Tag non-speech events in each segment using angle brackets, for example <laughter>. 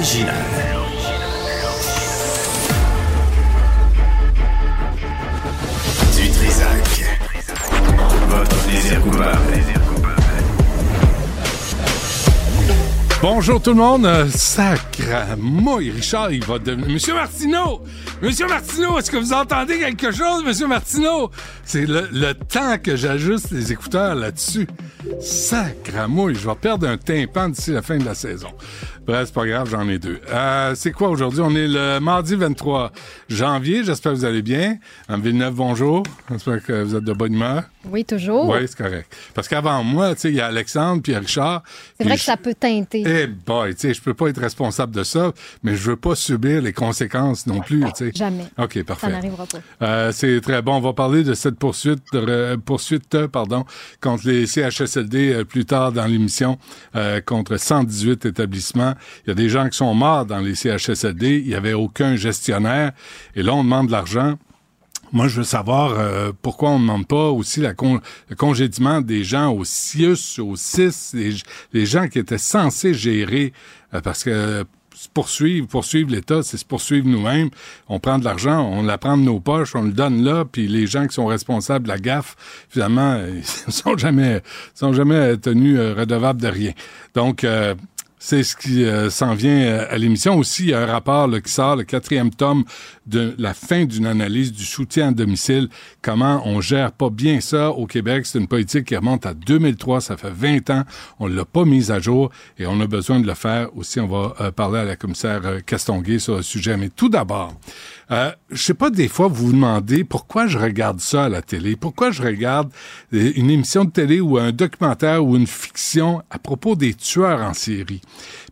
L'original. Du Trisac. Votre plaisir coupable. Bonjour tout le monde. Sacre, moi, Richard, il va devenir. Monsieur Martineau! Monsieur Martineau, est-ce que vous entendez quelque chose, Monsieur Martineau? C'est le, le temps que j'ajuste les écouteurs là-dessus. Sacre, moi, je vais perdre un tympan d'ici la fin de la saison. Bref, c'est pas grave, j'en ai deux. Euh, c'est quoi aujourd'hui? On est le mardi 23 janvier. J'espère que vous allez bien. Mme Villeneuve, bonjour. J'espère que vous êtes de bonne humeur. Oui, toujours. Oui, c'est correct. Parce qu'avant moi, tu sais, il y a Alexandre puis Richard. C'est vrai que je- ça peut teinter. eh boy, tu sais, je peux pas être responsable de ça, mais je veux pas subir les conséquences non plus, tu sais. Jamais. OK, Ça parfait. n'arrivera pas. Euh, c'est très bon. On va parler de cette poursuite, poursuite pardon, contre les CHSLD euh, plus tard dans l'émission, contre 118 établissements. Il y a des gens qui sont morts dans les CHSLD. Il y avait aucun gestionnaire. Et là, on demande de l'argent. Moi, je veux savoir euh, pourquoi on ne demande pas aussi le congédiement des gens au CIUS, au CIS, les, gens qui étaient censés gérer, euh, parce que se poursuivre, poursuivre l'État, c'est se poursuivre nous-mêmes. On prend de l'argent, on la prend de nos poches, on le donne là, puis les gens qui sont responsables de la gaffe, finalement, <laughs> ils sont jamais, sont jamais tenus euh, redevables de rien. Donc, c'est ce qui euh, s'en vient euh, à l'émission. Aussi, il y a un rapport qui sort, le quatrième tome de la fin d'une analyse du soutien à domicile. Comment on gère pas bien ça au Québec? C'est une politique qui remonte à 2003. Ça fait 20 ans. On l'a pas mise à jour et on a besoin de le faire. Aussi, on va euh, parler à la commissaire Castonguay sur le sujet. Mais tout d'abord, euh, je sais pas, des fois, vous vous demandez pourquoi je regarde ça à la télé, pourquoi je regarde euh, une émission de télé ou un documentaire ou une fiction à propos des tueurs en série?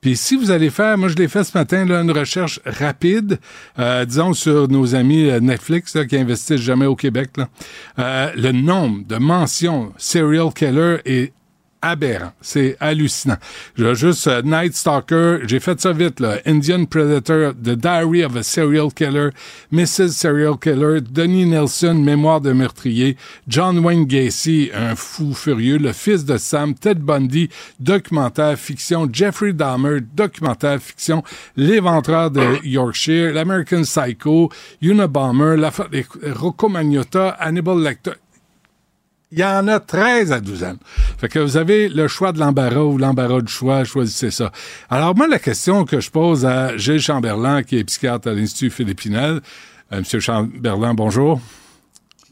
Puis si vous allez faire, moi je l'ai fait ce matin, là, une recherche rapide, euh, disons sur nos amis euh, Netflix là, qui investissent jamais au Québec, là. Euh, le nombre de mentions serial killer est aberrant. C'est hallucinant. J'ai juste euh, Night Stalker, j'ai fait ça vite, là. Indian Predator, The Diary of a Serial Killer, Mrs. Serial Killer, Denis Nelson, Mémoire de meurtrier, John Wayne Gacy, un fou furieux, le fils de Sam, Ted Bundy, documentaire fiction, Jeffrey Dahmer, documentaire fiction, L'éventreur de Yorkshire, l'American Psycho, Unabomber, la Rocco Magnotta, Hannibal Lecter. Il y en a 13 à douzaine. Fait que vous avez le choix de l'embarras ou l'embarras du choix, choisissez ça. Alors moi, la question que je pose à Gilles Chamberlain, qui est psychiatre à l'Institut Philippe Pinel, euh, Monsieur Chamberlain, bonjour.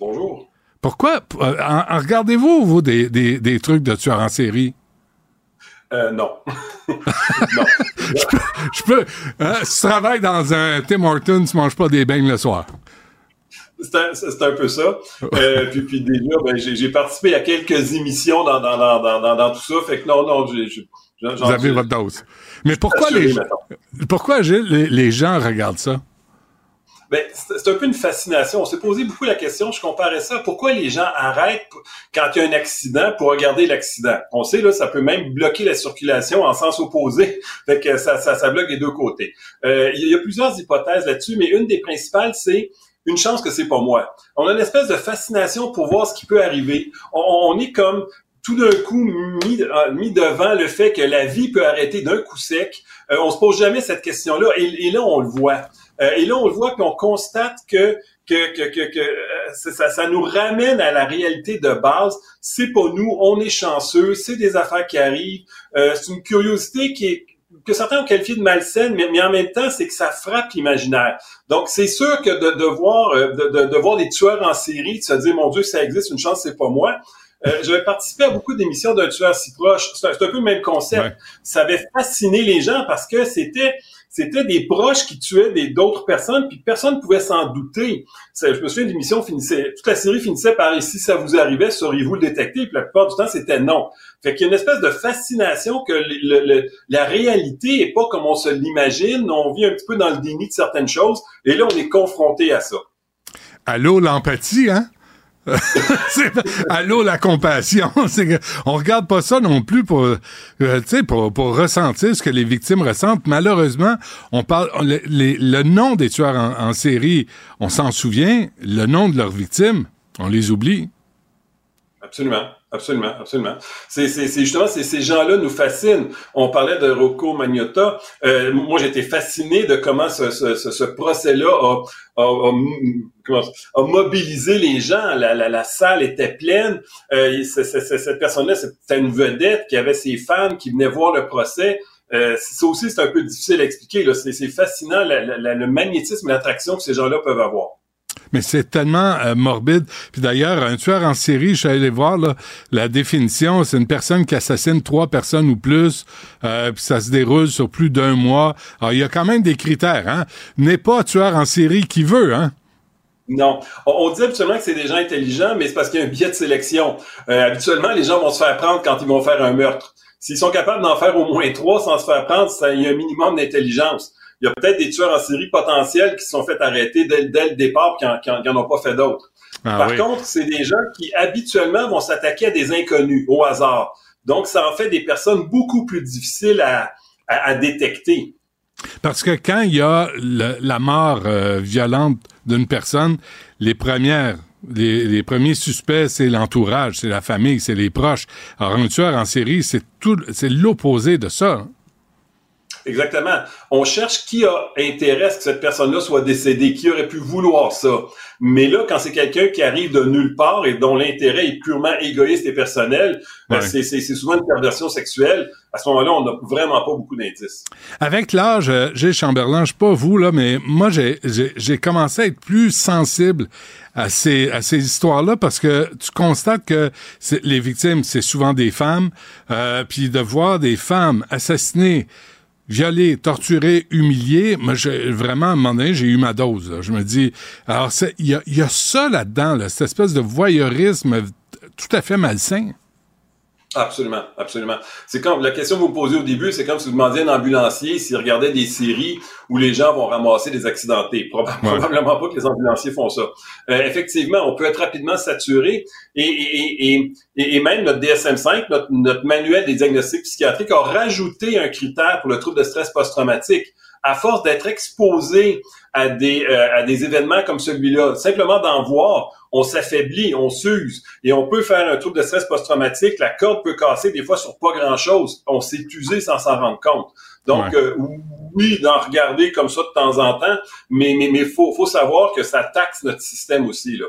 Bonjour. Pourquoi, euh, en- en regardez-vous, vous, des, des, des trucs de tueurs en série? Euh, non. <laughs> <laughs> Je peux, hein, si tu travailles dans un Tim Hortons, tu manges pas des beignes le soir. C'est un, peu ça. Euh, puis, puis déjà, ben, j'ai participé à quelques émissions dans, dans, dans, dans, dans, dans tout ça. Fait que non, non, j'ai... Vous avez votre dose. Mais pourquoi les, maintenant. pourquoi, Gilles, les, les gens regardent ça? Ben, c'est un peu une fascination. On s'est posé beaucoup la question, je comparais ça, pourquoi les gens arrêtent quand il y a un accident pour regarder l'accident? On sait, là, ça peut même bloquer la circulation en sens opposé. Fait que ça, ça, ça bloque les deux côtés. Euh, il y a plusieurs hypothèses là-dessus, mais une des principales, c'est une chance que c'est pas moi. On a une espèce de fascination pour voir ce qui peut arriver. On, est comme tout d'un coup mis, euh, mis devant le fait que la vie peut arrêter d'un coup sec. Euh, on se pose jamais cette question-là. Et, là, on le voit. Euh, et là, on le voit qu'on constate que que, que, que, que euh, ça, nous ramène à la réalité de base. C'est pas nous, on est chanceux, c'est des affaires qui arrivent. Euh, c'est une curiosité qui est que certains ont qualifié de malsaine, mais, mais en même temps, c'est que ça frappe l'imaginaire. Donc, c'est sûr que de, de voir euh, de, de, de, voir des tueurs en série, de se dire, mon Dieu, ça existe, une chance, c'est pas moi. Euh, J'avais participé à beaucoup d'émissions d'un tueur si proche. C'est un, un, peu le même concept. Ça avait fasciné les gens parce que c'était c'était des proches qui tuaient d'autres personnes, puis personne ne pouvait s'en douter. je me souviens, l'émission finissait, toute la série finissait par si ça vous arrivait, sauriez-vous le détecter? Puis la plupart du temps, c'était non. Fait qu'il y a une espèce de fascination que la réalité est pas comme on se l'imagine. On vit un petit peu dans le déni de certaines choses, et là, on est confronté à ça. Allô, l'empathie, hein? <laughs> allô la compassion <laughs> on regarde pas ça non plus pour euh, pour, pour ressentir ce que les victimes ressentent. Malheureusement on parle le, nom des tueurs en série on s'en souvient le nom de leurs victimes on les oublie. Absolument Absolument, absolument. C'est, justement ces gens-là nous fascinent. On parlait de Rocco Magnotta. Euh, moi, j'étais fasciné de comment ce, ce, ce, procès-là a, a, a, mobilisé les gens. La, la, la salle était pleine. Euh, cette personne-là, c'était une vedette qui avait ses fans qui venaient voir le procès. Euh, ça aussi, c'est un peu difficile à expliquer. C'est fascinant le magnétisme et l'attraction que ces gens-là peuvent avoir. Mais c'est tellement euh, morbide. Puis d'ailleurs, un tueur en série, je suis allé voir la définition, c'est une personne qui assassine trois personnes ou plus, euh, puis ça se déroule sur plus d'un mois. Il y a quand même des critères. Hein? N'est pas tueur en série qui veut, hein? Non. On, dit habituellement que c'est des gens intelligents, mais c'est parce qu'il y a un biais de sélection. Euh, habituellement, les gens vont se faire prendre quand ils vont faire un meurtre. S'ils sont capables d'en faire au moins trois sans se faire prendre, il y a un minimum d'intelligence il y a peut-être des tueurs en série potentiels qui se sont fait arrêter dès, dès le départ qui n'en ont pas fait d'autres. Ah, Par oui. contre, c'est des gens qui habituellement vont s'attaquer à des inconnus au hasard. Donc, ça en fait des personnes beaucoup plus difficiles à, à, à détecter. Parce que quand il y a le, la mort euh, violente d'une personne, les premières les, les, premiers suspects, c'est l'entourage, c'est la famille, c'est les proches. Alors, un tueur en série, c'est tout, c'est l'opposé de ça. Exactement. On cherche qui a intérêt à ce que cette personne-là soit décédée, qui aurait pu vouloir ça. Mais là, quand c'est quelqu'un qui arrive de nulle part et dont l'intérêt est purement égoïste et personnel, ben, c'est souvent une perversion sexuelle. À ce moment-là, on n'a vraiment pas beaucoup d'indices. Avec l'âge, j'ai Chamberlain, je sais pas vous, là, mais moi, j'ai commencé à être plus sensible à ces, à ces histoires-là parce que tu constates que les victimes, c'est souvent des femmes, euh, puis de voir des femmes assassinées violé, torturé, humilié, moi, je, vraiment, à un moment donné, j'ai eu ma dose. Là. Je me dis, alors, il y a, y a, ça là-dedans, là, cette espèce de voyeurisme tout à fait malsain. Absolument, absolument. C'est comme la question que vous me posez au début, c'est comme si vous demandiez à un ambulancier s'il regardait des séries où les gens vont ramasser des accidentés. Ouais. Probablement pas que les ambulanciers font ça. Euh, effectivement, on peut être rapidement saturé et, et, et, et, même notre DSM-5, notre, notre manuel des diagnostics psychiatriques, a rajouté un critère pour le trouble de stress post-traumatique à force d'être exposé à des, euh, à des événements comme celui-là, simplement d'en voir, on s'affaiblit, on s'use et on peut faire un trouble de stress post-traumatique. La corde peut casser des fois sur pas grand-chose. On s'est usé sans s'en rendre compte. Donc, ouais. euh, oui, d'en regarder comme ça de temps en temps, mais mais mais faut faut savoir que ça taxe notre système aussi là.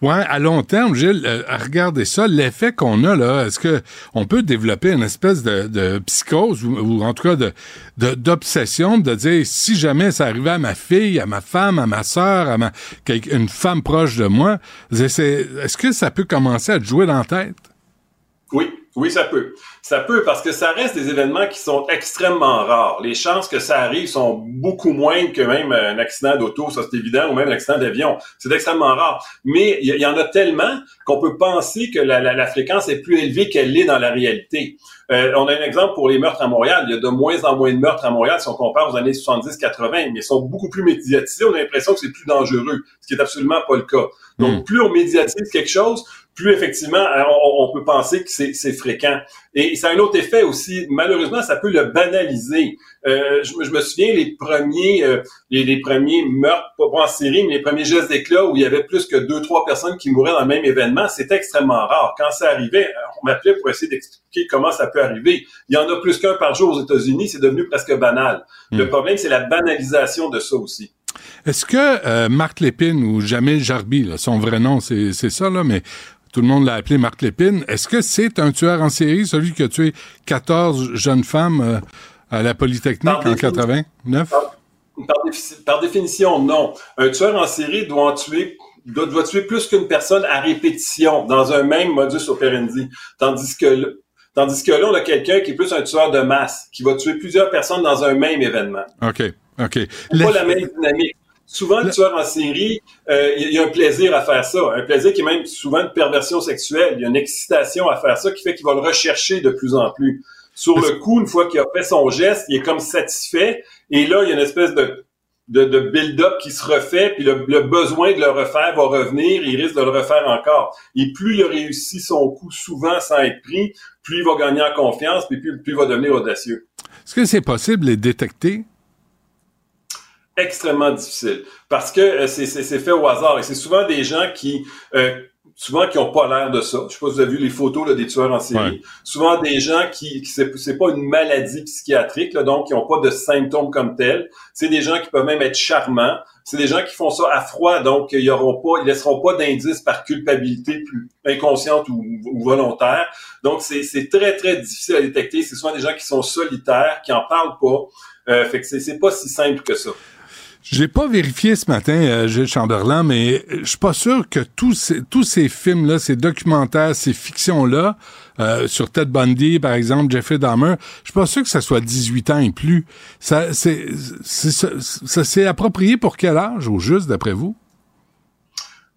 Ouais, à long terme, Gilles, euh, à regarder ça, l'effet qu'on a là, est-ce que on peut développer une espèce de, de psychose ou, ou, en tout cas de d'obsession de, de, dire si jamais ça arrivait à ma fille, à ma femme, à ma sœur, à ma une femme proche de moi, est-ce que ça peut commencer à te jouer dans la tête? Oui, oui, ça peut. Ça peut parce que ça reste des événements qui sont extrêmement rares. Les chances que ça arrive sont beaucoup moindres que même un accident d'auto, ça c'est évident, ou même un accident d'avion. C'est extrêmement rare. Mais il y, en a tellement qu'on peut penser que la, la, la fréquence est plus élevée qu'elle l'est dans la réalité. Euh, on a un exemple pour les meurtres à Montréal. Il y a de moins en moins de meurtres à Montréal si on compare aux années 70-80, mais ils sont beaucoup plus médiatisés. On a l'impression que c'est plus dangereux, ce qui est absolument pas le cas. Donc, mmh. plus on médiatise quelque chose, plus effectivement euh, on, on peut penser que c'est fréquent. Et ça a un autre effet aussi. Malheureusement, ça peut le banaliser. Euh, je, je, me souviens les premiers, euh, les, les, premiers meurtres, pas en série, mais les premiers gestes d'éclat où il y avait plus que deux, trois personnes qui mouraient dans le même événement, c'était extrêmement rare. Quand ça arrivait, on m'appelait pour essayer d'expliquer comment ça peut arriver. Il y en a plus qu'un par jour aux États-Unis, c'est devenu presque banal. Mmh. Le problème, c'est la banalisation de ça aussi. Est-ce que euh, Marc Lépine ou Jamil Jarbi, là, son vrai nom, c'est c'est ça, là, mais tout le monde l'a appelé Marc Lépine, est-ce que c'est un tueur en série, celui qui a tué 14 jeunes femmes euh, à la Polytechnique Par en définition. 89? Par, défi- par définition, non. Un tueur en série doit en tuer doit, doit tuer plus qu'une personne à répétition dans un même modus operandi. Tandis que là- tandis que là, on a quelqu'un qui est plus un tueur de masse, qui va tuer plusieurs personnes dans un même événement. OK, OK. Le- pas la même dynamique. Souvent, le tueur en série, euh, il y a un plaisir à faire ça. Un plaisir qui est même souvent une perversion sexuelle. Il y a une excitation à faire ça qui fait qu'il va le rechercher de plus en plus. Sur le coup, une fois qu'il a fait son geste, il est comme satisfait. Et là, il y a une espèce de, de, de build-up qui se refait, puis le, le besoin de le refaire va revenir, il risque de le refaire encore. Et plus il a réussi son coup souvent sans être pris, plus il va gagner en confiance, puis plus, plus il va devenir audacieux. Est-ce que c'est possible de les détecter? Extrêmement difficile parce que euh, c'est fait au hasard et c'est souvent des gens qui euh, souvent qui ont pas l'air de ça. Je sais pas si vous avez vu les photos là, des tueurs en série. Ouais. Souvent des gens qui, qui c'est c'est pas une maladie psychiatrique là, donc qui ont pas de symptômes comme tels. C'est des gens qui peuvent même être charmants. C'est des gens qui font ça à froid donc ils auront pas ils laisseront pas d'indices par culpabilité plus inconsciente ou, ou volontaire. Donc c'est c'est très très difficile à détecter. C'est souvent des gens qui sont solitaires, qui en parlent pas. Euh, fait que c'est c'est pas si simple que ça. J'ai pas vérifié ce matin, euh, Gilles Chamberlain, mais je suis pas sûr que tous ces, tous ces films-là, ces documentaires, ces fictions-là, euh, sur Ted Bundy, par exemple, Jeffrey Dahmer, je suis pas sûr que ça soit 18 ans et plus. Ça, c'est, ça, ça s'est approprié pour quel âge, au juste, d'après vous?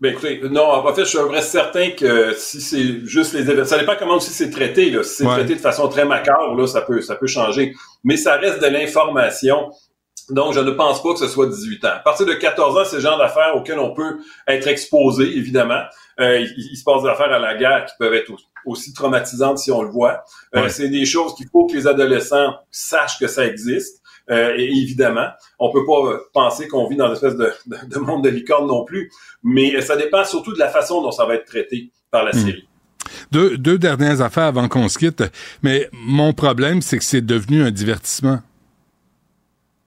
Ben écoutez, non, en fait, je suis vrai certain que si c'est juste les événements, ça dépend comment aussi c'est traité. Là. Si c'est Ouais. traité de façon très macabre, là, ça peut, ça peut changer. Mais ça reste de l'information. Donc, je ne pense pas que ce soit 18 ans. À partir de 14 ans, c'est le genre d'affaires auxquelles on peut être exposé, évidemment. Euh, il, il se passe des affaires à la guerre qui peuvent être aussi- traumatisantes si on le voit. Euh, Ouais. C'est des choses qu'il faut que les adolescents sachent que ça existe. Euh, et évidemment, on peut pas euh, penser qu'on vit dans une espèce de, de, de monde de licorne non plus, mais ça dépend surtout de la façon dont ça va être traité par la Hmm. série. Deux, deux dernières affaires avant qu'on se quitte. Mais mon problème, c'est que c'est devenu un divertissement.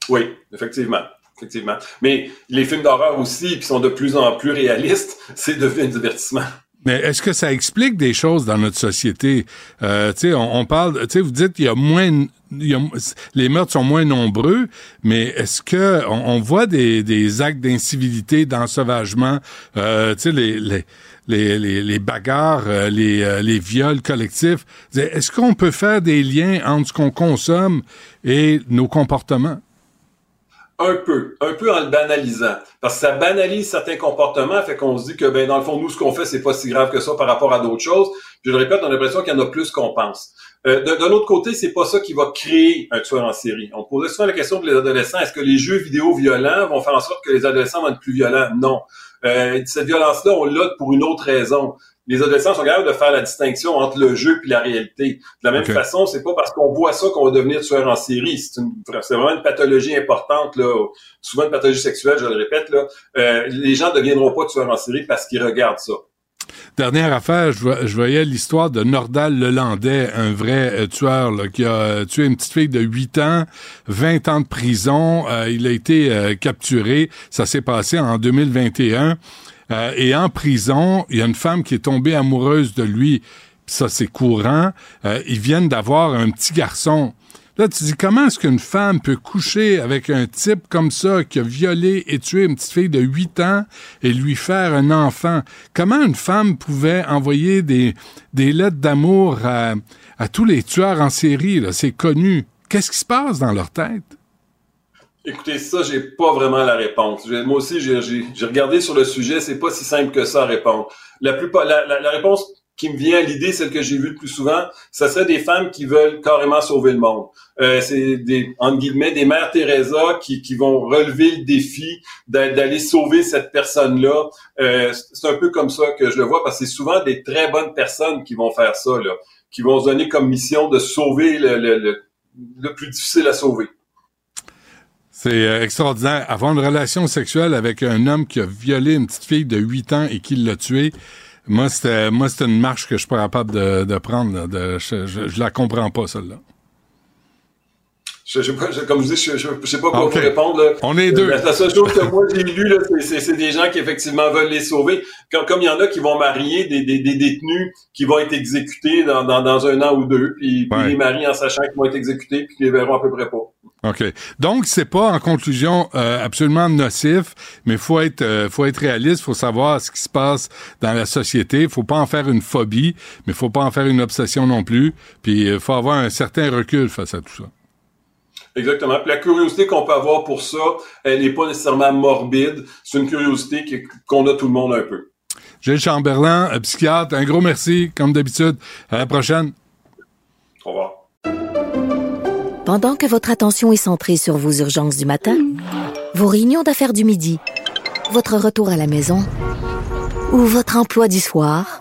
Oui, effectivement. Effectivement. Mais les films d'horreur aussi, qui sont de plus en plus réalistes, c'est devenu un divertissement. Mais est-ce que ça explique des choses dans notre société? Euh, on, on parle, vous dites qu'il y a moins, y a- les meurtres sont moins nombreux, mais est-ce que on, voit des, des actes d'incivilité, d'ensauvagement, euh, tu sais, les, les, les, les, les bagarres, euh, les, euh, les viols collectifs? Est-ce qu'on peut faire des liens entre ce qu'on consomme et nos comportements? Un peu, un peu en le banalisant. Parce que ça banalise certains comportements, fait qu'on se dit que, ben, dans le fond, nous, ce qu'on fait, c'est pas si grave que ça par rapport à d'autres choses. Je le répète, on a l'impression qu'il y en a plus qu'on pense. Euh, de- D'un autre côté, c'est pas ça qui va créer un tueur en série. On posait souvent la question pour les adolescents, est-ce que les jeux vidéo violents vont faire en sorte que les adolescents vont être plus violents? Non. Euh, cette violence-là, on l'a pour une autre raison. Les adolescents sont capables de faire la distinction entre le jeu et la réalité. De la même façon, c'est pas parce qu'on voit ça qu'on va devenir tueur en série. C'est une- c'est vraiment une pathologie importante, là. Souvent une pathologie sexuelle, je le répète, là. Euh, les gens deviendront pas tueurs en série parce qu'ils regardent ça. Dernière affaire, je, vo- je voyais l'histoire de Nordal Lelandais, un vrai euh, tueur là, qui a euh, tué une petite fille de 8 ans, 20 ans de prison. Euh, il a été euh, capturé. Ça s'est passé en 2021. Euh, et en prison, il y a une femme qui est tombée amoureuse de lui. Ça, c'est courant. Euh, ils viennent d'avoir un petit garçon. Là, tu dis, comment est-ce qu'une femme peut coucher avec un type comme ça qui a violé et tué une petite fille de 8 ans et lui faire un enfant? Comment une femme pouvait envoyer des, des lettres d'amour à, à tous les tueurs en série? C'est connu. Qu'est-ce qui se passe dans leur tête? Écoutez, ça, j'ai pas vraiment la réponse. Moi aussi, j'ai regardé sur le sujet, c'est pas si simple que ça à répondre. La plupart, la, réponse qui me vient à l'idée, celle que j'ai vue le plus souvent, ça serait des femmes qui veulent carrément sauver le monde. Euh, c'est des, entre guillemets, des mères Teresa qui, vont relever le défi d'a- d'aller sauver cette personne-là. Euh, c'est un peu comme ça que je le vois, parce que c'est souvent des très bonnes personnes qui vont faire ça, là, qui vont donner comme mission de sauver le plus difficile à sauver. C'est euh, extraordinaire. Avoir une relation sexuelle avec un homme qui a violé une petite fille de 8 ans et qui l'a tuée, moi, c'était, moi, une marche que je suis pas capable de, de prendre. je, je, je la comprends pas, celle-là. Je, je, je, comme je dis, je, je, sais pas quoi Ok. vous répondre. Là. On est deux. La, la seule chose que moi j'ai lu, là, c'est- des gens qui effectivement veulent les sauver. Comme, comme il y en a qui vont marier des, des, des détenus qui vont être exécutés dans, dans, dans un an ou deux, puis, puis Ouais. les marient en sachant qu'ils vont être exécutés, puis qu'ils les verront à peu près pas. OK. Donc, c'est pas, en conclusion, euh, absolument nocif, mais faut être, euh, faut être réaliste, faut savoir ce qui se passe dans la société. Faut pas en faire une phobie, mais faut pas en faire une obsession non plus. Puis, il faut avoir un certain recul face à tout ça. Exactement. Puis la curiosité qu'on peut avoir pour ça, elle n'est pas nécessairement morbide. C'est une curiosité qu'on a tout le monde un peu. Gilles Chamberlain, euh, psychiatre, un gros merci, comme d'habitude. À la prochaine. Au revoir. Pendant que votre attention est centrée sur vos urgences du matin, vos réunions d'affaires du midi, votre retour à la maison ou votre emploi du soir,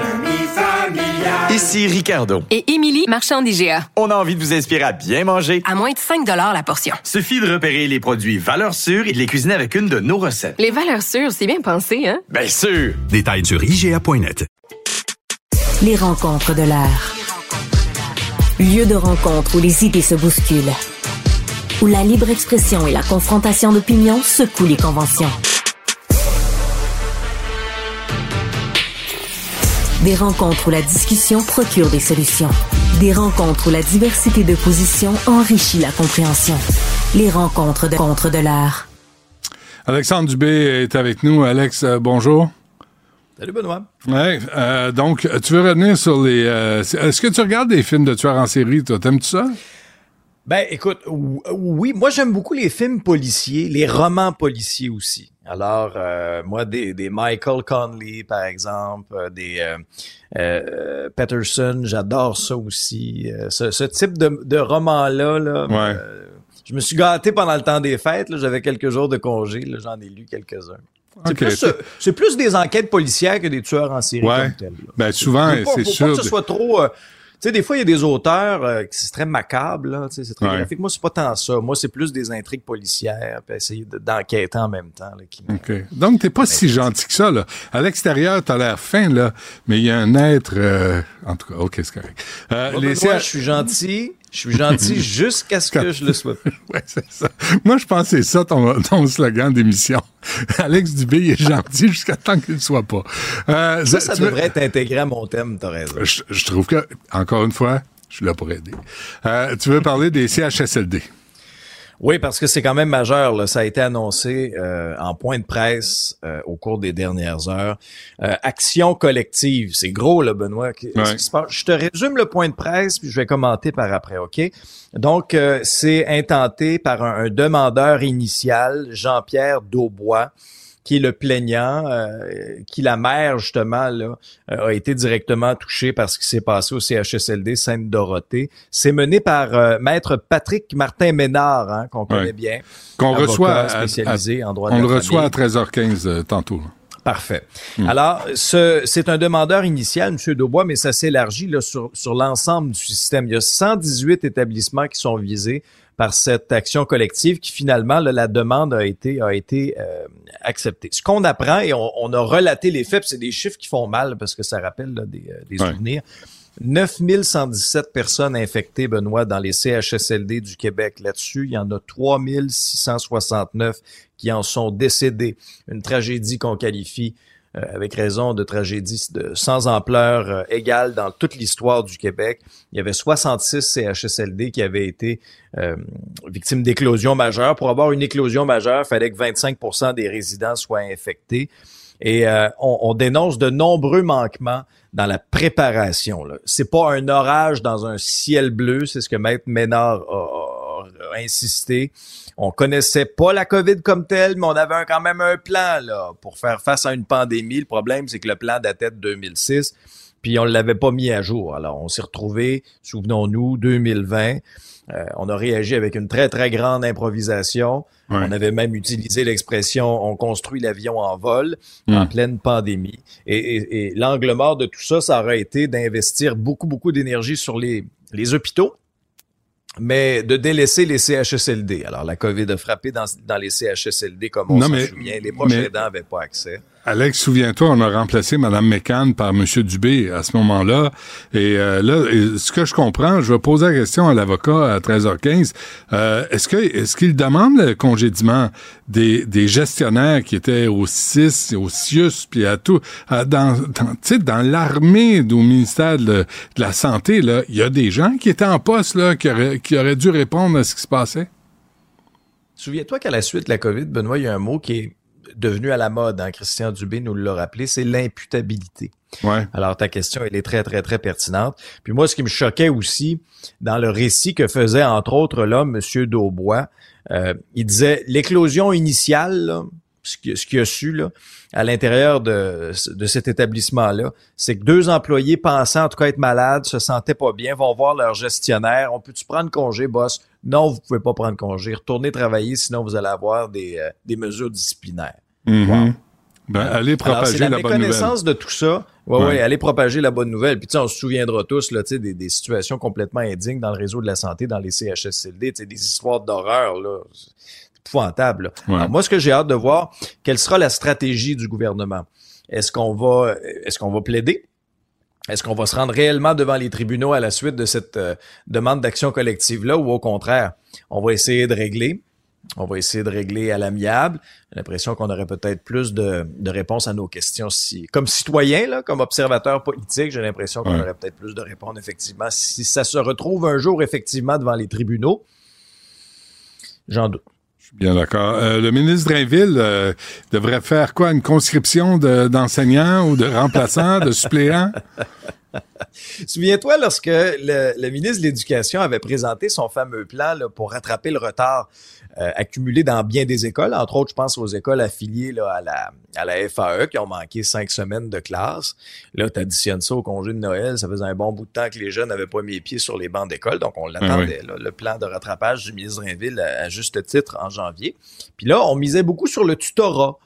Ici Ricardo. Et Émilie, marchand d'IGA. On a envie de vous inspirer à bien manger. À moins de 5 la portion. Suffit de repérer les produits valeurs sûres et de les cuisiner avec une de nos recettes. Les valeurs sûres, c'est bien pensé, hein? Bien sûr! Détails sur IGA.net. Les rencontres de l'art. Lieu de rencontre où les idées se bousculent. Où la libre expression et la confrontation d'opinions secouent les conventions. Des rencontres où la discussion procure des solutions. Des rencontres où la diversité de positions enrichit la compréhension. Les rencontres de contre de l'art. Alexandre Dubé est avec nous. Alex, euh, bonjour. Salut Benoît. Ouais, euh, donc, tu veux revenir sur les... euh, Est-ce que tu regardes des films de tueurs en série, toi? T'aimes-tu ça? Ben écoute, ou- oui, moi j'aime beaucoup les films policiers, les romans policiers aussi. Alors, euh, moi, des, des Michael Conley, par exemple, euh, des euh, euh, Patterson, j'adore ça aussi. Euh, ce, ce type de, de roman-là, là, Ouais. euh, je me suis gâté pendant le temps des fêtes. J'avais quelques jours de congé, j'en ai lu quelques-uns. C'est plus, c'est plus des enquêtes policières que des tueurs en série Ouais. Ben, souvent, c'est sûr. Pas que ce soit trop. Tu sais, des fois, il y a des auteurs euh, qui c'est très macabre, là, tu sais, c'est très Ouais. graphique. Moi, c'est pas tant ça. Moi, c'est plus des intrigues policières, puis essayer de- d'enquêter en même temps. Là, qui me- OK. Donc, t'es pas si gentil que ça, là. À l'extérieur, t'as l'air fin, là, mais il y a un être... euh, En tout cas, OK, c'est correct. Euh, Moi, les Benoît, CH je suis gentil. Je suis gentil <laughs> jusqu'à ce que je le sois. <laughs> Ouais, c'est ça. Moi, je pense que c'est ça ton, ton slogan d'émission. <laughs> Alex Dubé, il est gentil jusqu'à temps qu'il ne le soit pas. Euh, Ça, ça veux- devrait être intégré à mon thème, t'as raison. Je, je trouve que, encore une fois, je suis là pour aider. Euh, tu veux parler des CHSLD? Oui, parce que c'est quand même majeur. Là. Ça a été annoncé euh, en point de presse euh, au cours des dernières heures. Euh, action collective, c'est gros, là, Benoît. Qu'est-ce Ouais. qui se passe? Je te résume le point de presse, puis je vais commenter par après, OK? Donc, euh, c'est intenté par un, un demandeur initial, Jean-Pierre Daubois, qui est le plaignant, euh, qui la mère justement là euh, a été directement touchée par ce qui s'est passé au CHSLD Sainte-Dorothée. C'est mené par euh, maître Patrick Martin Ménard, hein, qu'on connaît Ouais. bien, Qu'on reçoit à- spécialisé en droit On le reçoit à 13h15 euh, tantôt. Parfait. Alors, ce, c'est un demandeur initial, M. Daubois, mais ça s'élargit là, sur, sur l'ensemble du système. Il y a 118 établissements qui sont visés par cette action collective qui finalement, là, la demande a été, a été euh, acceptée. Ce qu'on apprend, et on, on a relaté les faits, c'est des chiffres qui font mal parce que ça rappelle là, des, euh, des Ouais. souvenirs. 9117 personnes infectées, Benoît, dans les CHSLD du Québec. Là-dessus, il y en a 3669 qui en sont décédés. Une tragédie qu'on qualifie euh, avec raison de tragédie de sans ampleur euh, égale dans toute l'histoire du Québec. Il y avait 66 CHSLD qui avaient été euh, victimes d'éclosions majeures. Pour avoir une éclosion majeure, il fallait que 25% des résidents soient infectés. Et on, on dénonce de nombreux manquements dans la préparation. C'est pas un orage dans un ciel bleu, c'est ce que Maître Ménard a, a- a insisté. On connaissait pas la COVID comme telle, mais on avait un- quand même un plan là, pour faire face à une pandémie. Le problème, c'est que le plan datait de 2006. puis on l'avait pas mis à jour. Alors, on s'est retrouvé, souvenons-nous, 2020, euh, on a réagi avec une très, très grande improvisation. On avait même utilisé l'expression on construit l'avion en vol en pleine pandémie. Et, et l'angle mort de tout ça, ça aurait été d'investir beaucoup, beaucoup d'énergie sur les, les hôpitaux, mais de délaisser les CHSLD. Alors, la COVID a frappé dans, dans les CHSLD, comme on s'en souvient. Les proches aidants n'avaient pas accès. Alex, souviens-toi, on a remplacé Mme McCann par M. Dubé à ce moment-là. Et euh, là, ce que je comprends, je vais poser la question à l'avocat à 13h15. Euh, est-ce que est-ce qu'il demande le congédiement des, des gestionnaires qui étaient au CIS, au CIUS, puis à tout, dans, dans l'armée au ministère de, la Santé, là, il y a des gens qui étaient en poste là, qui auraient, qui auraient dû répondre à ce qui se passait? Souviens-toi qu'à la suite de la COVID, Benoît, il y a un mot qui est devenu à la mode, hein, Christian Dubé nous l'a rappelé, c'est l'imputabilité. Ouais. Alors ta question, elle est très, très, très pertinente. Puis moi, ce qui me choquait aussi dans le récit que faisait entre autres l'homme, M. Daubois, euh, il disait l'éclosion initiale, ce qu'il a su là, à l'intérieur de, de cet établissement-là, c'est que deux employés pensant en tout cas être malades, se sentaient pas bien, vont voir leur gestionnaire. On peut-tu prendre congé, boss? Non, vous pouvez pas prendre congé. Retournez travailler, sinon vous allez avoir des, euh, des mesures disciplinaires. Ben, allez propager la, la, bonne nouvelle. méconnaissance de tout ça. Ouais, ouais, allez propager la bonne nouvelle. Puis tu sais, on se souviendra tous là, tu sais, des, des situations complètement indignes dans le réseau de la santé, dans les CHSLD, tu sais, des histoires d'horreur là, épouvantable. Ouais. Alors, moi, ce que j'ai hâte de voir, quelle sera la stratégie du gouvernement? Est-ce qu'on va, est-ce qu'on va plaider? Est-ce qu'on va se rendre réellement devant les tribunaux à la suite de cette euh, demande d'action collective-là ou au contraire, on va essayer de régler? On va essayer de régler à l'amiable? J'ai l'impression qu'on aurait peut-être plus de, de, réponses à nos questions si, comme citoyen, là, comme observateur politique, j'ai l'impression qu'on Ouais. aurait peut-être plus de réponses effectivement. Si ça se retrouve un jour effectivement devant les tribunaux, j'en doute. Bien d'accord. Euh, le ministre Drainville euh, devrait faire quoi? Une conscription de- d'enseignants ou de remplaçants, de suppléants? <laughs> Souviens-toi lorsque le, ministre de l'Éducation avait présenté son fameux plan pour rattraper le retard euh, accumulé dans bien des écoles, entre autres, je pense aux écoles affiliées là, à, la, à la FAE qui ont manqué cinq semaines de classe. Là, tu additionnes ça au congé de Noël, ça faisait un bon bout de temps que les jeunes n'avaient pas mis les pieds sur les bancs d'école, donc on l'attendait, là, le plan de rattrapage du ministre Drainville à, à juste titre en janvier. Puis là, on misait beaucoup sur le tutorat.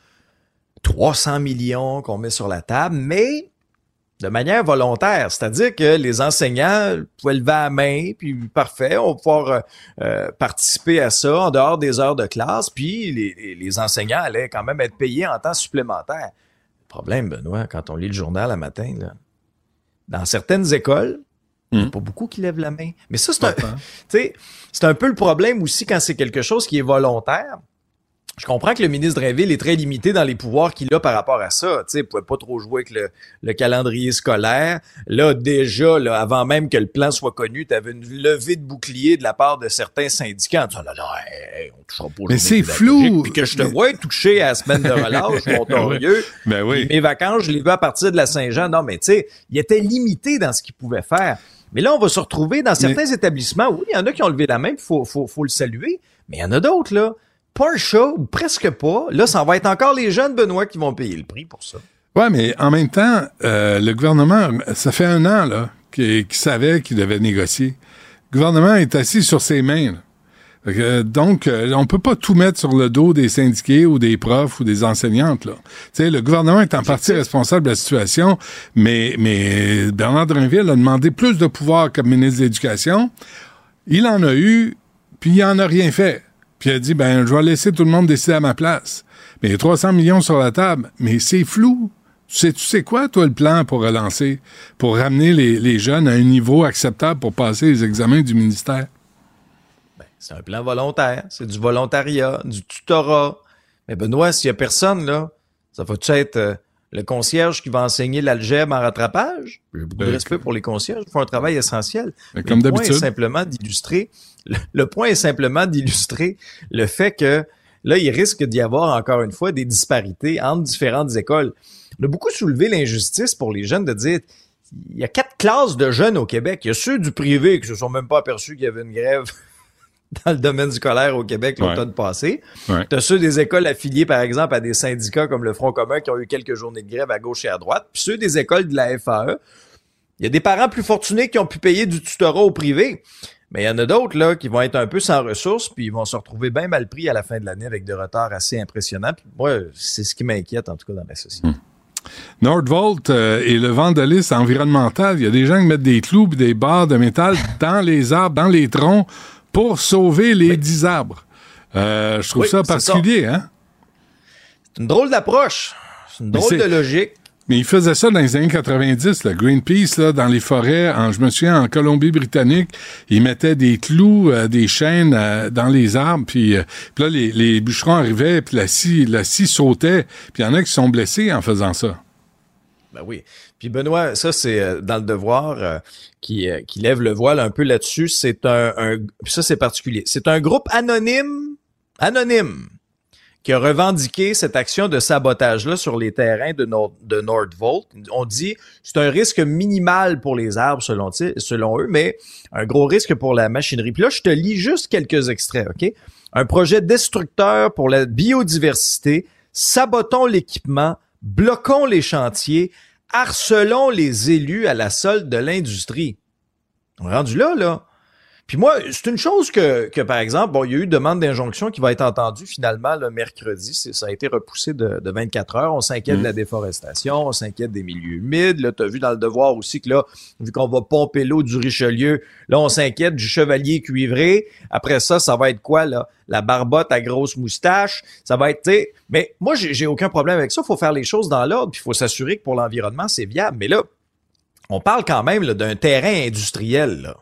300 millions qu'on met sur la table, mais de manière volontaire. C'est-à-dire que les enseignants pouvaient lever la main, puis parfait, on va pouvoir euh, euh, participer à ça en dehors des heures de classe, puis les, enseignants allaient quand même être payés en temps supplémentaire. Le problème, Benoît, quand on lit le journal le matin, là, dans certaines écoles, il n'y a pas beaucoup qui lèvent la main. Mais ça, c'est un, <laughs> sais, c'est un peu le problème aussi quand c'est quelque chose qui est volontaire. Je comprends que le ministre Drainville est très limité dans les pouvoirs qu'il a par rapport à ça. Tu sais, il pouvait pas trop jouer avec le, le calendrier scolaire. Là, déjà, là, avant même que le plan soit connu, tu avais une levée de bouclier de la part de certains syndicats en disant, là, là, hey, on touchera pas Mais c'est flou. Puis que je te vois toucher à la semaine de relâche, <laughs> montorieux. Ben oui. Mes vacances, je les veux à partir de la Saint-Jean. Non, mais tu sais, il était limité dans ce qu'il pouvait faire. Mais là, on va se retrouver dans certains établissements. Oui, il y en a qui ont levé la main, il faut, faut, faut le saluer. Mais il y en a d'autres, là. Pas ou presque pas. Là, ça va être encore les jeunes, Benoît, qui vont payer le prix pour ça. Ouais, mais en même temps, euh, le gouvernement, ça fait un an là qu'il savait qu'il devait négocier. Le gouvernement est assis sur ses mains. là. Donc, euh, on peut pas tout mettre sur le dos des syndiqués ou des profs ou des enseignantes. Là. Le gouvernement est en partie responsable de la situation, mais, mais Bernard Drinville a demandé plus de pouvoir comme ministre de l'Éducation. Il en a eu, puis il en a rien fait. Puis il a dit, ben, je vais laisser tout le monde décider à ma place. Mais il y a 300 millions sur la table, mais c'est flou. Tu sais, tu sais quoi, toi, le plan pour relancer, pour ramener les, les jeunes à un niveau acceptable pour passer les examens du ministère? C'est un plan volontaire. C'est du volontariat, du tutorat. Mais Benoît, s'il y a personne, là, ça va-tu être euh, le concierge qui va enseigner l'algèbre en rattrapage? J'ai beaucoup de Ben, respect pour les concierges. Ils font un travail essentiel. Ben, comme d'habitude. simplement d'illustrer, le, point est simplement d'illustrer le fait que là, il risque d'y avoir encore une fois des disparités entre différentes écoles. On a beaucoup soulevé l'injustice pour les jeunes de dire il y a quatre classes de jeunes au Québec. Il y a ceux du privé qui se sont même pas aperçus qu'il y avait une grève <laughs> dans le domaine scolaire au Québec l'automne passé. Ouais. Tu as ceux des écoles affiliées, par exemple, à des syndicats comme le Front commun qui ont eu quelques journées de grève à gauche et à droite. Puis ceux des écoles de la FAE Il y a des parents plus fortunés qui ont pu payer du tutorat au privé. Mais il y en a d'autres là qui vont être un peu sans ressources, puis ils vont se retrouver bien mal pris à la fin de l'année avec des retards assez impressionnants. Puis moi, c'est ce qui m'inquiète en tout cas dans la société. Nordvolt euh, et le vandalisme environnemental, il y a des gens qui mettent des clous et des barres de métal <laughs> dans les arbres, dans les troncs, pour sauver les dix arbres. Euh, je trouve Oui, ça particulier, hein? C'est une drôle d'approche. C'est une drôle de logique. Mais ils faisaient ça dans les années 90, là. Greenpeace, là, dans les forêts, en, je me souviens, en Colombie-Britannique, ils mettaient des clous, euh, des chaînes euh, dans les arbres, puis, euh, là, les, bûcherons arrivaient, puis la scie, la scie sautait, puis il y en a qui sont blessés en faisant ça. Ben oui. Puis Benoît, ça c'est euh, dans le devoir qui, qui lève le voile un peu là-dessus. C'est un, un- ça c'est particulier. C'est un groupe anonyme, anonyme, qui a revendiqué cette action de sabotage-là sur les terrains de, Nord, de Nordvolt. On dit c'est un risque minimal pour les arbres selon, selon eux, mais un gros risque pour la machinerie. Puis là, je te lis juste quelques extraits, OK? Un projet destructeur pour la biodiversité. Sabotons l'équipement, bloquons les chantiers, harcelons les élus à la solde de l'industrie. Rendu là, là. Puis moi, c'est une chose que, que, par exemple, bon, il y a eu demande d'injonction qui va être entendue finalement le mercredi. Ça a été repoussé de, de 24 heures. On s'inquiète de la déforestation, on s'inquiète des milieux humides. Là, tu as vu dans le devoir aussi que là, vu qu'on va pomper l'eau du Richelieu, là, on s'inquiète du chevalier cuivré. Après ça, ça va être quoi, là? La barbotte à grosse moustache. Ça va être, tu sais, mais moi, j'ai aucun problème avec ça. Il faut faire les choses dans l'ordre, puis il faut s'assurer que pour l'environnement, c'est viable. Mais là, on parle quand même d'un terrain industriel, là.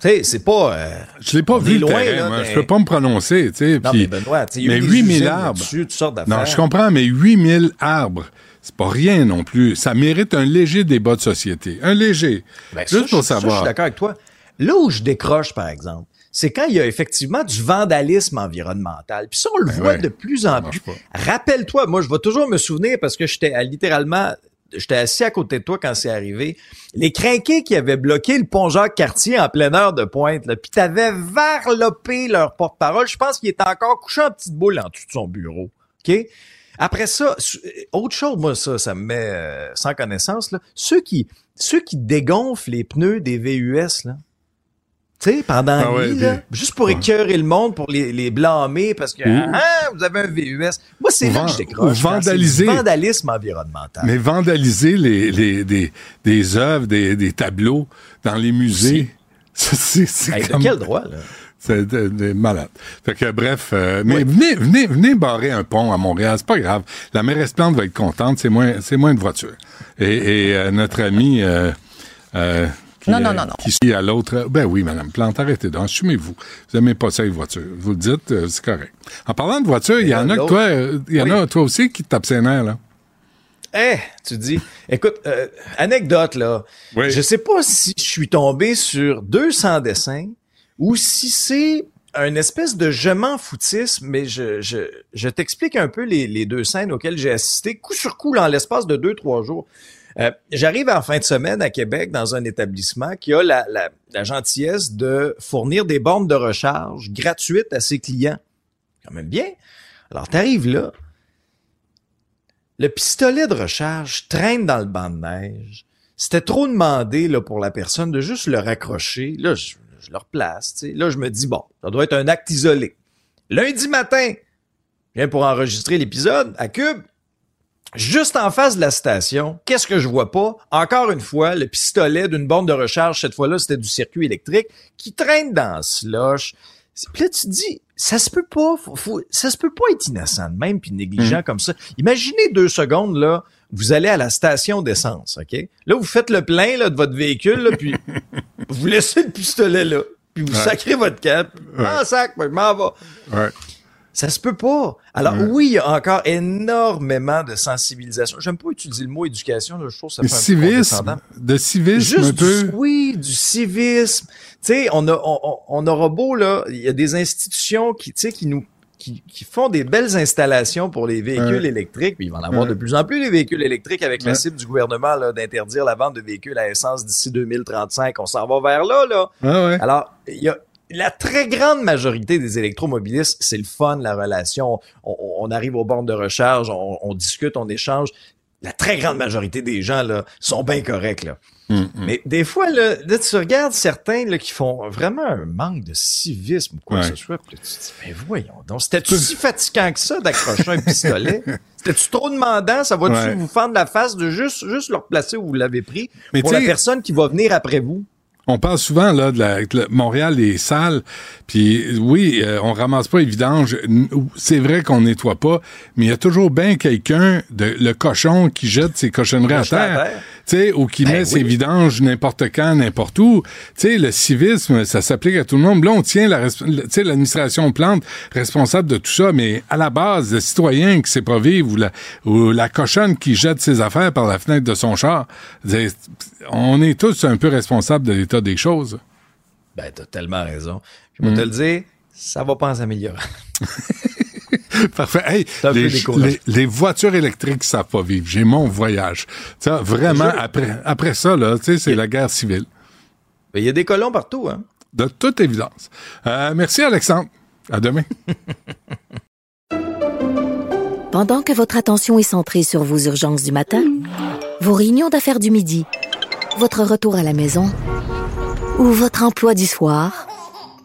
Tu sais, c'est pas... euh, Je l'ai pas vu, le loin, terrain, là, moi. Je peux pas me prononcer, tu sais. Non, mais Benoît, tu sais, il y a mais eu des 8000 usines arbres. toutes sortes d'affaires. Non, je comprends, mais 8000 arbres, c'est pas rien non plus. Ça mérite un léger débat de société. Un léger. Ben, ça, Juste pour je- ça, je savoir. suis d'accord avec toi. Là où je décroche, par exemple, c'est quand il y a effectivement du vandalisme environnemental. Puis ça, on le Ben voit ouais, de plus en plus. Rappelle-toi, moi, je vais toujours me souvenir parce que j'étais littéralement, j'étais assis à côté de toi quand c'est arrivé. Les crinqués qui avaient bloqué le pont Jacques-Cartier en pleine heure de pointe, là, puis t'avais varlopé leur porte-parole. Je pense qu'il était encore couché en petite boule en dessous de son bureau. OK? Après ça, su- autre chose, moi, ça, ça me met euh, sans connaissance, là. Ceux qui, ceux qui dégonflent les pneus des VUS, là. Tu sais, pendant Ah ouais, nuit, là, des- juste pour écœurer le monde, pour les, les blâmer, parce que, Ou- ah, vous avez un VUS. Moi, c'est là que je décroche. vandaliser. vandalisme environnemental. Mais vandaliser les, les, des, des œuvres, des, des tableaux dans les musées, <laughs> c'est c'est Hey, comme- quel droit, là? C'est de- malade. Fait que bref, euh, mais venez, venez, venez barrer un pont à Montréal, c'est pas grave. La mairesse Plante va être contente, c'est moins, c'est moins de voitures. Et, et, euh, notre ami euh, euh, qui, Non, non, euh, non, non. qui suit à l'autre, ben oui, Madame Plante, arrêtez donc, assumez-vous. Vous aimez pas ça les voitures, vous le dites, euh, c'est correct. En parlant de voitures, il y en a que toi, euh, il y en Oui. a toi aussi qui te tapent ses nerfs, là. Eh, tu dis, écoute, euh, anecdote là. Oui. Je sais pas si je suis tombé sur 200 dessins ou si c'est un espèce de je m'en foutisme, mais je, je, je t'explique un peu les, les deux scènes auxquelles j'ai assisté coup sur coup dans l'espace de deux, trois jours. Euh, J'arrive en fin de semaine à Québec dans un établissement qui a la, gentillesse de fournir des bornes de recharge gratuites à ses clients. Quand même bien. Alors, t'arrives là, le pistolet de recharge traîne dans le banc de neige. C'était trop demandé là, pour la personne de juste le raccrocher. Là, je, je le replace. Là, je me dis, bon, ça doit être un acte isolé. Lundi matin, je viens pour enregistrer l'épisode à Cube. Juste en face de la station, qu'est-ce que je vois pas? Encore une fois, le pistolet d'une borne de recharge, cette fois-là, c'était du circuit électrique, qui traîne dans le slush. Puis là, tu te dis, ça se peut pas, faut- faut- ça se peut pas être innocent de même puis négligent comme ça. Imaginez deux secondes, là, vous allez à la station d'essence, OK? Là, vous faites le plein là, de votre véhicule, là, puis <laughs> vous laissez le pistolet là, puis vous Ouais. sacrez votre cap. Ouais. En sac, moi, je m'en vais. Ouais. Ça se peut pas. Alors oui, il y a encore énormément de sensibilisation. J'aime pas utiliser le mot éducation, là, je trouve que ça fait un civisme, de civisme Juste un peu. du, oui, du civisme. Tu sais, on a, on, on- aura beau là, il y a des institutions qui, tu sais, qui nous, qui, qui font des belles installations pour les véhicules Ouais. électriques. Puis il va en avoir Ouais. de plus en plus les véhicules électriques avec la cible du gouvernement là, d'interdire la vente de véhicules à essence d'ici 2035. On s'en va vers là, là. Ouais. Alors, il y a la très grande majorité des électromobilistes, c'est le fun, la relation. On, arrive aux bornes de recharge, on, on discute, on échange. la très grande majorité des gens là sont bien corrects là. Mm, mm. Mais des fois là, là, tu regardes certains là qui font vraiment un manque de civisme ou quoi Ouais. que ce soit, puis là, tu te dis mais voyons donc, c'était si fatigant que ça d'accrocher un pistolet? <laughs> C'était-tu trop demandant? Ça va-tu Ouais. vous fendre la face de juste, juste le replacer où vous l'avez pris Mais pour tu la personne qui va venir après vous? On parle souvent là de la, Montréal les salles, puis oui, euh, on ramasse pas les vidanges. C'est vrai qu'on nettoie pas, mais il y a toujours bien quelqu'un de le cochon qui jette ses cochonneries à terre, sais, ou qui Ben met oui. ses vidanges n'importe quand, n'importe où. Tu sais, le civisme, ça s'applique à tout le monde. Là, on tient la, l'administration plante responsable de tout ça, mais à la base, le citoyen qui sait pas vivre ou la, ou la cochonne qui jette ses affaires par la fenêtre de son char, on est tous un peu responsables de l'état des choses. Ben, t'as tellement raison. Puis, moi, te le dire, ça va pas en s'améliorer. <laughs> <laughs> Parfait. Hey, les, décourageant. les- les voitures électriques savent pas vivre. J'ai mon voyage. Ça, vraiment, après, après ça, là, tu sais, c'est la guerre civile. Il y a des colons partout, hein? De toute évidence. Euh, merci, Alexandre. À demain. <laughs> Pendant que votre attention est centrée sur vos urgences du matin, vos réunions d'affaires du midi, votre retour à la maison ou votre emploi du soir,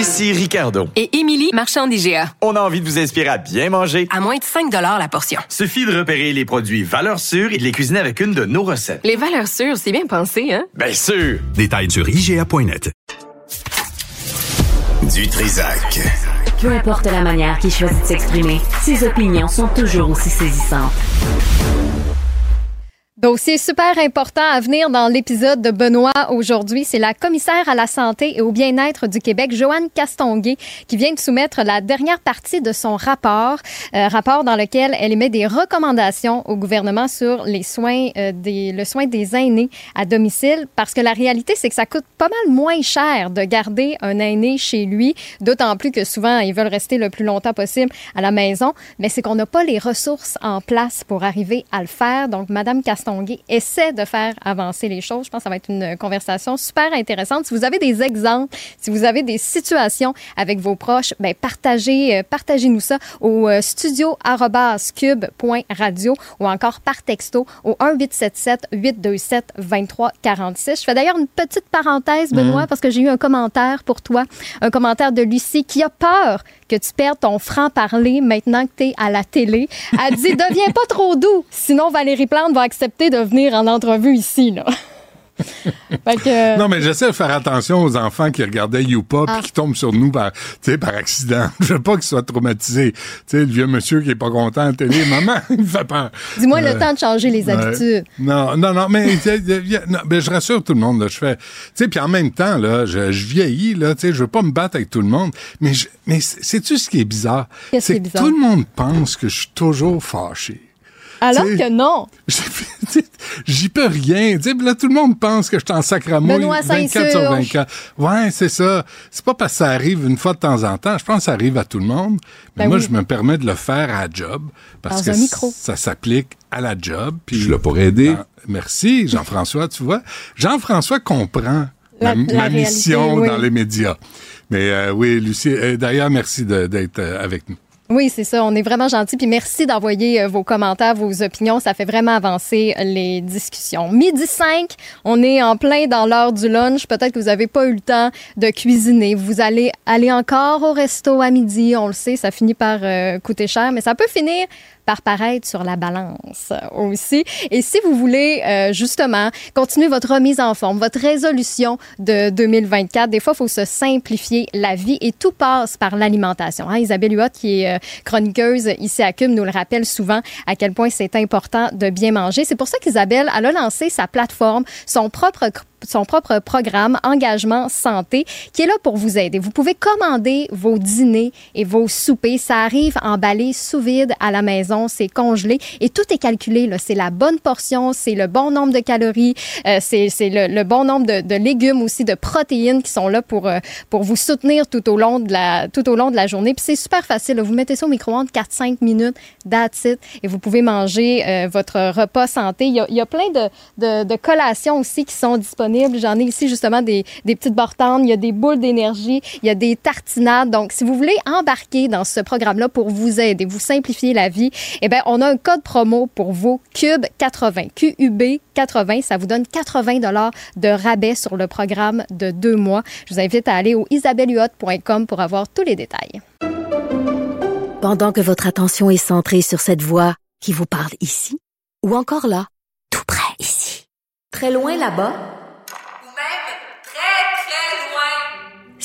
Ici Ricardo. Et Émilie, marchand d'IGA. On a envie de vous inspirer à bien manger. À moins de 5 la portion. Suffit de repérer les produits valeurs sûres et de les cuisiner avec une de nos recettes. Les valeurs sûres, c'est bien pensé, hein? Bien sûr! Détails sur IGA.net. Du Trisac. Peu importe la manière qu'il choisit de s'exprimer, ses opinions sont toujours aussi saisissantes. Dossier super important à venir dans l'épisode de Benoît aujourd'hui. C'est la commissaire à la santé et au bien-être du Québec, Joanne Castonguay, qui vient de soumettre la dernière partie de son rapport, euh, rapport dans lequel elle émet des recommandations au gouvernement sur les soins, euh, des, le soin des aînés à domicile, parce que la réalité, c'est que ça coûte pas mal moins cher de garder un aîné chez lui, d'autant plus que souvent, ils veulent rester le plus longtemps possible à la maison, mais c'est qu'on n'a pas les ressources en place pour arriver à le faire. Donc, Madame Castonguay essaie de faire avancer les choses. Je pense que ça va être une conversation super intéressante. Si vous avez des exemples, si vous avez des situations avec vos proches, ben partagez, euh, partagez-nous ça au euh, studio@cube.radio ou encore par texto au 1877 827 2346. Je fais d'ailleurs une petite parenthèse, Benoît, parce que j'ai eu un commentaire pour toi, un commentaire de Lucie qui a peur que tu perdes ton franc-parler maintenant que tu es à la télé. Elle dit <laughs> Deviens pas trop doux, sinon Valérie Plante va accepter de venir en entrevue ici. Là. <laughs> Fait que, Non, mais j'essaie de faire attention aux enfants qui regardaient Youpa Ah. puis qui tombent sur nous par, par accident. <laughs> Je veux pas qu'ils soient traumatisés. Tu sais, le vieux monsieur qui est pas content à la télé, maman, <laughs> il me fait peur. Dis-moi Euh, le temps de changer les habitudes. Non, non, non, mais non, je rassure tout le monde. Là, je fais, tu sais, puis en même temps, là, je, je vieillis, là, je veux pas me battre avec tout le monde. Mais, je, mais sais-tu ce qui est bizarre? C'est que bizarre? tout le monde pense que je suis toujours fâché. Alors Tu sais, que non. <laughs> J'y peux rien. Tu sais, là, tout le monde pense que je suis en sacramouille Benoît 24 sur Saint-Surge. 24. Ouais, c'est ça. C'est pas parce que ça arrive une fois de temps en temps. Je pense que ça arrive à tout le monde. Mais Ben moi, oui. je me permets de le faire à la job parce Dans que ça s'applique à la job. Puis Je suis là pour aider. Merci, Jean-François, tu vois. Jean-François comprend La- la, la la réalité, mission oui. dans les médias. Mais euh, oui, Lucie, euh, d'ailleurs, merci d'être euh, avec nous. Oui, c'est ça. On est vraiment gentils. Puis merci d'envoyer euh, vos commentaires, vos opinions. Ça fait vraiment avancer les discussions. Midi 5, on est en plein dans l'heure du lunch. Peut-être que vous n'avez pas eu le temps de cuisiner. Vous allez aller encore au resto à midi. On le sait, ça finit par euh, coûter cher, mais ça peut finir par paraître sur la balance euh, aussi. Et si vous voulez euh, justement continuer votre remise en forme, votre résolution de 2024, des fois, il faut se simplifier la vie et tout passe par l'alimentation. Hein? Isabelle Huot, qui est euh, chroniqueuse ici à CUM, nous le rappelle souvent à quel point c'est important de bien manger. C'est pour ça qu'Isabelle, elle a lancé sa plateforme, son propre son propre programme Engagement Santé qui est là pour vous aider. Vous pouvez commander vos dîners et vos soupers. Ça arrive emballé sous vide à la maison, c'est congelé et tout est calculé. C'est la bonne portion, c'est le bon nombre de calories, euh, c'est le, le, bon nombre de, de, légumes aussi, de protéines qui sont là pour, euh, pour vous soutenir tout au long de la, tout au long de la journée. Puis c'est super facile. Vous mettez ça au micro-ondes 4-5 minutes, that's it, et vous pouvez manger euh, votre repas santé. Il y a, il y a plein de, de, de, collations aussi qui sont disponibles. J'en ai ici justement des, petites bortanes, il y a des boules d'énergie, il y a des tartinades. Donc, si vous voulez embarquer dans ce programme-là pour vous aider, vous simplifier la vie, eh bien, on a un code promo pour vous, Cube 80, QUB 80. Ça vous donne 80 dollars de rabais sur le programme de deux mois. Je vous invite à aller au isabelluhot.com pour avoir tous les détails. Pendant que votre attention est centrée sur cette voix qui vous parle ici, ou encore là, tout près ici, très loin là-bas,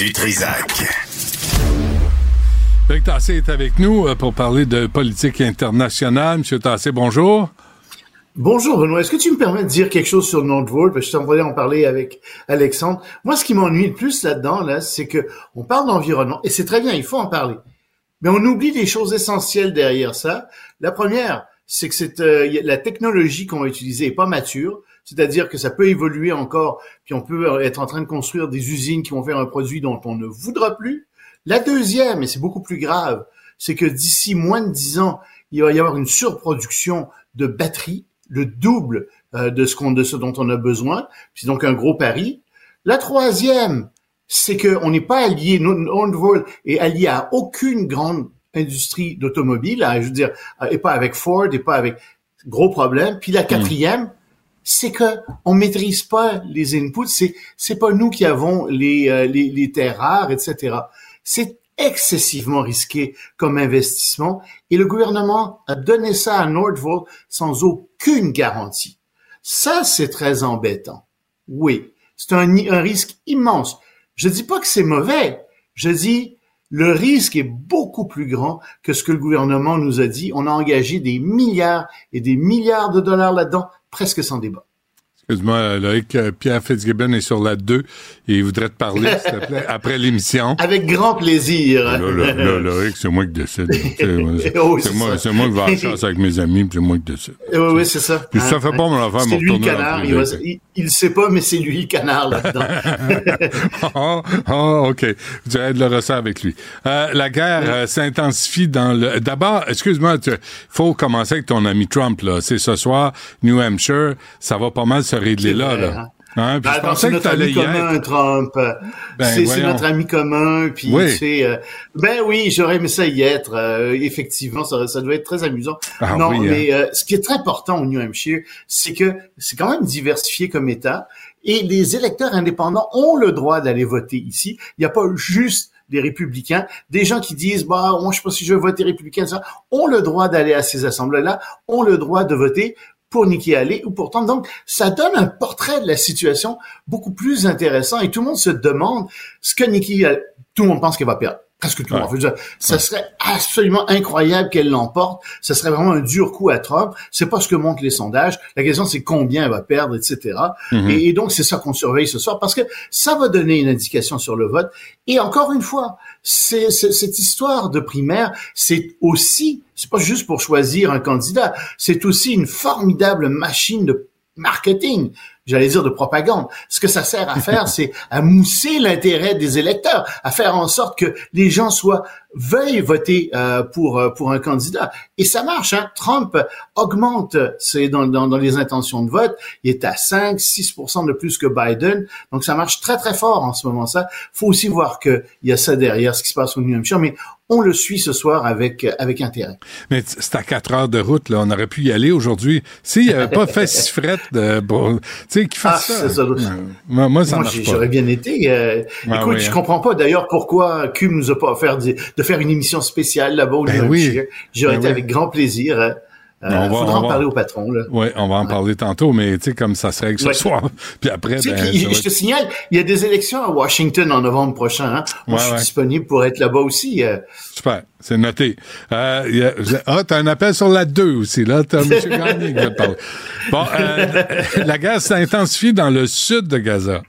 Du Trisac. Eric Tassé est avec nous euh, pour parler de politique internationale. Monsieur Tassé, bonjour. Bonjour Benoît, est-ce que tu me permets de dire quelque chose sur Nordvolt? Parce que je t'envoyais en parler avec Alexandre. Moi, ce qui m'ennuie le plus là-dedans, là, c'est que on parle d'environnement, et c'est très bien, il faut en parler. Mais on oublie des choses essentielles derrière ça. La première, c'est que c'est euh, la technologie qu'on va utiliser est pas mature. C'est-à-dire que ça peut évoluer encore, puis on peut être en train de construire des usines qui vont faire un produit dont on ne voudra plus. La deuxième, et c'est beaucoup plus grave, c'est que d'ici moins de dix ans, il va y avoir une surproduction de batteries, le double euh, de ce qu'on, de ce dont on a besoin. C'est donc un gros pari. La troisième, c'est qu'on n'est pas allié, Nordvolt est allié à aucune grande industrie d'automobile, je veux dire, et pas avec Ford, et pas avec gros problème. Puis la quatrième, c'est que on maîtrise pas les inputs, c'est c'est pas nous qui avons les, euh, les, les terres rares, etc. C'est excessivement risqué comme investissement et le gouvernement a donné ça à Nordvolt sans aucune garantie. Ça, c'est très embêtant. Oui, c'est un, un risque immense. Je dis pas que c'est mauvais. Je dis le risque est beaucoup plus grand que ce que le gouvernement nous a dit. On a engagé des milliards et des milliards de dollars là-dedans presque sans débat. Excuse-moi, Loïc, euh, Pierre Fitzgibbon est sur la 2 et il voudrait te parler, s'il te plaît, <laughs> après l'émission. Avec grand plaisir. Là, là, là, Loïc, c'est moi qui décide. Oh, <laughs> c'est moi, c'est moi qui vais la <laughs> chasse avec mes amis, puis c'est moi qui décide. Oui, oui, c'est ça. Puis ça fait pas mon affaire, C'est lui le canard. Il, va, il, il, sait pas, mais c'est lui le canard là-dedans. oh, oh, OK. Vous allez le ressort avec lui. Euh, la guerre euh, s'intensifie dans le... D'abord, excuse-moi, il faut commencer avec ton ami Trump, là. C'est ce soir, New Hampshire, ça va pas mal se régler là, là. Hein, ben, notre ami commun, Trump. Ben, c'est notre ami commun. Puis, oui. euh, ben oui, j'aurais aimé ça y être. Euh, effectivement, ça, ça doit être très amusant. Ah, non, oui, mais hein. euh, ce qui est très important au New Hampshire, c'est que c'est quand même diversifié comme État. Et les électeurs indépendants ont le droit d'aller voter ici. Il n'y a pas juste des républicains, des gens qui disent bah moi je sais pas si je veux voter républicain, ça, ont le droit d'aller à ces assemblées-là, ont le droit de voter pour Nikki Haley ou pourtant. Donc, ça donne un portrait de la situation beaucoup plus intéressant et tout le monde se demande ce que Nikki, tout le monde pense qu'elle va perdre. presque tout le monde. Je veux dire, ça serait absolument incroyable qu'elle l'emporte. Ce serait vraiment un dur coup à Trump. C'est pas ce que montrent les sondages. La question, c'est combien elle va perdre, etc. Mhm. et, et donc, c'est ça qu'on surveille ce soir parce que ça va donner une indication sur le vote. Et encore une fois, c'est, c'est- cette histoire de primaire, c'est aussi, c'est pas juste pour choisir un candidat, c'est aussi une formidable machine de marketing, j'allais dire de propagande. Ce que ça sert à <laughs> faire, c'est à mousser l'intérêt des électeurs, à faire en sorte que les gens soient veuillent voter euh, pour euh, pour un candidat. Et ça marche. Hein? Trump augmente c'est dans, dans dans les intentions de vote. Il est à 5, 6% de plus que Biden. Donc ça marche très très fort en ce moment. Ça, faut aussi voir que il y a ça derrière, ce qui se passe au New Hampshire. Mais on le suit ce soir avec avec intérêt. Mais c'est à 4 heures de route, là. On aurait pu y aller aujourd'hui. S'il n'y avait pas fait si <laughs> frette de, bon, tu sais, qu'il Ah, fasse ça. c'est ça. Ouais. Moi, moi, ça Moi, marche pas. j'aurais bien été. euh, Ah écoute, oui, je hein. comprends pas d'ailleurs pourquoi Cube nous a pas offert de, de faire une émission spéciale là-bas au Ben New oui. J'aurais Ben été oui. avec grand plaisir. hein. Euh, On va- faudra on en va- parler au patron. Là. Oui, on va en parler tantôt, mais tu sais, comme ça se règle ce Ouais. soir. <laughs> Puis après, ben, puis, je te signale, il y a des élections à Washington en novembre prochain. Hein. Moi, Ouais, je suis disponible pour être là-bas aussi. euh. Super, c'est noté. Euh, a- ah, t'as un appel sur la 2 aussi, là. T'as M. Gagné qui va te parler. Bon, euh, <laughs> la guerre s'intensifie dans le sud de Gaza.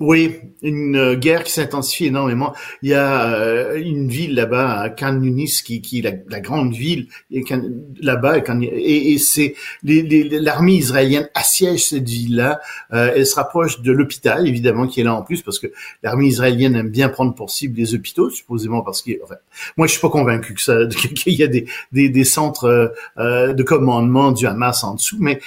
Oui, une euh, guerre qui s'intensifie énormément. Il y a euh, une ville là-bas, Khan Yunis, qui, qui est la, grande ville là-bas, et, et, c'est l'armée israélienne assiège cette ville-là. Euh, elle se rapproche de l'hôpital, évidemment, qui est là en plus, parce que l'armée israélienne aime bien prendre pour cible les hôpitaux, supposément parce que, enfin, moi, je suis pas convaincu que ça, <laughs> qu'il y a des, des, des centres euh, de commandement du Hamas en dessous, mais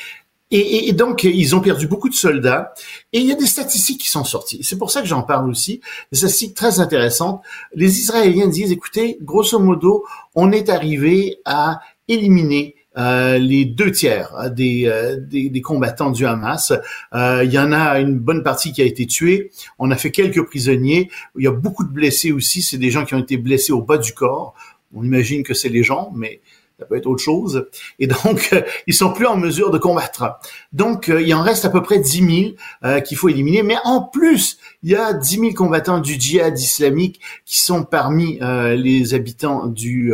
et, et- et donc, ils ont perdu beaucoup de soldats. Et il y a des statistiques qui sont sorties. C'est pour ça que j'en parle aussi. Des statistiques très intéressantes. Les Israéliens disent, écoutez, grosso modo, on est arrivé à éliminer euh, les deux tiers euh, des, euh, des, des combattants du Hamas. Euh, il y en a une bonne partie qui a été tuée. On a fait quelques prisonniers. Il y a beaucoup de blessés aussi. C'est des gens qui ont été blessés au bas du corps. On imagine que c'est les jambes, mais ça peut être autre chose. Et donc, euh, ils sont plus en mesure de combattre. Donc, euh, il en reste à peu près 10 000 euh, qu'il faut éliminer. Mais en plus, il y a 10 000 combattants du djihad islamique qui sont parmi les habitants du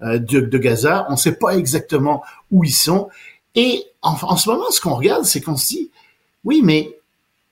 de, de Gaza. On ne sait pas exactement où ils sont. Et en, en ce moment, ce qu'on regarde, c'est qu'on se dit, oui, mais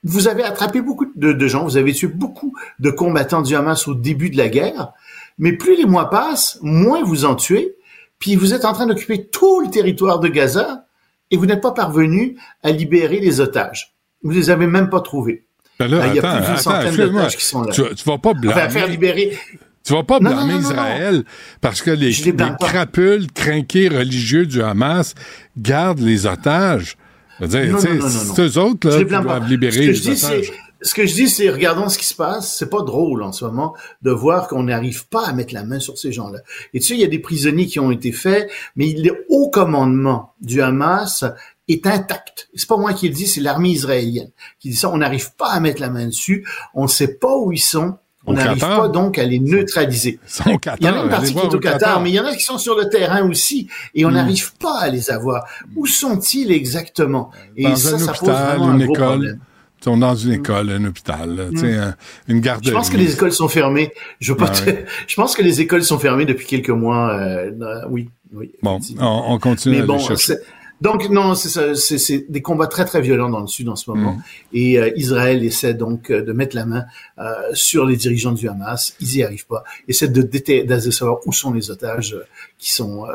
vous avez attrapé beaucoup de gens, vous avez tué beaucoup de combattants du Hamas au début de la guerre, mais plus les mois passent, moins vous en tuez, puis vous êtes en train d'occuper tout le territoire de Gaza et vous n'êtes pas parvenu à libérer les otages. Vous les avez même pas trouvés. Ben là, il y a attends, plus centaine d'otages qui sont là. Tu, tu vas pas blâmer. Enfin, faire libérer. Tu vas pas Non, blâmer non, non, non, Israël parce que les, crapules crinqués religieux du Hamas gardent les otages. Je veux dire, c'est eux autres là, qui doivent libérer Ce que les je dis, c'est, otages. Ce que je dis, c'est, regardons ce qui se passe. C'est pas drôle en ce moment de voir qu'on n'arrive pas à mettre la main sur ces gens-là. Et tu sais, il y a des prisonniers qui ont été faits, mais le haut commandement du Hamas est intact. C'est pas moi qui le dis, c'est l'armée israélienne qui dit ça. On n'arrive pas à mettre la main dessus. On ne sait pas où ils sont. On n'arrive pas donc à les neutraliser. Au Qatar, Il y en a une partie qui est au Qatar, Qatar. mais il y en a qui sont sur le terrain aussi, et on Hmm. n'arrive pas à les avoir. Où sont-ils exactement? Et Dans ça, un ça pose vraiment une un gros école. problème. Sont dans une école, un hôpital, Mm. un- une garderie. Je pense que les écoles sont fermées. Je veux pas Ah te-. <laughs> Je pense que les écoles sont fermées depuis quelques mois. euh, oui, oui. Bon, on, on continue Mais à bon, chercher. donc non, c'est ça, c'est- des combats très très violents dans le sud en ce moment. Mm. Et euh, Israël essaie donc euh, de mettre la main euh, sur les dirigeants du Hamas. Ils y arrivent pas. Essaie de, déter- de savoir où sont les otages euh, qui sont euh,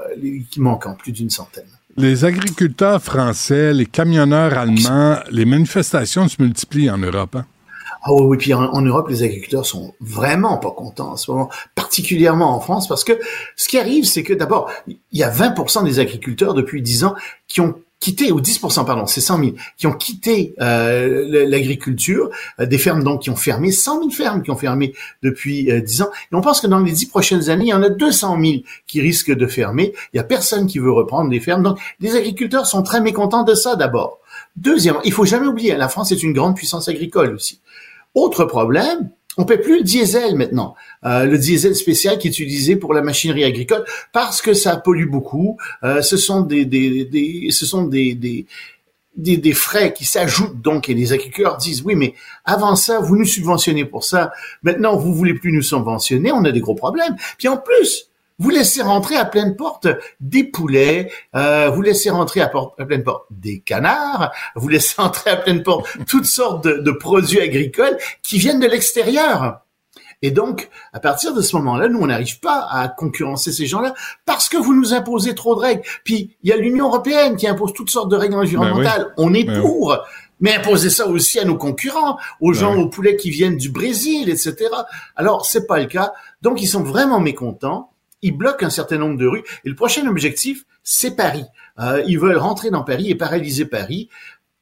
qui manquent en plus d'une centaine. Les agriculteurs français, les camionneurs allemands, les manifestations se multiplient en Europe. hein. Ah oui, oui, puis en, en Europe, les agriculteurs sont vraiment pas contents en ce moment, particulièrement en France, parce que ce qui arrive, c'est que d'abord, il y a 20% des agriculteurs depuis 10 ans qui ont quitté, ou 10%, pardon, c'est 100 000, qui ont quitté euh, l'agriculture, euh, des fermes donc qui ont fermé, 100 000 fermes qui ont fermé depuis euh, 10 ans, et on pense que dans les 10 prochaines années, il y en a 200 000 qui risquent de fermer, il y a personne qui veut reprendre des fermes, donc les agriculteurs sont très mécontents de ça d'abord. Deuxièmement, il faut jamais oublier, la France est une grande puissance agricole aussi. Autre problème, on paie plus le diesel maintenant, Euh, le diesel spécial qui est utilisé pour la machinerie agricole parce que ça pollue beaucoup. Euh, ce sont des, des, des- ce sont des, des des, des frais qui s'ajoutent. Donc et les agriculteurs disent oui mais avant ça vous nous subventionnez pour ça. Maintenant vous voulez plus nous subventionner on a des gros problèmes. Puis en plus vous laissez rentrer à pleine porte des poulets, euh, vous laissez rentrer à, porte, à, pleine porte des canards, vous laissez <laughs> rentrer à pleine porte toutes sortes de, de produits agricoles qui viennent de l'extérieur. Et donc, à partir de ce moment-là, nous, on n'arrive pas à concurrencer ces gens-là parce que vous nous imposez trop de règles. Puis, il y a l'Union européenne qui impose toutes sortes de règles environnementales. Ben oui. On est Ben pour. Mais imposer ça aussi à nos concurrents, aux gens, Ben oui. aux poulets qui viennent du Brésil, etc. Alors, c'est pas le cas. Donc, ils sont vraiment mécontents. Ils bloquent un certain nombre de rues. Et le prochain objectif, c'est Paris. Euh, ils veulent rentrer dans Paris et paralyser Paris.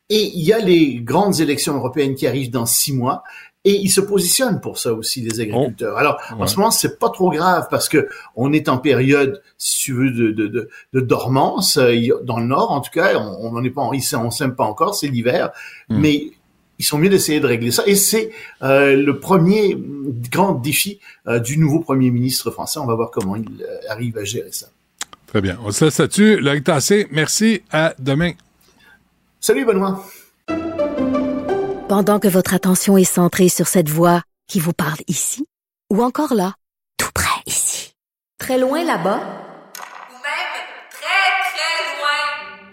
Et il y a les grandes élections européennes qui arrivent dans six mois. Et ils se positionnent pour ça aussi, les agriculteurs. Alors, en ce moment, c'est pas trop grave parce que on est en période, si tu veux, de, de, de, de dormance euh, dans le Nord, en tout cas. On n'en est pas, ici, on s'aime pas encore, c'est l'hiver, mais ils sont mieux d'essayer de régler ça. Et c'est euh, le premier grand défi euh, du nouveau premier ministre français. On va voir comment il euh, arrive à gérer ça. Très bien. On se laisse là-dessus. Loïc Tassé, merci. À demain. Salut, Benoît. Pendant que votre attention est centrée sur cette voix qui vous parle ici, ou encore là, tout près ici, très loin là-bas, Ou même très, très loin.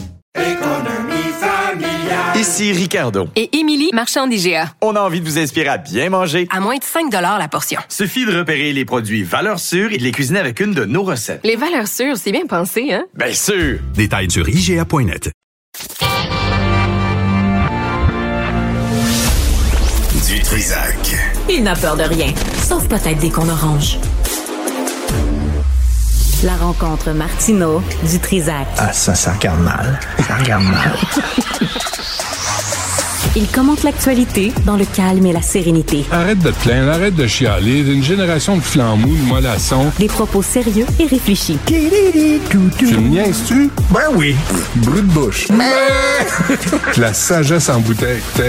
Ici Ricardo. Et Émilie, marchand d'IGA. On a envie de vous inspirer à bien manger. À moins de 5 la portion. Suffit de repérer les produits valeurs sûres et de les cuisiner avec une de nos recettes. Les valeurs sûres, c'est bien pensé, hein? Bien sûr! Détails sur IGA.net. Du Trisac. Il n'a peur de rien, sauf peut-être des qu'on orange. La rencontre Martino du Trisac. Ah, ça, ça regarde mal. Ça regarde mal. <laughs> Il commente l'actualité dans le calme et la sérénité. Arrête de te plaindre, arrête de chialer. Une génération de flambous, de mollassons. Des propos sérieux et réfléchis. Tu me niaises-tu? Ben oui. Brut de bouche. <laughs> La sagesse en bouteille. Tu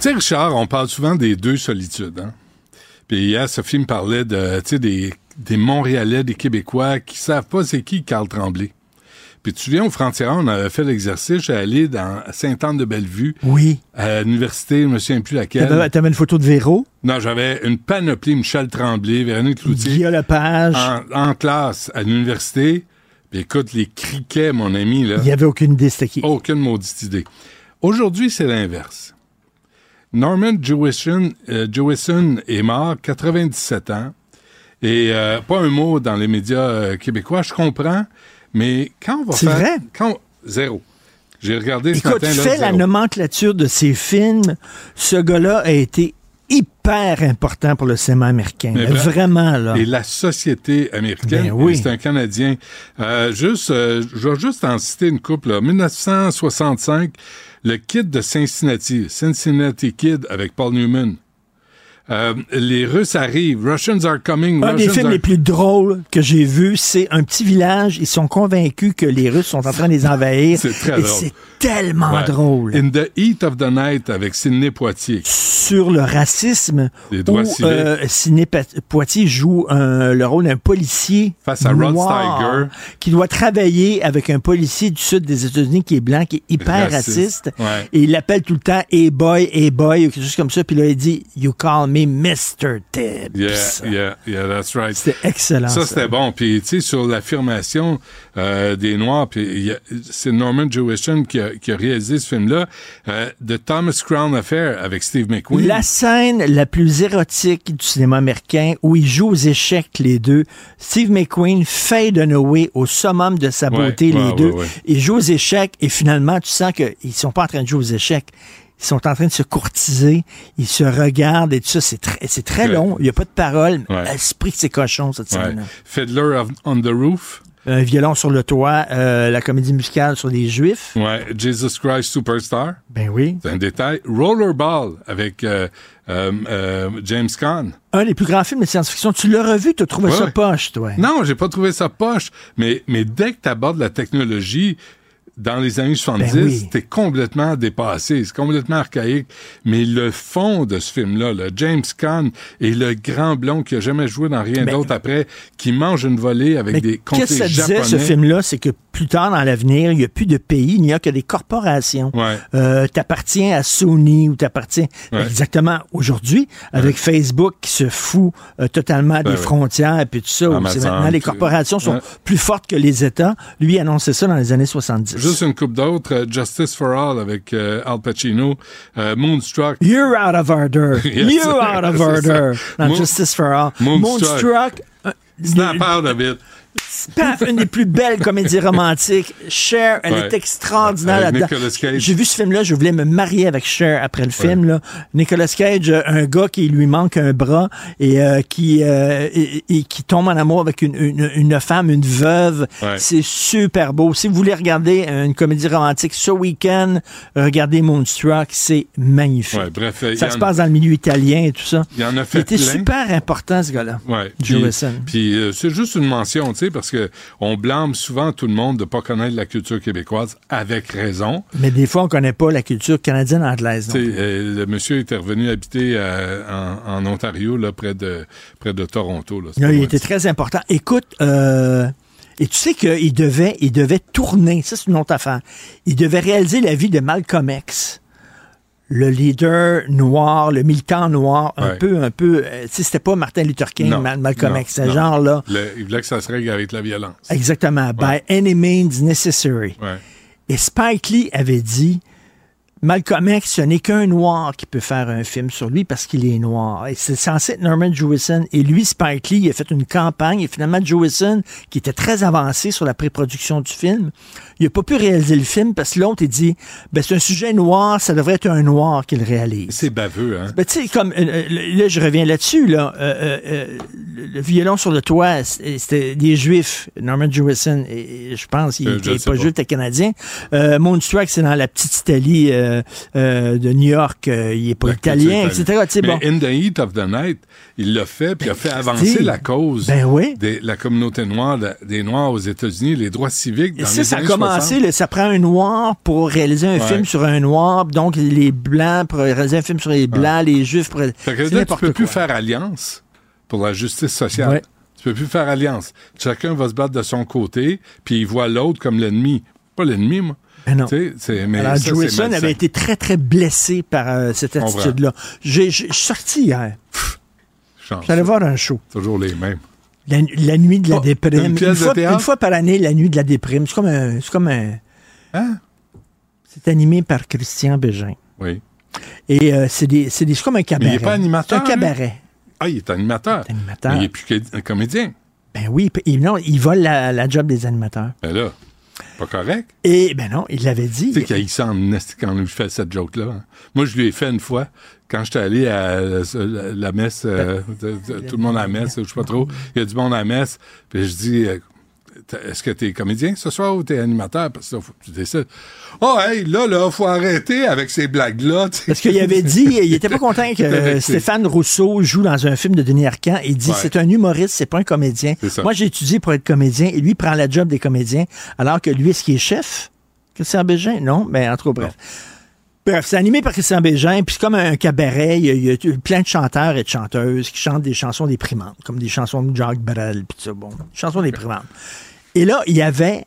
sais, Richard, on parle souvent des deux solitudes. Hein? Puis hier, Sophie me parlait de, tu sais, des, des Montréalais, des Québécois qui savent pas c'est qui Carl Tremblay. Puis tu te souviens, au Frontières, on avait fait l'exercice, j'étais allé dans Sainte-Anne-de-Bellevue. Oui. À l'université, je me souviens plus laquelle. T'avais t'avais une photo de Véro, Non, j'avais une panoplie, Michel Tremblay, Véronique Cloutier. Guillaume Lepage. En, en classe à l'université. Puis écoute, les criquets, mon ami, là. Il n'y avait aucune idée c'était qui. Aucune maudite idée. Aujourd'hui, c'est l'inverse. Norman Jewison, euh, Jewison est mort, 97 ans. Et euh, pas un mot dans les médias euh, québécois, je comprends. Mais quand on va C'est faire... vrai? Quand, zéro. J'ai regardé ce Écoute, matin, là, fais la nomenclature de ses films. Ce gars-là a été hyper important pour le cinéma américain. Là. Vraiment, là. Et la société américaine, Ben oui. c'est un Canadien. Euh, juste, euh, je vais juste en citer une couple. Là. 1965, le Kid de Cincinnati, Cincinnati Kid avec Paul Newman. Euh, les Russes arrivent, Russians are coming. Un des films are- les plus drôles que j'ai vu, c'est un petit village. Ils sont convaincus que les Russes sont en train de les envahir. C'est très drôle. Tellement Ouais. drôle. In the Heat of the Night avec Sidney Poitier. Sur le racisme, Les où euh, Sidney Poitier joue un- le rôle d'un policier Face à Rod Steiger. qui doit travailler avec un policier du sud des États-Unis qui est blanc, qui est hyper Raciste. raciste. Ouais. Et il l'appelle tout le temps « Hey boy, hey boy » ou quelque chose comme ça. Puis là, il dit « You call me Mr. Tibbs Yeah, yeah, yeah, that's right. C'était excellent, Ça, ça. c'était bon. Puis, tu sais, sur l'affirmation euh, des Noirs, puis c'est Norman Jewison qui a, qui a réalisé ce film-là, euh, de Thomas Crown Affair avec Steve McQueen. La scène la plus érotique du cinéma américain où ils jouent aux échecs les deux. Steve McQueen, Faye Dunaway au summum de sa beauté ouais, les ouais, deux. ouais. Ils jouent aux échecs et finalement tu sens qu'ils sont pas en train de jouer aux échecs. Ils sont en train de se courtiser, ils se regardent et tout ça. C'est très, c'est très Ouais. long. Il n'y a pas de parole. Ouais. Esprit que c'est cochon, cette Ouais. scène-là. Fiddler on the Roof Un violon sur le toit, euh, la comédie musicale sur les Juifs. Ouais, Jesus Christ Superstar. Ben oui. C'est un détail. Rollerball avec euh, euh, euh, James Caan. Un des plus grands films de science-fiction. Tu l'as revu, tu as trouvé Ouais, ça ouais. poche, toi? Non, j'ai pas trouvé ça poche. Mais, mais dès que tu abordes la technologie, dans les années 70, Ben oui. t'es complètement dépassé, c'est complètement archaïque. Mais le fond de ce film-là, là, James Caan et le grand blond qui a jamais joué dans rien Mais- d'autre après, qui mange une volée avec des qu'est-ce que ça disait, ce film-là? C'est que plus tard dans l'avenir, il n'y a plus de pays, il n'y a que des corporations. Ouais. Euh, t'appartiens à Sony ou t'appartiens Ouais. exactement aujourd'hui avec Facebook qui se fout euh, totalement des Ben ouais. frontières et puis tout ça. où Amazon, c'est maintenant les corporations sont plus fortes que les États. Lui annonçait ça dans les années 70. Juste une coupe d'autres, euh, Justice for All avec euh, Al Pacino, Moonstruck. You're out of order. <laughs> Yes. You're out of <laughs> order. Dans Moon- Justice for All. Moonstruck. Moonstruck. Snap out of it. Paf, une des plus belles comédies romantiques. Cher, elle Ouais. est extraordinaire là-dedans. J'ai vu ce film-là, je voulais me marier avec Cher après le film. Là. Nicolas Cage, euh, un gars qui lui manque un bras et euh, qui euh, et, et qui tombe en amour avec une, une, une femme, une veuve. Ouais. C'est super beau. Si vous voulez regarder une comédie romantique ce week-end, regardez Moonstruck, c'est magnifique. Bref, Ça il se en- passe dans le milieu italien et tout ça. Il y en a Il fait était plein. super important, ce gars-là. Puis, puis, euh, c'est juste une mention, tu sais, parce que on blâme souvent tout le monde de pas connaître la culture québécoise avec raison. Mais des fois, on connaît pas la culture canadienne-anglaise. Euh, le monsieur était revenu habiter euh, en, en Ontario, là, près de près de Toronto. Là, il était ça. très important. Écoute, euh, et tu sais qu'il devait, il devait tourner, ça c'est une autre affaire, il devait réaliser la vie de Malcolm X, le leader noir, le militant noir, un Ouais. peu, un peu, euh, sais, c'était pas Martin Luther King, Non, Malcolm non, X, c'est non. genre là, Le- il voulait que ça se règle avec la violence. exactement, by any means necessary. Ouais. Et Spike Lee avait dit, Malcolm X, ce n'est qu'un noir qui peut faire un film sur lui parce qu'il est noir. Et c'est censé être Norman Jewison. Et lui, Spike Lee, il a fait une campagne. Et finalement, Jewison, qui était très avancé sur la pré-production du film, il n'a pas pu réaliser le film parce que l'autre, il dit, ben, c'est un sujet noir, ça devrait être un noir qui le réalise. C'est baveux, hein? Ben, tu sais, comme, euh, euh, là, je reviens là-dessus, là. Euh, le, violon sur le toit, c'était des Juifs, Norman Jewison, et, je pense, il n'est pas pas. juif, c'était canadien. Euh, Moonstruck, c'est dans la petite Italie euh, euh, de New York, euh, il n'est pas La italien, etc. Mais bon. In the Heat of the Night, il l'a fait, puis il a fait avancer dis, la cause ben oui. de la communauté noire, des Noirs aux États-Unis, les droits civiques Et dans ça, les ça a commencé, 60. là, ça prend un noir pour réaliser un Ouais. film sur un noir, donc les blancs pour réaliser un film sur les blancs, les juifs pour... Fait que là, tu peux plus faire alliance pour la justice sociale. Ouais. Tu peux plus faire alliance. Chacun va se battre de son côté, puis il voit l'autre comme l'ennemi. Pas l'ennemi, moi. Ben non. Mais Alors, ça, Jewison avait été très, très blessé par euh, cette attitude-là. Je suis sorti hier. J'allais voir un show. Toujours les mêmes. La, la nuit de la déprime. une fois, une fois par année, la nuit de la déprime. C'est comme un. C'est comme un. Hein? C'est animé par Christian Bégin. Oui. Et euh, c'est des, comme un cabaret. Mais il n'est pas animateur. C'est un lui? cabaret. Ah, il est animateur. animateur. Mais il n'est plus un comédien. Ben oui, il- non, il vole la, la job des animateurs. Ben là, pas correct. Et ben non, il l'avait dit. Tu sais qu'il s'en quand on lui fait cette joke-là. hein. Moi, je lui ai fait une fois, quand j'étais allé à la, la- la messe, euh, de- de- tout le monde à la messe, je sais pas trop, il y a du monde à la messe, puis je dis, euh, est-ce que t'es comédien ce soir ou t'es animateur? Parce que là, faut que tu décides. Oh, hey, là, là, faut arrêter avec ces blagues-là. Parce qu'il avait dit, il était pas content <laughs> que euh, Stéphane Rousseau joue dans un film de Denis Arcand. Il dit, Ouais. c'est un humoriste, c'est pas un comédien. Moi, j'ai étudié pour être comédien et lui prend la job des comédiens, alors que lui, est-ce qu'il est chef? Christian Bégin? Non, mais en tout cas, bref. Bref, c'est animé par Christian Bégin, puis c'est comme un cabaret. Il y, a, il y a plein de chanteurs et de chanteuses qui chantent des chansons déprimantes, comme des chansons de Jacques Brel, puis tout ça, bon, chansons déprimantes. Et là, il y avait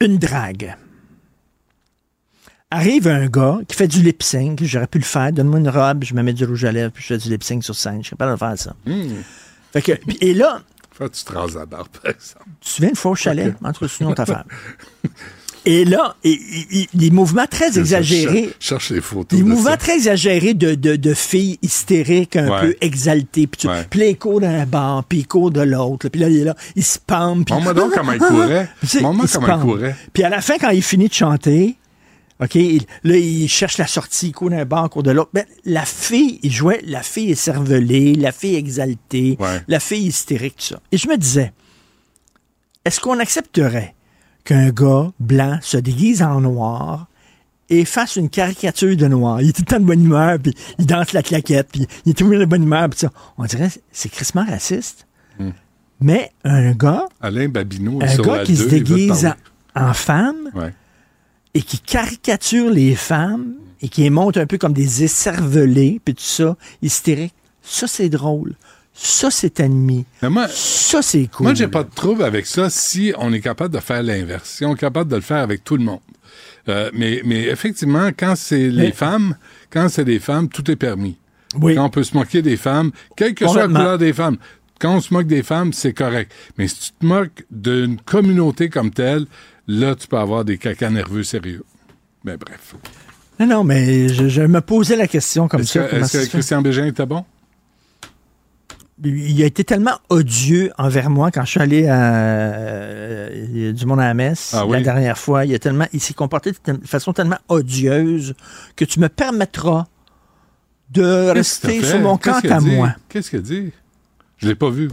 une drague. Arrive un gars qui fait du lip sync, j'aurais pu le faire, donne-moi une robe, je me mets du rouge à lèvres, puis je fais du lip sync sur scène. Je suis capable de faire ça. Hum. Fait que, et là, rases la barbe, par exemple. tu une fois au chalet, entre sinon ta femme. Et là, et- des mouvements très exagérés. Je cherche les photos. Des de mouvements ça. très exagérés de, de, de filles hystériques, un Ouais. peu exaltées. Puis, tu- Ouais. puis là, il court d'un banc, puis il court de l'autre. Puis là, il est là, il se pampe. puis- donc comment <laughs> il courait. Comment il courait. Puis à la fin, quand il finit de chanter, OK, il- là, il cherche la sortie, il court d'un banc, il court de l'autre. Ben, la fille, il jouait la fille écervelée, la fille exaltée, Ouais. la fille hystérique, tout ça. Et je me disais, est-ce qu'on accepterait qu'un gars blanc se déguise en noir et fasse une caricature de noir? Il est tout le temps de bonne humeur, puis il danse la claquette, puis il est toujours de bonne humeur, puis ça. On dirait, c'est crissement raciste. Hmm. Mais un gars, Alain Babineau un gars qui se deux, déguise en, en femme Ouais. et qui caricature les femmes et qui les montre un peu comme des écervelés, puis tout ça, hystérique, ça c'est drôle. Ça c'est admis. ça c'est cool. Moi, j'ai pas de trouble avec ça si on est capable de faire l'inverse, si on est capable de le faire avec tout le monde. Euh, mais, mais effectivement, quand c'est les Mais- femmes, quand c'est des femmes, tout est permis. Oui. Quand on peut se moquer des femmes, quelle que soit la couleur des femmes, quand on se moque des femmes, c'est correct. Mais si tu te moques d'une communauté comme telle, là, tu peux avoir des cacas nerveux sérieux. Mais bref. Non, non, mais je, je me posais la question comme ça. est-ce que? Christian Bégin était bon? Il a été tellement odieux envers moi quand je suis allé à euh, du monde à la messe Ah la dernière fois. Il, a tellement, il s'est comporté de façon tellement odieuse que tu me permettras de rester sur mon camp à moi. Qu'est-ce qu'il dit? Je l'ai pas vu.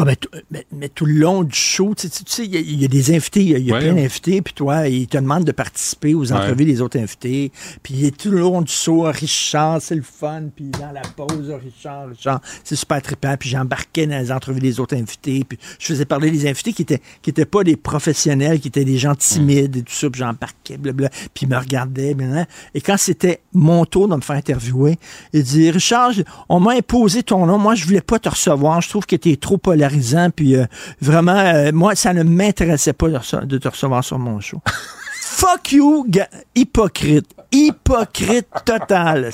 Ah ben, mais, mais tout le long du show, tu sais, tu sais, il y, y a des invités, il y a, Ouais. plein d'invités, puis toi, ils te demandent de participer aux Ouais. entrevues des autres invités, puis il est tout le long du show, Richard, c'est le fun, puis dans la pause, Richard, Richard, c'est super trippant, puis j'embarquais dans les entrevues des autres invités, puis je faisais parler des invités qui étaient qui étaient pas des professionnels, qui étaient des gens timides et tout ça, puis j'embarquais, blablabla, puis ils me regardaient, blablabla. et quand c'était mon tour de me faire interviewer, il dit, Richard, on m'a imposé ton nom, moi je voulais pas te recevoir, je trouve que tu es trop polarisant, puis euh, vraiment, euh, moi ça ne m'intéressait pas de, te recevoir sur mon show. <laughs> Fuck you, hypocrite. Hypocrite total.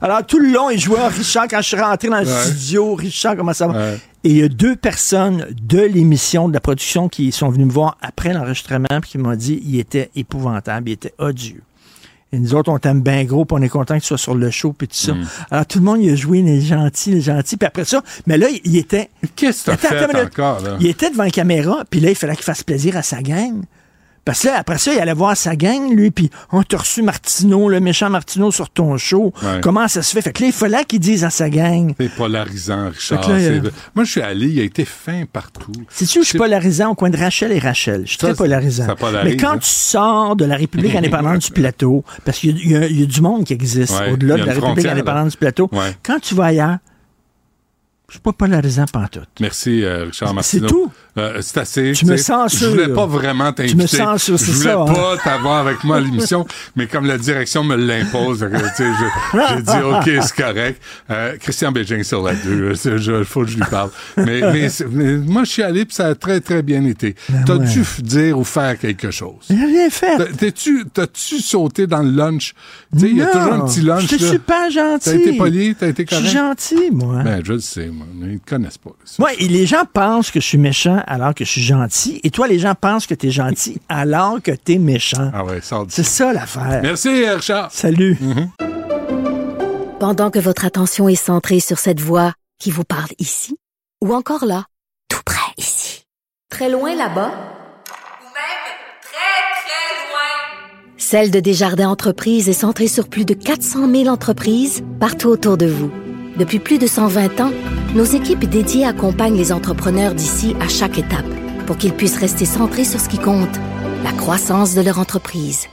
Alors, tout le long, il jouait à Richard quand je suis rentré dans le Ouais. studio. Richard, comment ça va? Ouais. Et il y a deux personnes de l'émission, de la production, qui sont venues me voir après l'enregistrement puis qui m'ont dit il était épouvantable, il était odieux. Et nous autres, on t'aime bien gros, puis on est content que tu sois sur le show, puis tout ça. Mm. Alors, tout le monde, il a joué les gentils, les gentils. Puis après ça, mais là, il- était... Qu'est-ce que t'as fait encore, là? Il était devant la caméra, puis là, il fallait qu'il fasse plaisir à sa gang. Parce que là, après ça, il allait voir sa gang, lui, puis on t'a reçu Martineau, le méchant Martineau sur ton show. Ouais. Comment ça se fait? Fait que là, il fallait qu'il dise à sa gang. C'est polarisant, Richard. Là, C'est- euh, Moi, je suis allé, il a été fin partout. C'est-tu où je suis polarisant? Au coin de Rachel et Rachel? Je suis Ça, très polarisant. ça polarise, Mais quand hein? tu sors de la République <laughs> indépendante du plateau, parce qu'il y, a- y y du monde qui existe Ouais, au-delà de la République indépendante là. du plateau, Ouais. quand tu vas ailleurs, je suis pas polarisant pantoute. Merci, euh, Richard C'est Martineau. tout. Euh, c'est assez. Tu me censures. Je voulais pas vraiment Tu me t'inviter. censures, Je c'est voulais ça, hein? pas t'avoir avec moi à l'émission, <laughs> mais comme la direction me l'impose, je- j'ai dit <laughs> OK, c'est correct. Euh, Christian Bégin sur la 2, il faut que je lui parle. Mais, <laughs> mais, moi, je suis allé puis ça a très, très bien été. Ben ouais. dû f- dire ou faire quelque chose? J'ai rien fait. T'as-tu sauté dans le lunch? Il y a toujours un petit lunch. J'étais là. super gentil. T'as été poli, t'as été Je correct? suis gentil, moi. Ben, je le sais, moi, ils te connaissent pas. Moi, et les gens pensent que je suis méchant alors que je suis gentil. Et toi, les gens pensent que tu es gentil <laughs> alors que tu es méchant. Ah ouais, C'est ça l'affaire. Merci, Richard. Salut. Pendant que votre attention est centrée sur cette voix qui vous parle ici, ou encore là, tout près ici, très loin là-bas, Ou même très, très loin. Celle de Desjardins Entreprises est centrée sur plus de 400 000 entreprises partout autour de vous. Depuis plus de 120 ans, nos équipes dédiées accompagnent les entrepreneurs d'ici à chaque étape pour qu'ils puissent rester centrés sur ce qui compte, la croissance de leur entreprise.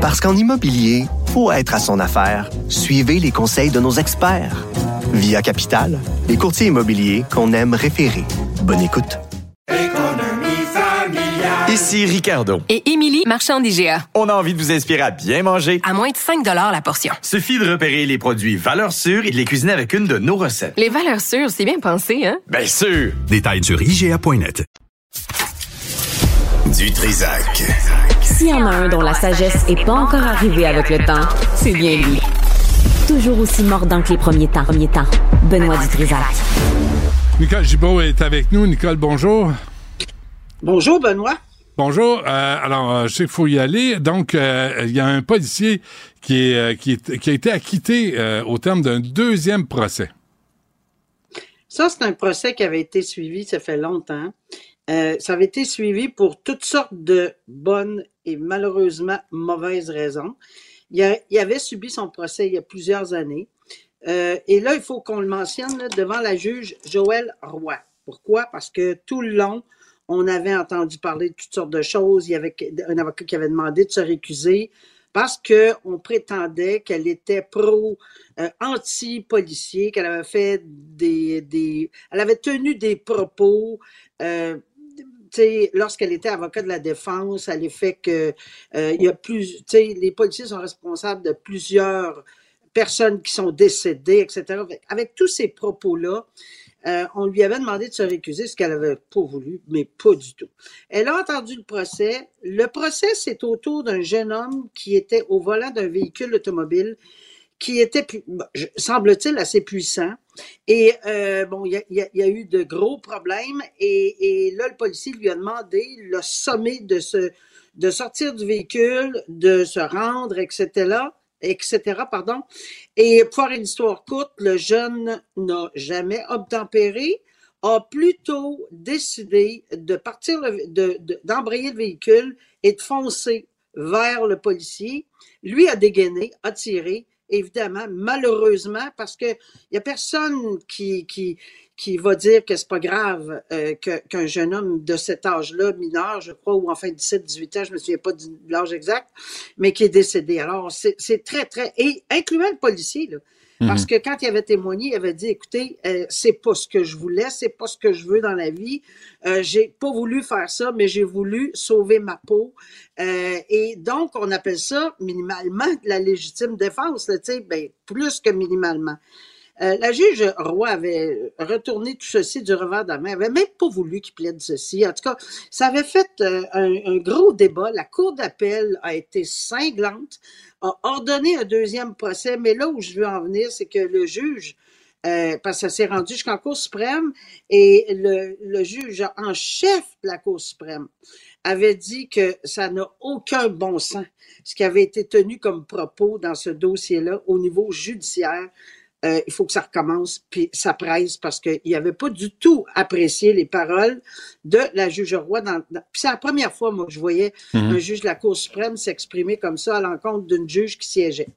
Parce qu'en immobilier, pour être à son affaire, suivez les conseils de nos experts. Via Capital, les courtiers immobiliers qu'on aime référer. Bonne écoute. Ici Ricardo. Et Émilie, marchand d'IGA. On a envie de vous inspirer à bien manger. À moins de 5 la portion. Suffit de repérer les produits valeurs sûres et de les cuisiner avec une de nos recettes. Les valeurs sûres, c'est bien pensé, hein? Bien sûr. Détails sur IGA.net. Du Trisac. S'il y en a un dont la sagesse est pas encore arrivée avec le temps, c'est bien lui. Toujours aussi mordant que les premiers temps. Premiers temps. Benoît Dutrisac. Nicole Gibault est avec nous. Nicole, bonjour. Bonjour, Benoît. Bonjour. Euh, alors, je sais qu'il faut y aller. Donc, euh, il y a un policier qui, euh, a été acquitté au terme d'un deuxième procès. Ça, c'est un procès qui avait été suivi, ça fait longtemps. Euh, ça avait été suivi pour toutes sortes de bonnes et malheureusement mauvaises raisons. Il, avait subi son procès il y a plusieurs années. Et là, il faut qu'on le mentionne devant la juge Joël Roy. Pourquoi? Parce que tout le long, on avait entendu parler de toutes sortes de choses. Il y avait un avocat qui avait demandé de se récuser parce qu'on prétendait qu'elle était pro euh, qu'elle avait fait des, des, elle avait tenu des propos euh, lorsqu'elle était avocat de la défense, à l'effet que euh, il y a plus, les policiers sont responsables de plusieurs personnes qui sont décédées, etc. Avec tous ces propos-là, euh, on lui avait demandé de se récuser, ce qu'elle avait pas voulu, mais pas du tout. Elle a entendu le procès. Le procès, c'est autour d'un jeune homme qui était au volant d'un véhicule automobile qui était, semble-t-il, assez puissant. Et euh, bon, il y a, eu de gros problèmes. Et, là, le policier lui a demandé, le sommé de se, de sortir du véhicule, de se rendre, etc., etc., pardon. Et pour une histoire courte, le jeune n'a jamais obtempéré, a plutôt décidé de partir, le- de, de- d'embrayer le véhicule et de foncer vers le policier. Lui a dégainé, a tiré, évidemment, malheureusement, parce que il y a personne qui, qui, qui va dire que c'est pas grave euh, qu'un jeune homme de cet âge-là, mineur, je crois, ou enfin 17-18 ans, je me souviens pas de l'âge exact, mais qui est décédé. Alors, c'est très, très... Et incluant le policier, là. Parce Mhm. que quand il avait témoigné, il avait dit, écoutez, euh, c'est pas ce que je voulais, c'est pas ce que je veux dans la vie. Euh, j'ai pas voulu faire ça, mais j'ai voulu sauver ma peau. Euh, et donc, on appelle ça minimalement la légitime défense, tu sais, ben, plus que minimalement. Euh, la juge Roy avait retourné tout ceci du revers de la main, avait même pas voulu qu'il plaide ceci. En tout cas, ça avait fait euh, un, gros débat. La cour d'appel a été cinglante, a ordonné un deuxième procès, mais là où je veux en venir, c'est que le juge, euh, parce que ça s'est rendu jusqu'en Cour suprême, et le juge en chef de la Cour suprême avait dit que ça n'a aucun bon sens, ce qui avait été tenu comme propos dans ce dossier-là au niveau judiciaire. Euh, il faut que ça recommence, puis ça presse parce qu'il n'avait pas du tout apprécié les paroles de la juge Roy. Dans, dans- puis c'est la première fois, moi, que je voyais Mhm. un juge de la Cour suprême s'exprimer comme ça à l'encontre d'une juge qui siégeait.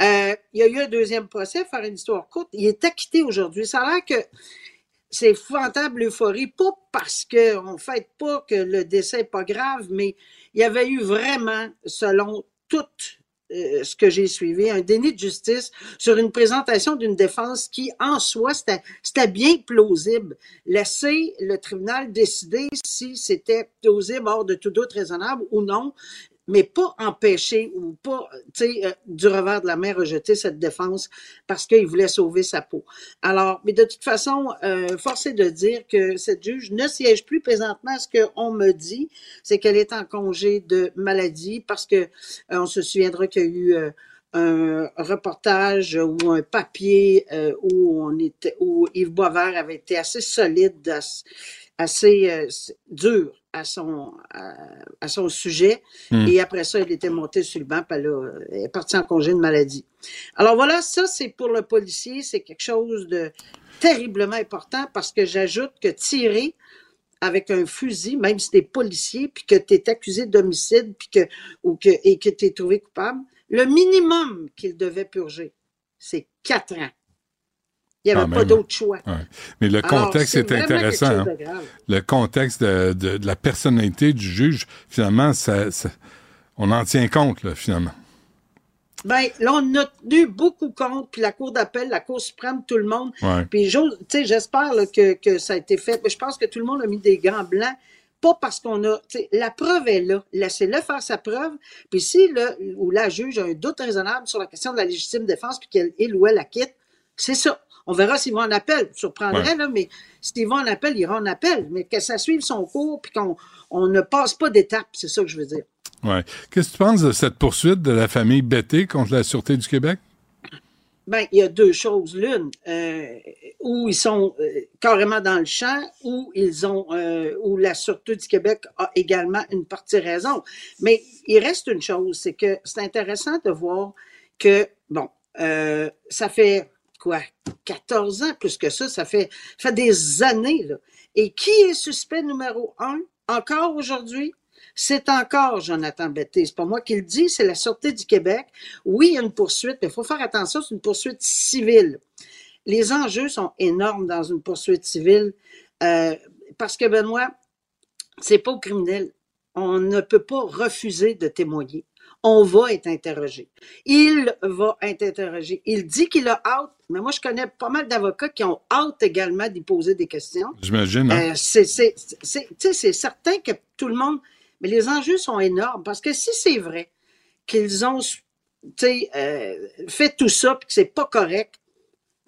Euh, il y a eu un deuxième procès, faire une histoire courte. Il est acquitté aujourd'hui. Ça a l'air que c'est épouvantable l'euphorie, pas parce qu'on ne fête pas que le décès n'est pas grave, mais il y avait eu vraiment, selon tout euh, ce que j'ai suivi, un déni de justice sur une présentation d'une défense qui, en soi, c'était c'était bien plausible. Laisser le tribunal décider si c'était plausible hors de tout doute raisonnable ou non, mais pas empêcher ou pas, tu sais, euh, du revers de la main rejeter cette défense parce qu'il voulait sauver sa peau. Alors, mais de toute façon, euh, force est de dire que cette juge ne siège plus présentement. Ce qu'on me dit, c'est qu'elle est en congé de maladie parce que euh, on se souviendra qu'il y a eu euh, un reportage ou un papier euh, où on était, où Yves Boisvert avait été assez solide, as- assez euh, dur à son à, à son sujet. Hmm. Et après ça, il était monté sur le banc, puis elle, elle est partie en congé de maladie. Alors voilà, ça c'est pour le policier, c'est quelque chose de terriblement important parce que j'ajoute que tirer avec un fusil, même si t'es policier, puis que tu es accusé d'homicide, puis que, ou que, et que tu es trouvé coupable, le minimum qu'il devait purger, c'est quatre ans. Il n'y avait Quand pas d'autre choix. Ouais. Mais le contexte est intéressant. hein. Le contexte de, de- de la personnalité du juge, finalement, ça, ça- on en tient compte, là, finalement. Ben, là, on a tenu beaucoup compte, puis la Cour d'appel, la Cour suprême, tout le monde. Ouais. Puis, j'espère que, que ça a été fait. Je pense que tout le monde a mis des gants blancs. Pas parce qu'on a. La preuve est là. Laissez-le faire sa preuve. Puis, si le, ou la juge a un doute raisonnable sur la question de la légitime défense, puis qu'elle il ou elle la quitte, c'est ça. On verra s'ils vont en appel. Surprendrait, Ouais. là, mais s'ils vont en appel, ils iront en appel. Mais que ça suive son cours, puis qu'on on ne passe pas d'étape. C'est ça que je veux dire. Ouais. Qu'est-ce que tu penses de cette poursuite de la famille Betté contre la Sûreté du Québec? Ben, il y a deux choses. L'une, euh, où ils sont euh, carrément dans le champ, où ils ont, euh, où la Sûreté du Québec a également une partie raison. Mais il reste une chose, c'est que c'est intéressant de voir que, bon, ça fait quoi, 14 ans, plus que ça, ça fait, des années. Et qui est suspect numéro un, encore aujourd'hui? C'est encore Jonathan Betté. C'est pas moi qui le dis, c'est la Sûreté du Québec. Oui, il y a une poursuite, mais il faut faire attention, c'est une poursuite civile. Les enjeux sont énormes dans une poursuite civile euh, parce que, Benoît, c'est pas au criminel. On ne peut pas refuser de témoigner. On va être interrogé. Il va être interrogé. Il dit qu'il a out, mais moi, je connais pas mal d'avocats qui ont out également d'y poser des questions. J'imagine. Hein? Euh, c'est certain que tout le monde. Mais les enjeux sont énormes parce que si c'est vrai qu'ils ont euh, fait tout ça et que c'est pas correct,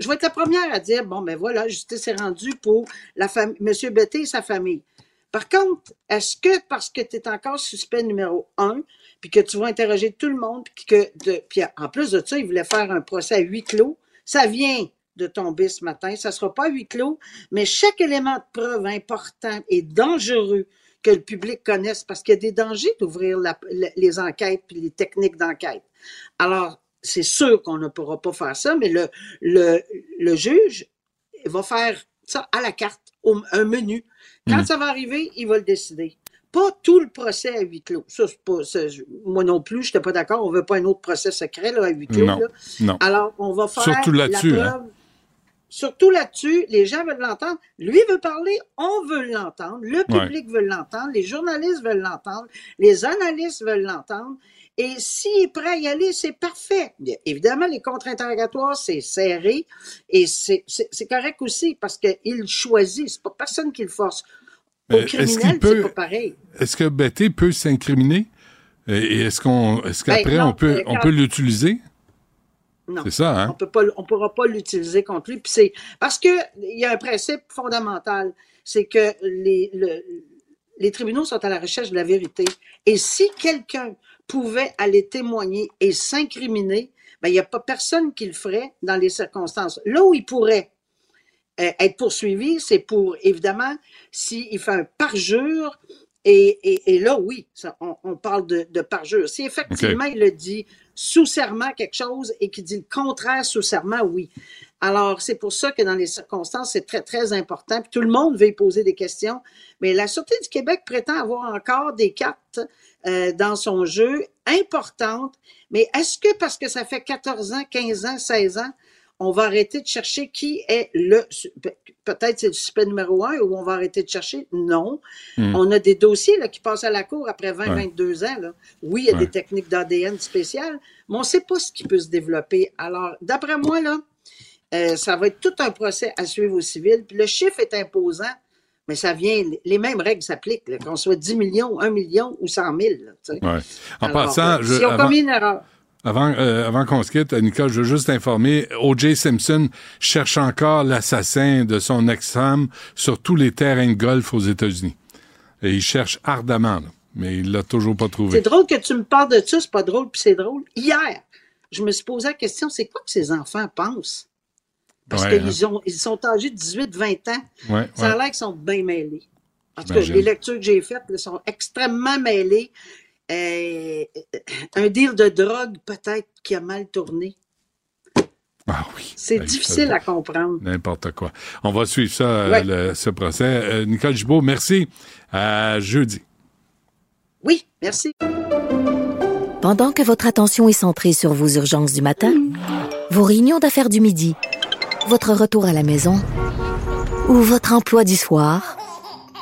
je vais être la première à dire bon, ben voilà, justice est rendue pour la M. Betté et sa famille. Par contre, est-ce que parce que tu es encore suspect numéro un, puis que tu vas interroger tout le monde, puis que de, puis en plus de ça, il voulait faire un procès à huis clos, ça vient de tomber ce matin. Ça ne sera pas à huis clos, mais chaque élément de preuve important et dangereux que le public connaisse, parce qu'il y a des dangers d'ouvrir les enquêtes puis les techniques d'enquête. Alors, c'est sûr qu'on ne pourra pas faire ça, mais le, le, le juge va faire ça à la carte, au- un menu. Quand Hmm. ça va arriver, il va le décider. Pas tout le procès à huis clos. Ça, pas, moi non plus, je n'étais pas d'accord. On ne veut pas un autre procès secret là, à huis clos. Non, là. non. Alors, on va faire Surtout la là-dessus, preuve. hein. Surtout là-dessus, les gens veulent l'entendre. Lui veut parler, on veut l'entendre. Le Ouais. public veut l'entendre. Les journalistes veulent l'entendre. Les analystes veulent l'entendre. Et s'il est prêt à y aller, c'est parfait. Évidemment, les contre-interrogatoires, c'est serré et c'est correct aussi parce qu'il choisit. C'est pas personne qui le force. Au est-ce criminel, qu'il c'est peut- pas pareil. Est-ce que Betty peut s'incriminer? Et est-ce qu'on, est-ce Ben, qu'après non, on peut, euh, on peut l'utiliser? Non. C'est ça, hein? On peut pas, on pourra pas l'utiliser contre lui. Puis c'est parce que il y a un principe fondamental, c'est que les, le- les tribunaux sont à la recherche de la vérité. Et si quelqu'un pouvait aller témoigner et s'incriminer, ben il n'y a pas personne qui le ferait dans les circonstances. Là où il pourrait être poursuivi, c'est pour évidemment s'il fait un parjure. Et, et, et là, oui, ça, on, on parle de, de parjure. Si effectivement il le dit sous serment quelque chose et qu'il dit le contraire sous serment, oui. Alors, c'est pour ça que dans les circonstances, c'est très, très important. Puis tout le monde veut y poser des questions. Mais la Sûreté du Québec prétend avoir encore des cartes euh, dans son jeu importantes. Mais est-ce que parce que ça fait 14 ans, 15 ans, 16 ans, on va arrêter de chercher qui est le... pe- Peut-être c'est le suspect numéro un ou on va arrêter de chercher? Non. Hmm. On a des dossiers là, qui passent à la cour après 20, Ouais. 22 ans. Là. Oui, il y a Ouais. des techniques d'ADN spéciales, mais on ne sait pas ce qui peut se développer. Alors, d'après moi, là, euh, ça va être tout un procès à suivre au civil. Puis le chiffre est imposant, mais ça vient, les mêmes règles s'appliquent, qu'on soit 10 millions, 1 million ou 100 000. là, tu sais. Ouais. En Alors, passant, euh, je, si on avant, commis une erreur, avant, euh, avant qu'on se quitte, Nicole, je veux juste informer, O.J. Simpson cherche encore l'assassin de son ex-femme sur tous les terrains de golf aux États-Unis. Et il cherche ardemment, là, mais il l'a toujours pas trouvé. c'est drôle que tu me parles de ça, c'est pas drôle, puis c'est drôle. Hier, je me suis posé la question, c'est quoi que ces enfants pensent? Parce Ouais, qu'ils ont, ils sont âgés de 18-20 ans. Ouais, Ça a ouais. l'air qu'ils sont bien mêlés. En tout cas, les lectures que j'ai faites là, sont extrêmement mêlées. Euh, un deal de drogue, peut-être, qui a mal tourné. Ah oui. C'est Ben, difficile à comprendre. N'importe quoi. On va suivre ça, euh, Ouais. le- ce procès. Euh, Nicole Gibault, merci. À jeudi. Oui, merci. Pendant que votre attention est centrée sur vos urgences du matin, vos réunions d'affaires du midi, votre retour à la maison ou votre emploi du soir,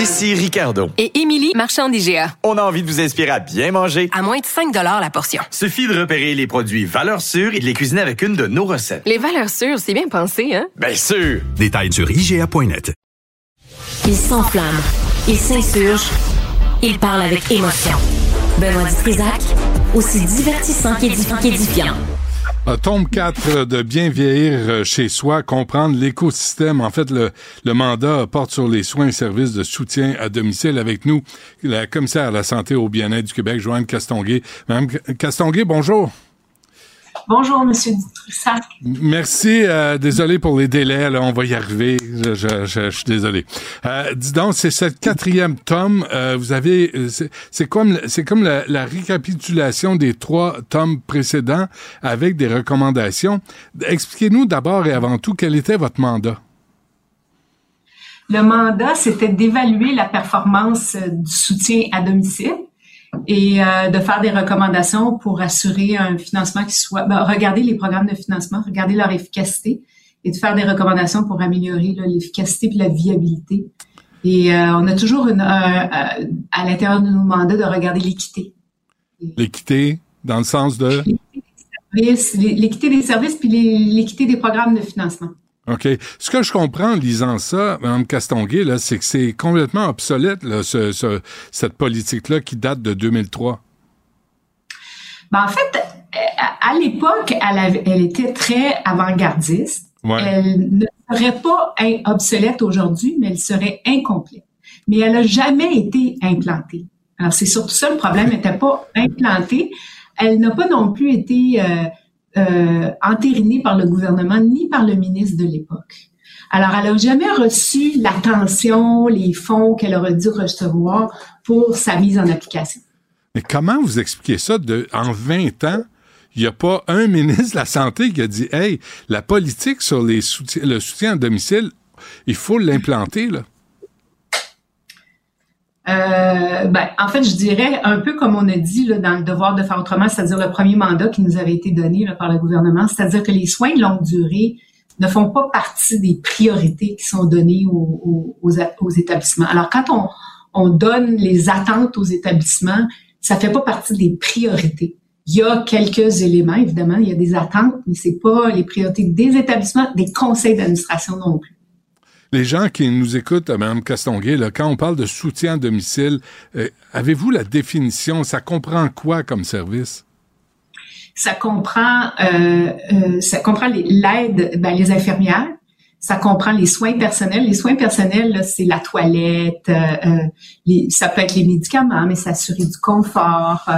Ici Ricardo. Et Émilie, marchand d'IGA. On a envie de vous inspirer à bien manger. À moins de 5 la portion. Suffit de repérer les produits valeurs sûres et de les cuisiner avec une de nos recettes. Les valeurs sûres, c'est bien pensé, hein? Bien sûr! Détails sur IGA.net. Il s'enflamme, il s'insurge, il parle avec émotion. Benoît Dutrisac, aussi divertissant qu'édifiant. Euh, tome 4 de Bien vieillir euh, chez soi, comprendre l'écosystème. En fait, le, mandat porte sur les soins et services de soutien à domicile. Avec nous, la commissaire à la santé au bien-être du Québec, Joanne Castonguay. Madame Castonguay, bonjour. Bonjour, Monsieur. Merci. Euh, désolé pour les délais. Là, on va y arriver. Je, je, je, je suis désolé. Euh, dis donc, c'est cette quatrième tome. Euh, vous avez, c'est comme, c'est comme la, la, récapitulation des trois tomes précédents avec des recommandations. Expliquez-nous d'abord et avant tout quel était votre mandat? Le mandat, c'était d'évaluer la performance du soutien à domicile et euh, de faire des recommandations pour assurer un financement qui soit, ben, regarder les programmes de financement, regarder leur efficacité et de faire des recommandations pour améliorer l'efficacité et la viabilité. Et euh, on a toujours une, à l'intérieur de nos mandats de regarder l'équité. L'équité dans le sens de? L'équité des services puis l'équité des programmes de financement. OK? Ce que je comprends en lisant ça, Mme Castonguay, là, c'est que c'est complètement obsolète, là, ce, ce, cette politique-là qui date de 2003. Ben, en fait, à l'époque, elle, elle, était très avant-gardiste. Ouais. Elle ne serait pas obsolète aujourd'hui, mais elle serait incomplète. Mais elle n'a jamais été implantée. Alors, c'est surtout ça le problème, elle n'était pas implantée. Elle n'a pas non plus été... Euh, euh, entérinée par le gouvernement ni par le ministre de l'époque. Alors, elle n'a jamais reçu l'attention, les fonds qu'elle aurait dû recevoir pour sa mise en application. Mais comment vous expliquez ça de, en 20 ans? Il n'y a pas un <laughs> ministre de la Santé qui a dit Hey, la politique sur le soutien à domicile, il faut l'implanter, là. Euh, ben, en fait, je dirais un peu comme on a dit là, dans le devoir de faire autrement, c'est-à-dire le premier mandat qui nous avait été donné là, par le gouvernement, c'est-à-dire que les soins de longue durée ne font pas partie des priorités qui sont données aux, aux, aux établissements. Alors, quand on, on, donne les attentes aux établissements, ça fait pas partie des priorités. Il y a quelques éléments, évidemment, il y a des attentes, mais c'est pas les priorités des établissements, des conseils d'administration non plus les gens qui nous écoutent, Mme Castonguay, là, quand on parle de soutien à domicile, euh, avez-vous la définition? Ça comprend quoi comme service? Ça comprend, euh, euh, ça comprend l'aide, ben, les infirmières, ça comprend les soins personnels. Les soins personnels, c'est la toilette, les, ça peut être les médicaments, mais s'assurer du confort.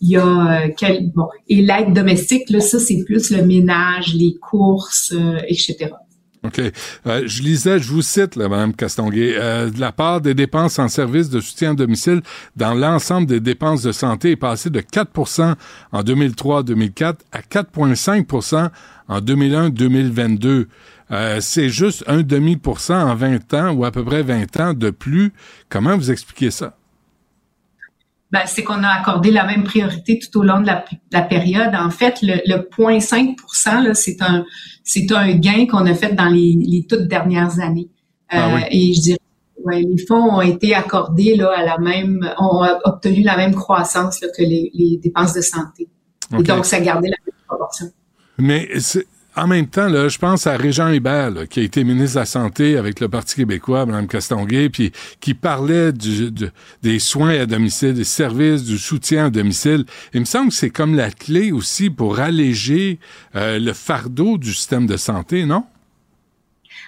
il y a quel, bon et l'aide domestique, là, ça c'est plus le ménage, les courses, etc. OK. Euh, je lisais, je vous cite, là, Mme Castonguay, euh, la part des dépenses en services de soutien à domicile dans l'ensemble des dépenses de santé est passée de 4% en 2003-2004 à 4,5% en 2001-2022. Euh, c'est juste un demi pour cent en 20 ans ou à peu près 20 ans de plus. Comment vous expliquez ça? Ben, c'est qu'on a accordé la même priorité tout au long de la, la période. En fait, le, le 0,5% c'est un c'est un gain qu'on a fait dans les, les toutes dernières années. Ah euh, Et je dirais, ouais, les fonds ont été accordés là à la même, ont obtenu la même croissance là, que les, les dépenses de santé. Et donc, ça gardé la même proportion. Mais en même temps, là, je pense à Régent Hébert, qui a été ministre de la Santé avec le Parti québécois, Mme Castonguay, puis qui parlait du, des soins à domicile, des services, du soutien à domicile. Il me semble que c'est comme la clé aussi pour alléger euh, le fardeau du système de santé, non?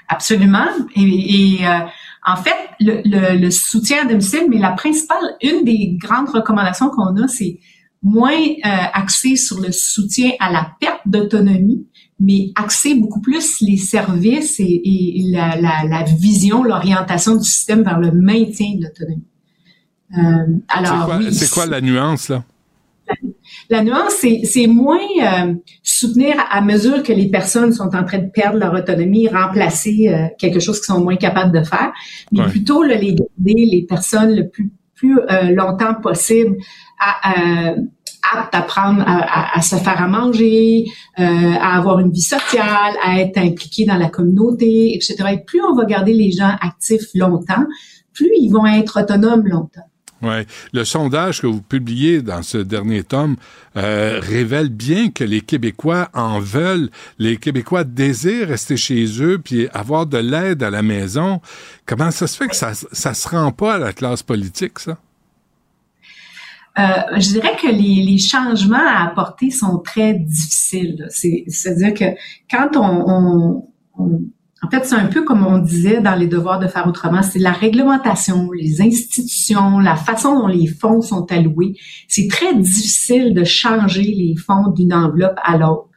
Absolument. Et, euh, en fait, le, le, le, soutien à domicile, mais la principale, une des grandes recommandations qu'on a, c'est moins euh, axé sur le soutien à la perte d'autonomie, mais axer beaucoup plus les services et, et la, la, la, vision, l'orientation du système vers le maintien de l'autonomie. Euh, alors, c'est quoi, la nuance là? La, nuance, c'est moins euh, soutenir à mesure que les personnes sont en train de perdre leur autonomie, remplacer euh, quelque chose qu'ils sont moins capables de faire, mais plutôt là, les garder les personnes le plus plus euh, longtemps possible à, apte à prendre, à, se faire à manger, euh, à avoir une vie sociale, à être impliqué dans la communauté, etc. Et plus on va garder les gens actifs longtemps, plus ils vont être autonomes longtemps. Ouais, le sondage que vous publiez dans ce dernier tome euh, révèle bien que les Québécois en veulent. Les Québécois désirent rester chez eux puis avoir de l'aide à la maison. Comment ça se fait que ça ça se rend pas à la classe politique ça? Euh, je dirais que les, les, changements à apporter sont très difficiles. C'est-à-dire que quand on, on, on en fait, c'est un peu comme on disait dans les devoirs de faire autrement, c'est la réglementation, les institutions, la façon dont les fonds sont alloués. C'est très difficile de changer les fonds d'une enveloppe à l'autre.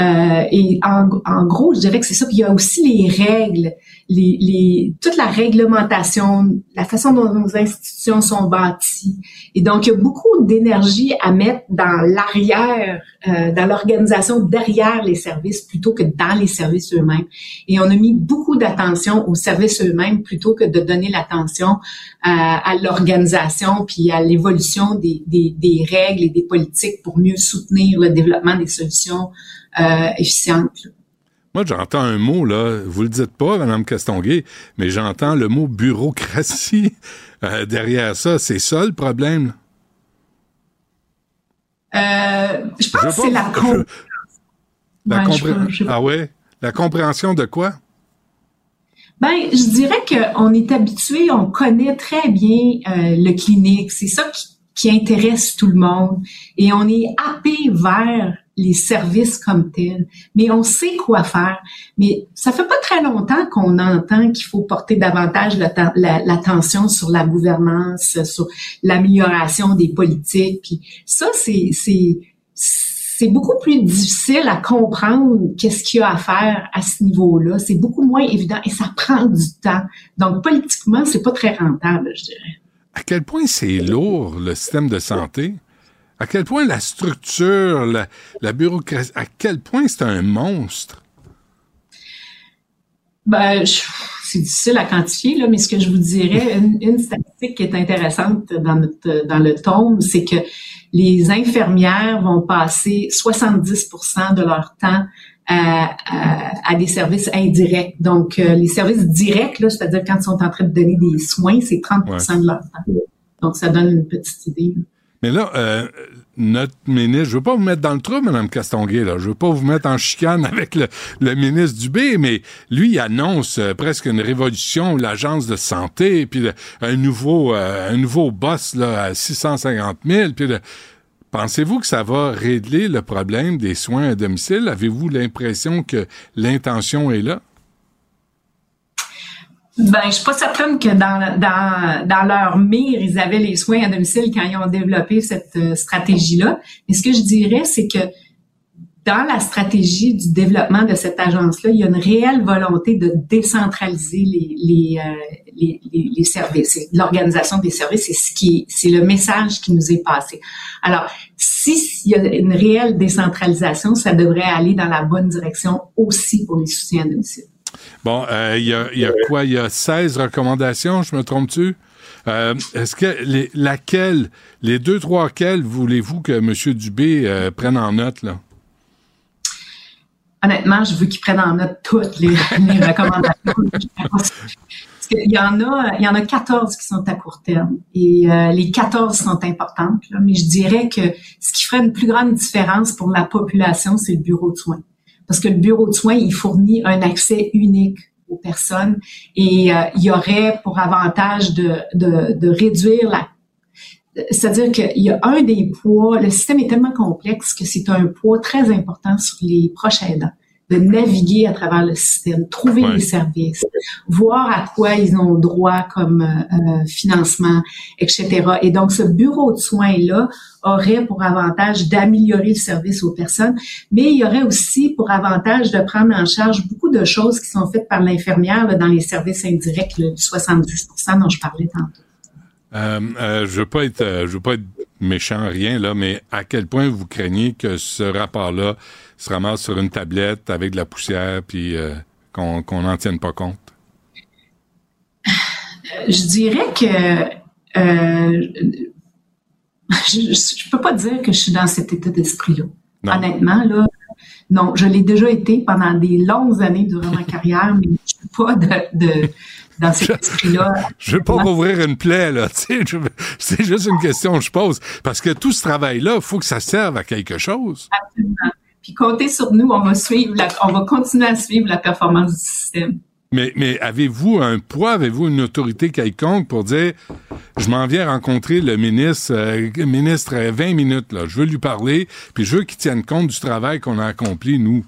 Euh, et en, en, gros, je dirais que c'est ça. Puis il y a aussi les règles, les, les, toute la réglementation, la façon dont nos institutions sont bâties. Et donc, il y a beaucoup d'énergie à mettre dans l'arrière, euh, dans l'organisation derrière les services plutôt que dans les services eux-mêmes. Et on a mis beaucoup d'attention aux services eux-mêmes plutôt que de donner l'attention à, à l'organisation puis à l'évolution des, des, des règles et des politiques pour mieux soutenir le développement des solutions euh, efficiente. Moi, j'entends un mot, là, vous le dites pas, Mme Castonguay, mais j'entends le mot bureaucratie <laughs> euh, derrière ça. C'est ça le problème? Euh, je pense que c'est la, la compréhension. Ah ouais? La compréhension de quoi? Ben, je dirais qu'on est habitué, on connaît très bien le clinique. C'est ça qui, qui intéresse tout le monde. Et on est happé vers les services comme tels, mais on sait quoi faire. Mais ça fait pas très longtemps qu'on entend qu'il faut porter davantage l'attention sur la gouvernance, sur l'amélioration des politiques. Puis ça, c'est c'est beaucoup plus difficile à comprendre qu'est-ce qu'il y a à faire à ce niveau-là. C'est beaucoup moins évident et ça prend du temps. Donc politiquement, c'est pas très rentable, je dirais. À quel point c'est lourd le système de santé? À quel point la structure, la, bureaucratie, à quel point c'est un monstre? Ben, c'est difficile à quantifier, là, mais ce que je vous dirais, une, statistique qui est intéressante dans, notre, dans le tome, c'est que les infirmières vont passer 70 de leur temps à, à, des services indirects. Donc, euh, les services directs, c'est-à-dire quand ils sont en train de donner des soins, c'est 30 de leur temps. Donc, ça donne une petite idée. Mais là, euh, notre ministre, je veux pas vous mettre dans le trou, Mme Castonguay, là. Je veux pas vous mettre en chicane <laughs> avec le, ministre Dubé, mais lui, il annonce euh, presque une révolution, l'agence de santé, puis un nouveau, euh, un nouveau boss, là, à 650 000, puis Pensez-vous que ça va régler le problème des soins à domicile? Avez-vous l'impression que l'intention est là? Ben, je suis pas certaine que dans, dans, dans leur mire, ils avaient les soins à domicile quand ils ont développé cette euh, stratégie-là. Mais ce que je dirais, c'est que dans la stratégie du développement de cette agence-là, il y a une réelle volonté de décentraliser les, les, euh, les, services, l'organisation des services. C'est ce qui, c'est le message qui nous est passé. Alors, s'il y a une réelle décentralisation, ça devrait aller dans la bonne direction aussi pour les soutiens à domicile. Bon, euh, il y, a, y, a, quoi? Il y a 16 recommandations, je me trompe-tu? Euh, est-ce que les, laquelle, les deux, trois quelles voulez-vous que M. Dubé euh, prenne en note, là? Honnêtement, je veux qu'il prenne en note toutes les, les <laughs> recommandations. Parce qu'il y en a, il y en a 14 qui sont à court terme et euh, les 14 sont importantes. Là, mais je dirais que ce qui ferait une plus grande différence pour la population, c'est le bureau de soins parce que le bureau de soins, il fournit un accès unique aux personnes et euh, il y aurait pour avantage de, de, de réduire la c'est-à-dire qu'il y a un des poids, le système est tellement complexe que c'est un poids très important sur les proches aidants de naviguer à travers le système, trouver les services, voir à quoi ils ont droit comme euh, euh, financement, etc. Et donc, ce bureau de soins-là aurait pour avantage d'améliorer le service aux personnes, mais il y aurait aussi pour avantage de prendre en charge beaucoup de choses qui sont faites par l'infirmière dans les services indirects, le 70% dont je parlais tantôt. Euh, euh, je veux pas être, je veux pas être méchant, rien là, mais à quel point vous craignez que ce rapport-là se ramasse sur une tablette avec de la poussière, puis euh, qu'on n'en tienne pas compte? Je dirais que euh, je, ne peux pas dire que je suis dans cet état d'esprit-là. Honnêtement, là, non, je l'ai déjà été pendant des longues années durant ma carrière, mais je suis pas de, dans cet esprit-là. Je veux pas rouvrir une plaie, là. C'est juste une question que je pose. Parce que tout ce travail-là, il faut que ça serve à quelque chose. Absolument. Puis comptez sur nous, on va suivre, on va continuer à suivre la performance du système. Mais, mais avez-vous un poids, avez-vous une autorité quelconque pour dire, je m'en viens rencontrer le ministre, euh, ministre 20 minutes, là, je veux lui parler, puis je veux qu'il tienne compte du travail qu'on a accompli, nous?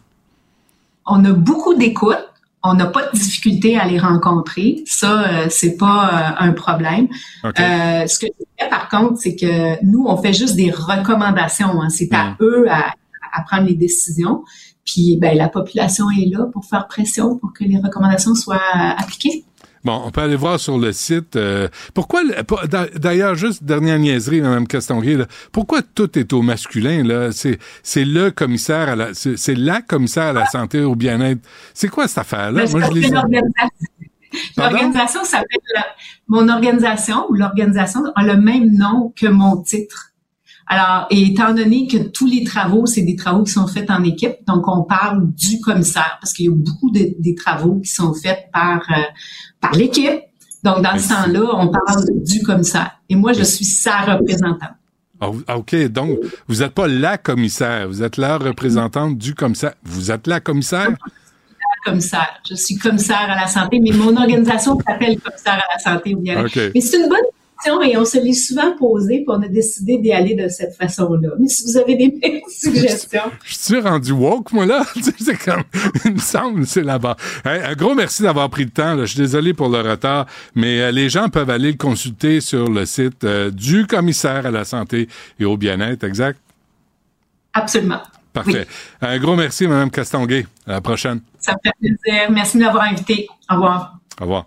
On a beaucoup d'écoute. On n'a pas de difficulté à les rencontrer. Ça, euh, c'est pas euh, un problème. Euh, ce que je fais, par contre, c'est que nous, on fait juste des recommandations. Hein. C'est à eux à, à, prendre les décisions. Puis, ben, la population est là pour faire pression pour que les recommandations soient appliquées. Bon, on peut aller voir sur le site. Euh, pourquoi, d'ailleurs, juste dernière niaiserie, Mme Castonguay, pourquoi tout est au masculin, là? C'est, le commissaire à la, c'est, la commissaire à la santé au bien-être. C'est quoi cette affaire-là? Moi, je les... L'organisation s'appelle, mon organisation ou l'organisation a le même nom que mon titre. Alors, et étant donné que tous les travaux, c'est des travaux qui sont faits en équipe, donc on parle du commissaire parce qu'il y a beaucoup de, des travaux qui sont faits par euh, par l'équipe. Donc, dans ce temps-là, on parle du commissaire. Et moi, je suis sa représentante. Ah, ah, OK. Donc, vous n'êtes pas la commissaire, vous êtes la représentante du commissaire. Vous êtes la commissaire? La commissaire. Je suis commissaire à la santé, mais mon organisation s'appelle commissaire à la santé ou bien. Mais c'est une bonne et on se l'est souvent posé, puis on a décidé d'y aller de cette façon-là. Mais si vous avez des <laughs> suggestions. Je suis rendu woke, moi, là? <laughs> c'est comme, il me semble, c'est là-bas. un gros merci d'avoir pris le temps. Je suis désolé pour le retard, mais euh, les gens peuvent aller le consulter sur le site euh, du commissaire à la santé et au bien-être, exact? Absolument. Parfait. Un gros merci, Mme Castonguay. À la prochaine. Ça me fait plaisir. Merci de m'avoir invité. Au revoir. Au revoir.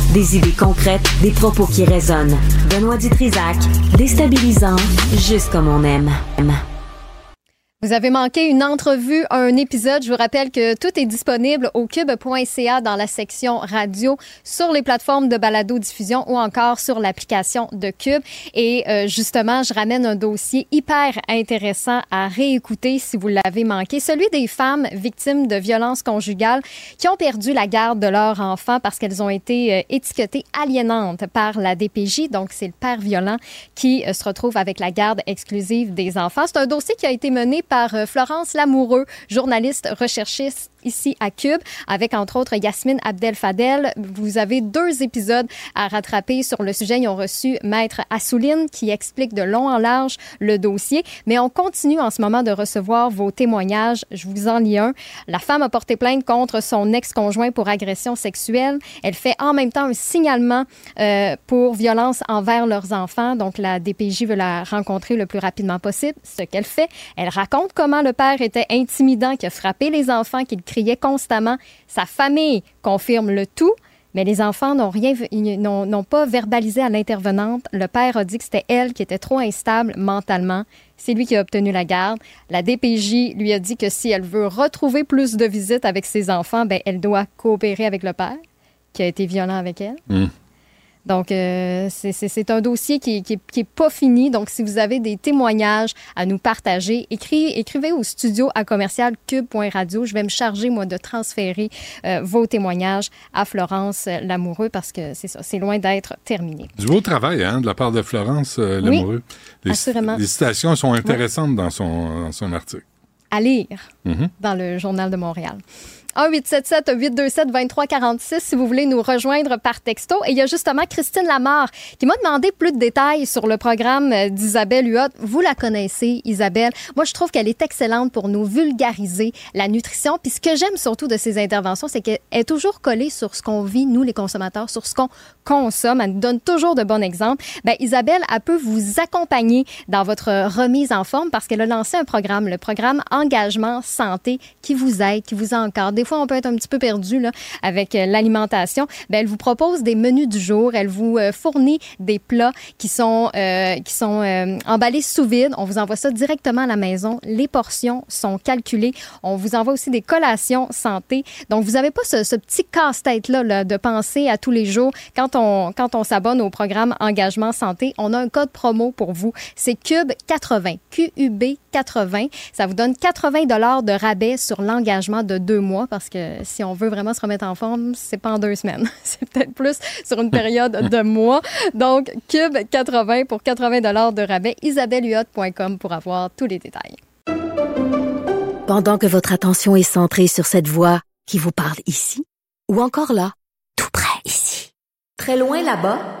des idées concrètes, des propos qui résonnent. Benoît Dutrisac, déstabilisant, juste comme on aime. Vous avez manqué une entrevue, un épisode. Je vous rappelle que tout est disponible au cube.ca dans la section radio, sur les plateformes de balado-diffusion ou encore sur l'application de Cube. Et euh, justement, je ramène un dossier hyper intéressant à réécouter si vous l'avez manqué, celui des femmes victimes de violences conjugales qui ont perdu la garde de leur enfant parce qu'elles ont été euh, étiquetées aliénantes par la DPJ. Donc, c'est le père violent qui euh, se retrouve avec la garde exclusive des enfants. C'est un dossier qui a été mené par euh, Florence Lamoureux, journaliste recherchiste ici à Cube, avec entre autres Yasmine Abdel-Fadel. Vous avez deux épisodes à rattraper sur le sujet. Ils ont reçu Maître Assouline qui explique de long en large le dossier, mais on continue en ce moment de recevoir vos témoignages. Je vous en lis un. La femme a porté plainte contre son ex-conjoint pour agression sexuelle. Elle fait en même temps un signalement euh, pour violence envers leurs enfants. Donc la DPJ veut la rencontrer le plus rapidement possible. Ce qu'elle fait, elle raconte comment le père était intimidant, qui a frappé les enfants, qu'il criait constamment. Sa famille confirme le tout. Mais les enfants n'ont rien, n'ont pas verbalisé à l'intervenante. Le père a dit que c'était elle qui était trop instable mentalement. C'est lui qui a obtenu la garde. La DPJ lui a dit que si elle veut retrouver plus de visites avec ses enfants, ben elle doit coopérer avec le père qui a été violent avec elle. Mmh. Donc, euh, c'est un dossier qui n'est pas fini. Donc, si vous avez des témoignages à nous partager, écrivez au studio à commercial cube.radio. Je vais me charger, moi, de transférer euh, vos témoignages à Florence Lamoureux parce que c'est ça, c'est loin d'être terminé. Du beau travail, hein, de la part de Florence euh, Lamoureux. Oui, assurément. Les citations sont intéressantes dans, son, dans son article. À lire Mhm. dans le Journal de Montréal. 1-877-827-2346 si vous voulez nous rejoindre par texto. Et il y a justement Christine Lamar qui m'a demandé plus de détails sur le programme euh, d'Isabelle Huot. Vous la connaissez, Isabelle. Moi, je trouve qu'elle est excellente pour nous vulgariser la nutrition. Puis ce que j'aime surtout de ses interventions, c'est qu'elle est toujours collée sur ce qu'on vit, nous, les consommateurs, sur ce qu'on consomme. Elle nous donne toujours de bons exemples. Ben, Isabelle, elle peut vous accompagner dans votre remise en forme parce qu'elle a lancé un programme, le programme Engagement Santé, qui vous aide, qui vous encadre. Des fois, on peut être un petit peu perdu là, avec euh, l'alimentation. Ben, elle vous propose des menus du jour. Elle vous euh, fournit des plats qui sont, euh, qui sont emballés sous vide. On vous envoie ça directement à la maison. Les portions sont calculées. On vous envoie aussi des collations santé. Donc, vous n'avez pas ce, petit casse-tête-là là, de penser à tous les jours. Quand on, quand on s'abonne au programme Engagement Santé, on a un code promo pour vous. C'est Cube 80. QUB 80. Ça vous donne 80 dollars de rabais sur l'engagement de deux mois parce que si on veut vraiment se remettre en forme, c'est pas en deux semaines. <laughs> C'est peut-être plus sur une période de <laughs> mois. Donc, Cube 80 pour 80 dollars de rabais. isabellehuot.com pour avoir tous les détails. Pendant que votre attention est centrée sur cette voix qui vous parle ici, ou encore là, tout près ici, très loin là-bas,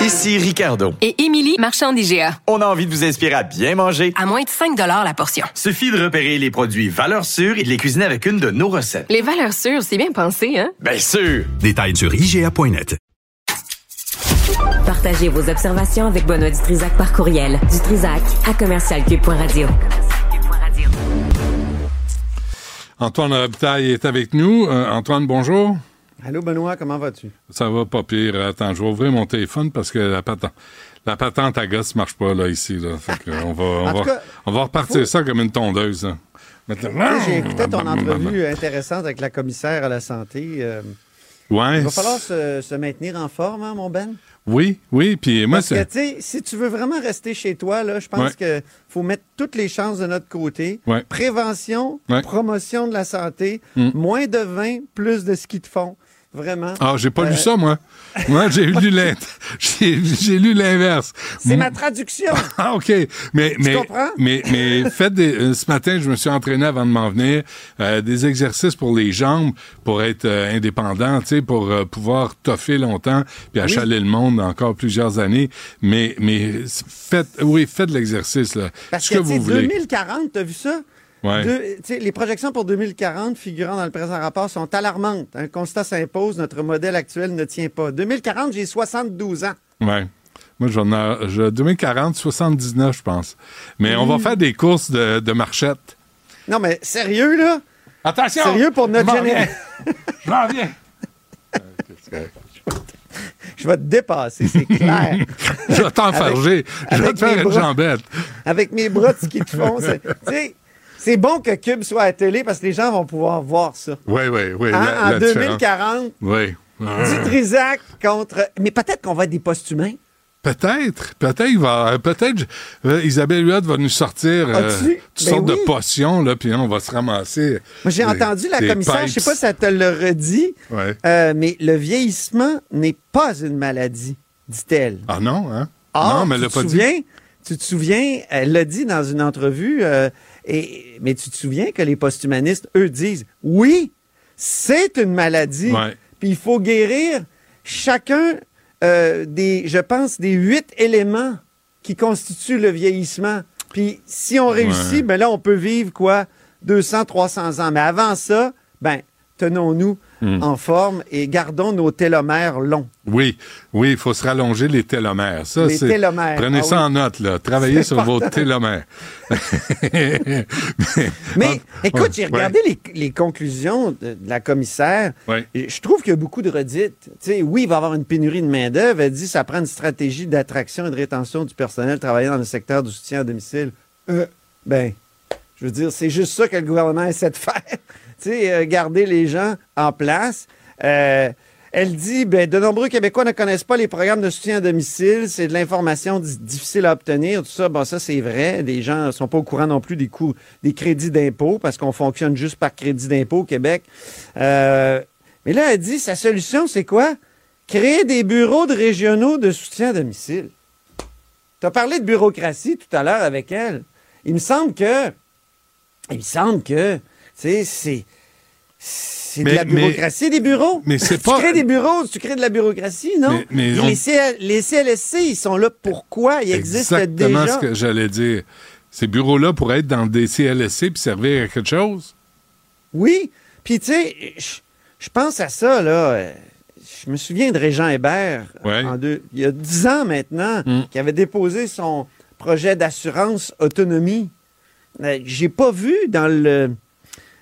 Ici Ricardo. Et Émilie, marchand d'IGA. On a envie de vous inspirer à bien manger. À moins de 5 la portion. Suffit de repérer les produits valeurs sûres et de les cuisiner avec une de nos recettes. Les valeurs sûres, c'est bien pensé, hein? Bien sûr! Détails sur IGA.net. Partagez vos observations avec Benoît Dutrisac par courriel. Dutrisac à commercialcube.radio. Antoine Robitaille est avec nous. Euh, Antoine, bonjour. Allô, Benoît, comment vas-tu? Ça va pas pire. Attends, je vais ouvrir mon téléphone parce que la patente, la patente à gosse marche pas, là, ici, là. Fait que on va, on En va, tout cas, on va repartir faut- ça comme une tondeuse, là. Sais, J'ai écouté ton <laughs> entrevue intéressante avec la commissaire à la santé. euh, Ouais. il va falloir se, se maintenir en forme, hein, mon Ben? Oui, oui, puis moi, Parce que, c'est... tu sais, si tu veux vraiment rester chez toi, là, je pense Ouais. qu'il faut mettre toutes les chances de notre côté. Ouais. Prévention, Ouais. promotion de la santé, Mm. moins de vin, plus de ski de fond. Vraiment. Ah, j'ai pas Euh, lu ça, moi. <laughs> Moi, j'ai lu l'inverse. C'est ma traduction. <laughs> Ah, OK. Mais, Tu mais, comprends? mais, mais <laughs> faites des, euh, ce matin, je me suis entraîné avant de m'en venir, euh, des exercices pour les jambes, pour être indépendant, tu sais, pour pouvoir toffer longtemps, puis achaler le monde encore plusieurs années. Mais, mais faites, oui, faites de l'exercice, là. Parce ce que, que vous voulez. 2040, t'as vu ça? Ouais. Les projections pour 2040 figurant dans le présent rapport sont alarmantes. Un constat s'impose, notre modèle actuel ne tient pas. 2040, j'ai 72 ans. Ouais. Moi, j'en ai, je- 2040, 79, je pense. Mais on va Mm. faire des courses de, de marchette. Non, mais sérieux, là? Attention! Sérieux pour notre génération. Je m'en viens. <laughs> Je vais te dépasser, c'est clair. <laughs> Je vais t'enfarger. Je vais te faire une jambette. Avec mes bras de ski de fond. c'est- Tu sais, c'est bon que Cube soit à la télé parce que les gens vont pouvoir voir ça. Oui, oui, oui. Hein, la- en la différence. 2040, Oui. du Trisac contre. Mais peut-être qu'on va être des post-humains. Peut-être, peut-être, va, peut-être, euh, Isabelle Huot va nous sortir euh, toutes Ben sortes de oui. potions, là, puis on va se ramasser. Moi, j'ai entendu la commissaire, je sais pas si elle te le redit, Ouais. euh, mais le vieillissement n'est pas une maladie, dit-elle. Ah non, hein? Ah, non, mais elle tu l'a te pas dit. souviens, Tu te souviens, elle l'a dit dans une entrevue, euh, et, mais tu te souviens que les posthumanistes, eux, disent oui, c'est une maladie, Ouais. puis il faut guérir chacun euh, des, je pense, des huit éléments qui constituent le vieillissement. Puis si on réussit, Ouais. ben là, on peut vivre quoi? 200, 300 ans. Mais avant ça, ben, tenons-nous Hmm. en forme et gardons nos télomères longs. Oui, oui, il faut se rallonger les télomères. Ça, Les télomères, Prenez ah ça oui. en note, là. Travaillez sur vos télomères. <laughs> Mais écoute, j'ai Ouais. regardé les, les conclusions de, de la commissaire. Ouais. Je trouve qu'il y a beaucoup de redites. Tu sais, oui, il va y avoir une pénurie de main-d'œuvre. Elle dit que ça prend une stratégie d'attraction et de rétention du personnel travaillant dans le secteur du soutien à domicile. Euh, ben, Je veux dire, c'est juste ça que le gouvernement essaie de faire. Tu euh, garder les gens en place. Euh, elle dit, ben, de nombreux Québécois ne connaissent pas les programmes de soutien à domicile. C'est de l'information di- difficile à obtenir. Tout ça, bon, ça, c'est vrai. Les gens ne sont pas au courant non plus des coûts, des crédits d'impôt parce qu'on fonctionne juste par crédit d'impôt au Québec. Euh, mais là, elle dit, sa solution, c'est quoi? Créer des bureaux de régionaux de soutien à domicile. Tu as parlé de bureaucratie tout à l'heure avec elle. Il me semble que, il me semble que, sais, c'est, c'est de la bureaucratie des bureaux. mais c'est tu pas- crées des bureaux, tu crées de la bureaucratie, non? Mais- mais Et on- les, CL les CLSC, ils sont là pourquoi? Ils existent Exactement déjà. ce que j'allais dire. Ces bureaux-là pourraient être dans des CLSC puis servir à quelque chose. Oui. Puis, tu sais, je- pense à ça, là. euh, Je me souviens de Régent Hébert, Ouais. en deux- il y a dix ans maintenant, Mm. qui avait déposé son projet d'assurance autonomie. Euh, J'ai pas vu dans le,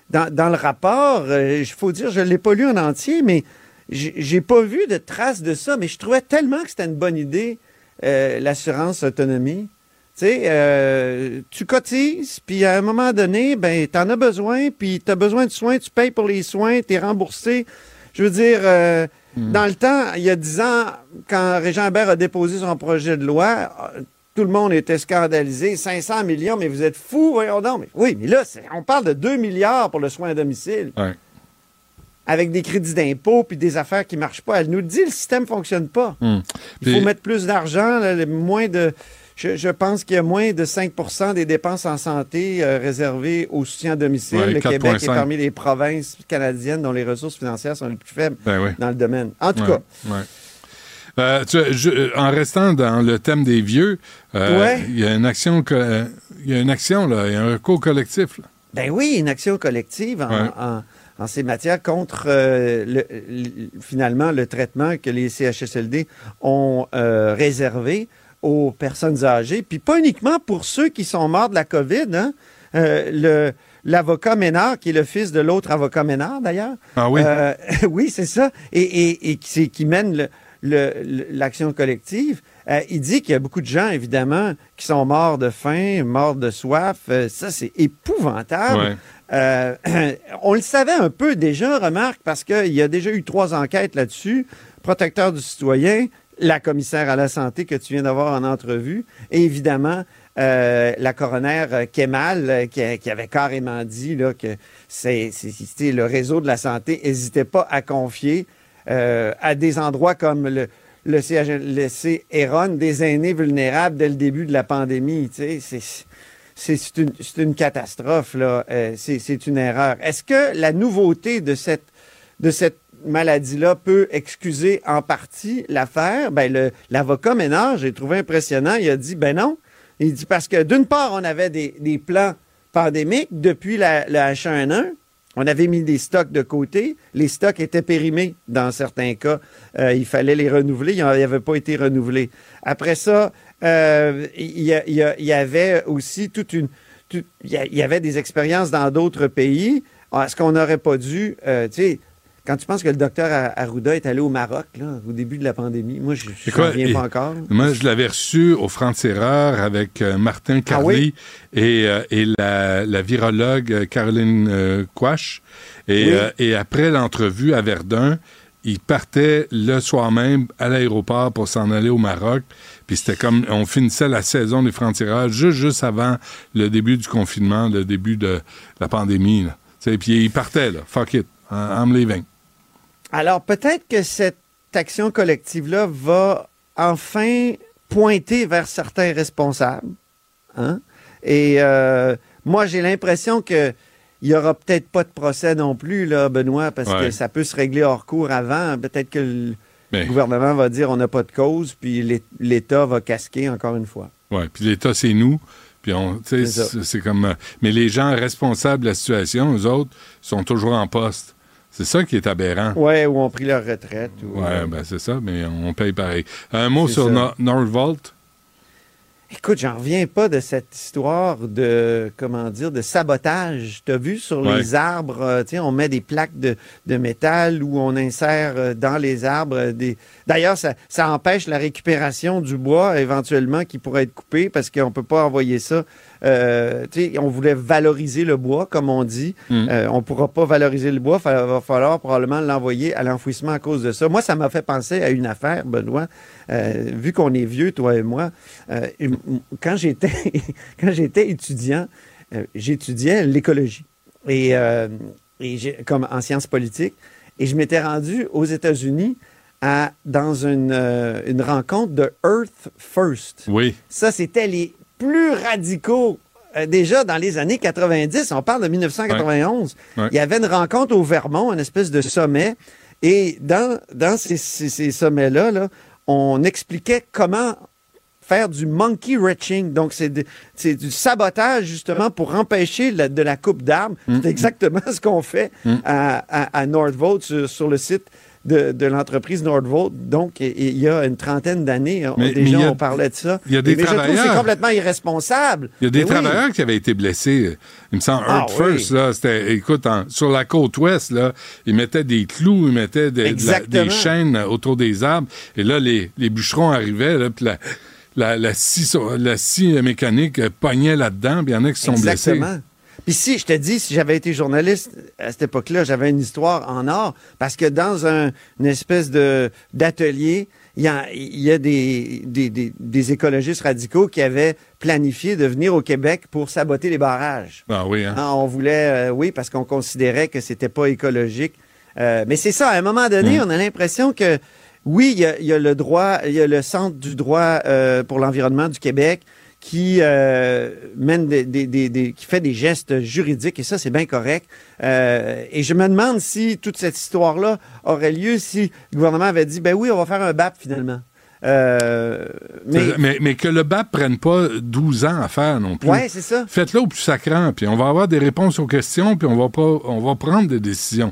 dans, dans le rapport, il faut dire, je ne l'ai pas lu en entier, mais j'ai pas vu de traces de ça, mais je trouvais tellement que c'était une bonne idée, euh, l'assurance autonomie. Tu sais, euh, tu cotises, puis à un moment donné, ben, tu en as besoin, puis tu as besoin de soins, tu payes pour les soins, tu es remboursé. Je veux dire, euh, dans le temps, il y a dix ans, quand Régent Hébert a déposé son projet de loi, euh, tout le monde était scandalisé. 500 millions, mais vous êtes fous, voyons donc. Mais, oui, mais là, on parle de 2 milliards pour le soin à domicile. Ouais. Avec des crédits d'impôt puis des affaires qui ne marchent pas. Elle nous dit le système ne fonctionne pas. Hmm. Il faut Puis- mettre plus d'argent, moins de. Je, je pense qu'il y a moins de 5% des dépenses en santé euh, réservées au soutien à domicile. Ouais, le Québec est 4,5. parmi les provinces canadiennes dont les ressources financières sont les plus faibles Ben oui. dans le domaine. En tout Ouais, cas, ouais. Euh, tu vois, je- euh, en restant dans le thème des vieux, euh, Ouais. il y a une action, il y a une action là, il y a un recours collectif. là. Ben oui, une action collective en, Ouais. en- en ces matières contre euh, le- le- finalement le traitement que les CHSLD ont réservé aux personnes âgées, puis pas uniquement pour ceux qui sont morts de la COVID. Hein? Le L'avocat Ménard, qui est le fils de l'autre avocat Ménard, d'ailleurs. Ah oui? Euh, <laughs> oui, c'est ça. Et, et- et qui, c'est- qui mène le- l'action collective. Euh, il dit qu'il y a beaucoup de gens, évidemment, qui sont morts de faim, morts de soif. Euh, ça, c'est épouvantable. Ouais. Euh, <clears throat> on le savait un peu déjà, remarque, parce qu'il y a déjà eu trois enquêtes là-dessus. Protecteur du citoyen, la commissaire à la santé que tu viens d'avoir en entrevue, et évidemment, euh, la coroner Kemal, qui, qui avait carrément dit là, que c'est, le réseau de la santé n'hésitait pas à confier euh, à des endroits comme le, le CHLC des aînés vulnérables dès le début de la pandémie. Tu sais, c'est, une, une catastrophe, là. Euh, c'est, une erreur. Est-ce que la nouveauté de cette, de cette maladie-là peut excuser en partie l'affaire? Ben, le, l'avocat Ménard, j'ai trouvé impressionnant, il a dit, ben non. Il dit parce que d'une part, on avait des, des plans pandémiques depuis la H1N1. On avait mis des stocks de côté. Les stocks étaient périmés dans certains cas. Euh, il fallait les renouveler. Ils n'avaient pas été renouvelés. Après ça, euh, il y, avait aussi toute une... il y avait des expériences dans d'autres pays. Est-ce qu'on n'aurait pas dû... euh, quand tu penses que le docteur Ar- Arruda est allé au Maroc là, au début de la pandémie, moi, je ne reviens pas encore. Moi, je l'avais reçu au Franc-Tireur avec euh, Martin Carly Ah oui? et, euh, et la, la virologue euh, Caroline euh, Quash. Et, Oui. et après l'entrevue à Verdun, il partait le soir même à l'aéroport pour s'en aller au Maroc. Puis c'était comme, on finissait la saison des francs-tireurs juste, juste avant le début du confinement, le début de la pandémie. Là. Puis il partait, là. Fuck it. I'm leaving. Alors, peut-être que cette action collective-là va enfin pointer vers certains responsables. hein? Et euh, moi, j'ai l'impression que il n'y aura peut-être pas de procès non plus, là, Benoît, parce Ouais. que ça peut se régler hors cours avant. Peut-être que le gouvernement va dire on n'a pas de cause, puis l'É- l'État va casquer encore une fois. Ouais, puis l'État, c'est nous. Puis on, c'est comme. euh, mais les gens responsables de la situation, eux autres, sont toujours en poste. C'est ça qui est aberrant. Ouais, ou ont pris leur retraite. Ou, Ouais, euh, ben c'est ça, mais on paye pareil. Un mot sur. No- Norvolt. Écoute, j'en reviens pas de cette histoire de, comment dire, de sabotage. Tu as vu sur Ouais. les arbres, euh, tu sais, on met des plaques de, de métal où on insère euh, dans les arbres euh, des... D'ailleurs, ça, ça empêche la récupération du bois éventuellement qui pourrait être coupé parce qu'on peut pas envoyer ça euh, on voulait valoriser le bois, comme on dit. Mm. Euh, on pourra pas valoriser le bois, il va falloir probablement l'envoyer à l'enfouissement à cause de ça. Moi, ça m'a fait penser à une affaire, Benoît. Euh, vu qu'on est vieux, toi et moi, quand j'étais <laughs> quand j'étais étudiant, j'étudiais l'écologie et, comme en sciences politiques, et je m'étais rendu aux États-Unis à, dans une, euh, une rencontre de Earth First. Oui. Ça, c'était les plus radicaux. euh, déjà dans les années 90, on parle de 1991, Ouais. Ouais. il y avait une rencontre au Vermont, une espèce de sommet, et dans, dans ces, ces- ces sommets-là, là, on expliquait comment faire du monkey wrenching. Donc, c'est du sabotage, justement, pour empêcher la- de la coupe d'arbres. Mm. C'est exactement <laughs> ce qu'on fait à, à, à Nordvolt sur, sur le site de, de l'entreprise Nordvolt. Donc, il y a une trentaine d'années, on- Mais- déjà, mais a- on parlait de ça. il y a des Et- mais je trouve travailleurs- c'est complètement irresponsable. Il y a des Mais oui. travailleurs qui avaient été blessés. Il me semble, Ah Earth oui. First, là, c'était, écoute, en- sur la côte ouest, là, ils mettaient des clous, ils mettaient des, de la- Exactement. des chaînes autour des arbres. Et là, les, les bûcherons arrivaient, là, puis la, la, la scie, so- la scie mécanique euh, pognait là-dedans, puis il y en a qui sont blessés. Exactement. Puis si, je te dis, si j'avais été journaliste à cette époque-là, j'avais une histoire en or, parce que dans un, une espèce de d'atelier, il y a, il y a des, des, des, des écologistes radicaux qui avaient planifié de venir au Québec pour saboter les barrages. Ah oui, hein? Ah, on voulait, euh, oui, parce qu'on considérait que c'était pas écologique. Euh, mais c'est ça, à un moment donné, Mm. on a l'impression que, oui, il y a, il y a le droit, il y a le Centre du droit euh, pour l'environnement du Québec qui euh, mène des, des- des- des- qui fait des gestes juridiques, et ça, c'est bien correct. Euh, et je me demande si toute cette histoire-là aurait lieu si le gouvernement avait dit, ben oui, on va faire un BAP finalement. Euh, mais, mais... mais que le BAP prenne pas 12 ans à faire non plus. Ouais, c'est ça. Faites-le au plus sacrant, puis on va avoir des réponses aux questions, puis on va pas, on va prendre des décisions.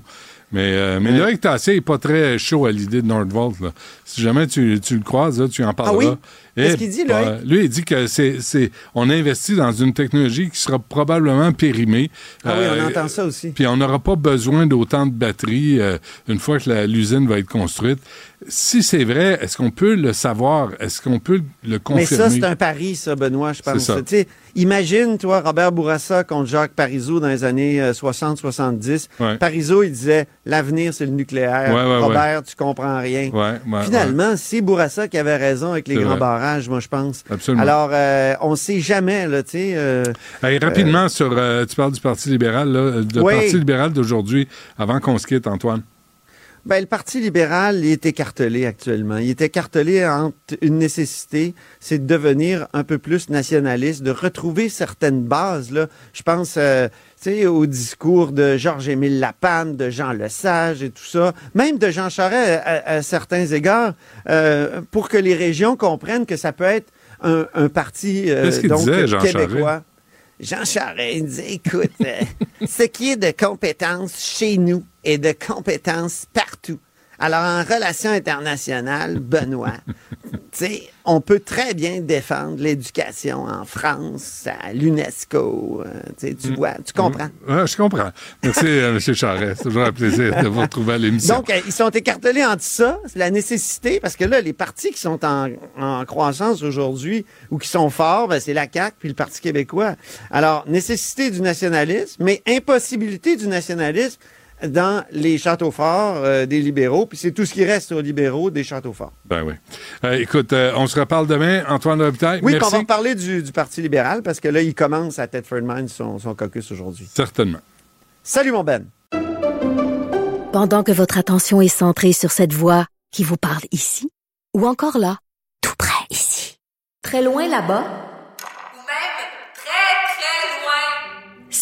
Mais, euh, mais Ouais. Loïc Tassé n'est pas très chaud à l'idée de Nordvolt. Là. Si jamais tu, tu le croises, là, tu en parleras. Ah oui? Qu'est-ce Eh, qu'il dit, Loïc? Lui, il dit que c'est, c'est, on investit dans une technologie qui sera probablement périmée. ah oui, Euh, on entend ça aussi. Puis on n'aura pas besoin d'autant de batteries euh, une fois que la- l'usine va être construite. Si c'est vrai, est-ce qu'on peut le savoir? Est-ce qu'on peut le Mais confirmer? ça, c'est un pari, ça, Benoît, je pense. C'est ça. Imagine, toi, Robert Bourassa contre Jacques Parizeau dans les années euh, 60-70. Ouais. Parizeau, il disait, l'avenir, c'est le nucléaire. Ouais, ouais, Robert, tu comprends rien. Finalement, c'est Bourassa qui avait raison avec les grands vrai. Moi, je pense. Absolument. Alors, euh, on sait jamais, là, tu sais. euh, Hey, rapidement, sur, euh, tu parles du Parti libéral, là, le Oui. Parti libéral d'aujourd'hui, avant qu'on se quitte, Antoine. Ben, le Parti libéral, il est écartelé actuellement. Il est écartelé entre une nécessité, c'est de devenir un peu plus nationaliste, de retrouver certaines bases. Là. Je pense euh, sais, au discours de Georges-Émile Lapanne, de Jean Lesage et tout ça, même de Jean Charest à, à certains égards, euh, pour que les régions comprennent que ça peut être un, un parti euh, donc disait, Jean québécois. Jean Charest il disait, écoute, euh, <laughs> ce qui est de compétences chez nous est de compétences partout. Alors, en relations internationales, Benoît, <laughs> tu sais, on peut très bien défendre l'éducation en France, à l'UNESCO, euh, tu tu vois, tu comprends. Ouais, je comprends. Merci, euh, M. Charest. C'est toujours un plaisir de vous retrouver à l'émission. Donc, euh, ils sont écartelés entre ça, la nécessité, parce que là, les partis qui sont en, en croissance aujourd'hui ou qui sont forts, ben, c'est la CAQ puis le Parti québécois. Alors, nécessité du nationalisme, mais impossibilité du nationalisme dans les châteaux forts euh, des libéraux, puis c'est tout ce qui reste aux libéraux des châteaux forts. Ben oui. Euh, écoute, euh, on se reparle demain. Antoine Robitaille, Oui, puis on merci. va reparler du, du Parti libéral, parce que là, il commence à Thetford Mines son, son caucus aujourd'hui. Certainement. Salut, mon Ben! Pendant que votre attention est centrée sur cette voix qui vous parle ici, ou encore là, tout près ici, très loin là-bas, Ou même très, très loin.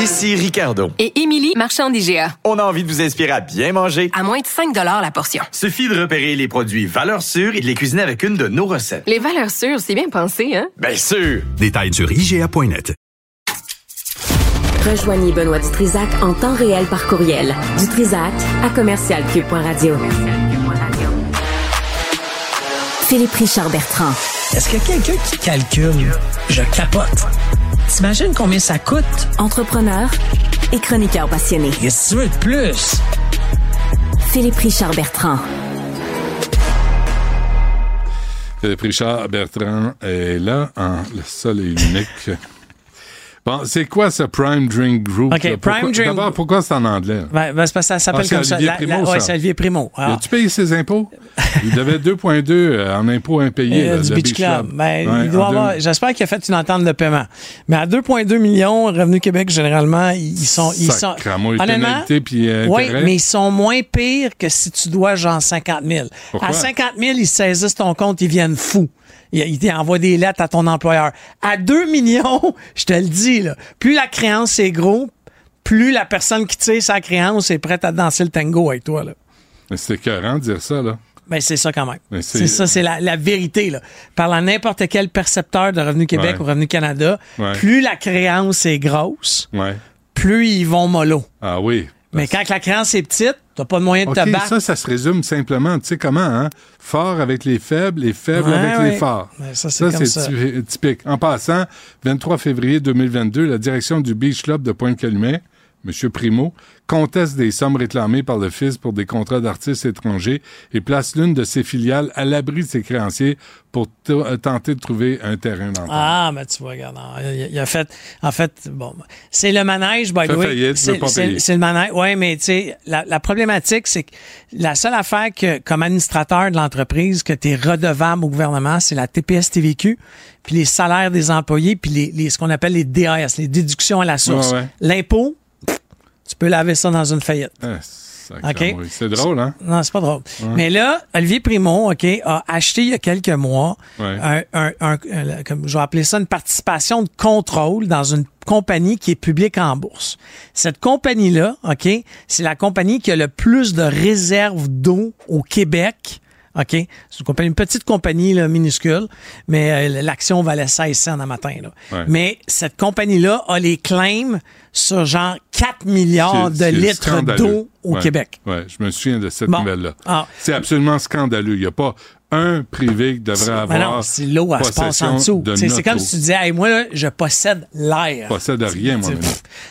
Ici Ricardo. Et Émilie, marchand d'IGA. On a envie de vous inspirer à bien manger. À moins de 5 la portion. Suffit de repérer les produits valeurs sûres et de les cuisiner avec une de nos recettes. Les valeurs sûres, c'est bien pensé, hein? Bien sûr! Détails sur IGA.net. Rejoignez Benoît Dutrisac en temps réel par courriel. Dutrisac à commercialcube.radio. Philippe Richard Bertrand. Est-ce que quelqu'un qui calcule, je capote. T'imagines combien ça coûte? Entrepreneur et chroniqueur passionné. Qu'est-ce que tu veux de plus? Philippe Richard Bertrand. Philippe Richard Bertrand est là, en le seul et unique. Bon, c'est quoi ce Prime Drink Group? OK, là? Pourquoi- Prime Drink D'abord, pourquoi c'est en anglais? Ben, ben, c'est parce que ça s'appelle Ah, comme ça. Olivier Primo, la- ouais, ça. c'est Olivier Primo. Alors, As-tu payé ses impôts? <laughs> Il devait 2,2 euh, en impôts impayés. euh, là, du Beach Club. Ben, Ouais, il doit en avoir, deux- j'espère qu'il a fait une entente de paiement. Mais à 2,2 millions, Revenu Québec, généralement, ils sont, ils sont, honnêtement, puis, euh, oui, mais ils sont moins pires que si tu dois genre 50 000. Pourquoi? À 50 000, ils saisissent ton compte, ils viennent fous. Ils ils t'envoient des lettres à ton employeur. À 2 millions, <laughs> je te le dis, là, plus la créance est gros, plus la personne qui tire sa créance est prête à danser le tango avec toi. Là. Mais C'est écœurant de dire ça, là. Ben, c'est ça quand même. C'est- C'est ça, c'est la, la vérité. Là. Parle à n'importe quel percepteur de Revenu Québec Ouais. ou Revenu Canada, Ouais. plus la créance est grosse, Ouais. plus ils vont mollo. Ah oui. Mais quand la créance est petite, t'as pas de moyen de OK, te battre. ça, ça se résume simplement, tu sais comment, hein? Fort avec les faibles et faibles Ouais, avec ouais. les forts. Ben, ça, c'est ty- typique. En passant, 23 février 2022, la direction du Beach Club de Pointe-Calumet, M. Primo, conteste des sommes réclamées par le fils pour des contrats d'artistes étrangers et place l'une de ses filiales à l'abri de ses créanciers pour euh, tenter de trouver un terrain d'entente. Ah, mais tu vois, regarde, il, a fait, en fait, bon, c'est le manège, by the way. C'est le manège. Oui, mais tu sais, la, la problématique, c'est que la seule affaire que, comme administrateur de l'entreprise, que tu es redevable au gouvernement, c'est la TPS-TVQ, puis les salaires des employés, puis les, les- ce qu'on appelle les DAS, les déductions à la source. Ouais, ouais. L'impôt, tu peux laver ça dans une faillite. Ah, sacrément, OK? oui. C'est drôle, hein? Non, c'est pas drôle. Ouais. Mais là, Olivier Primo, OK, a acheté il y a quelques mois Ouais. un, un- un- un- comme je vais appeler ça une participation de contrôle dans une compagnie qui est publique en bourse. Cette compagnie-là, OK, c'est la compagnie qui a le plus de réserves d'eau au Québec. OK? C'est une, compagnie, une petite compagnie là, minuscule, mais euh, l'action valait 16 cents un matin. Là. Ouais. Mais cette compagnie-là a les claims sur genre 4 milliards de litres d'eau au Ouais, Québec. Ouais, je me souviens de cette Bon. nouvelle-là. Ah. C'est absolument scandaleux. Il n'y a pas un privé qui devrait avoir. Mais non, si l'eau, elle se passe en dessous. de C'est comme si tu disais, hey, moi, là, je possède l'air. possède rien, moi.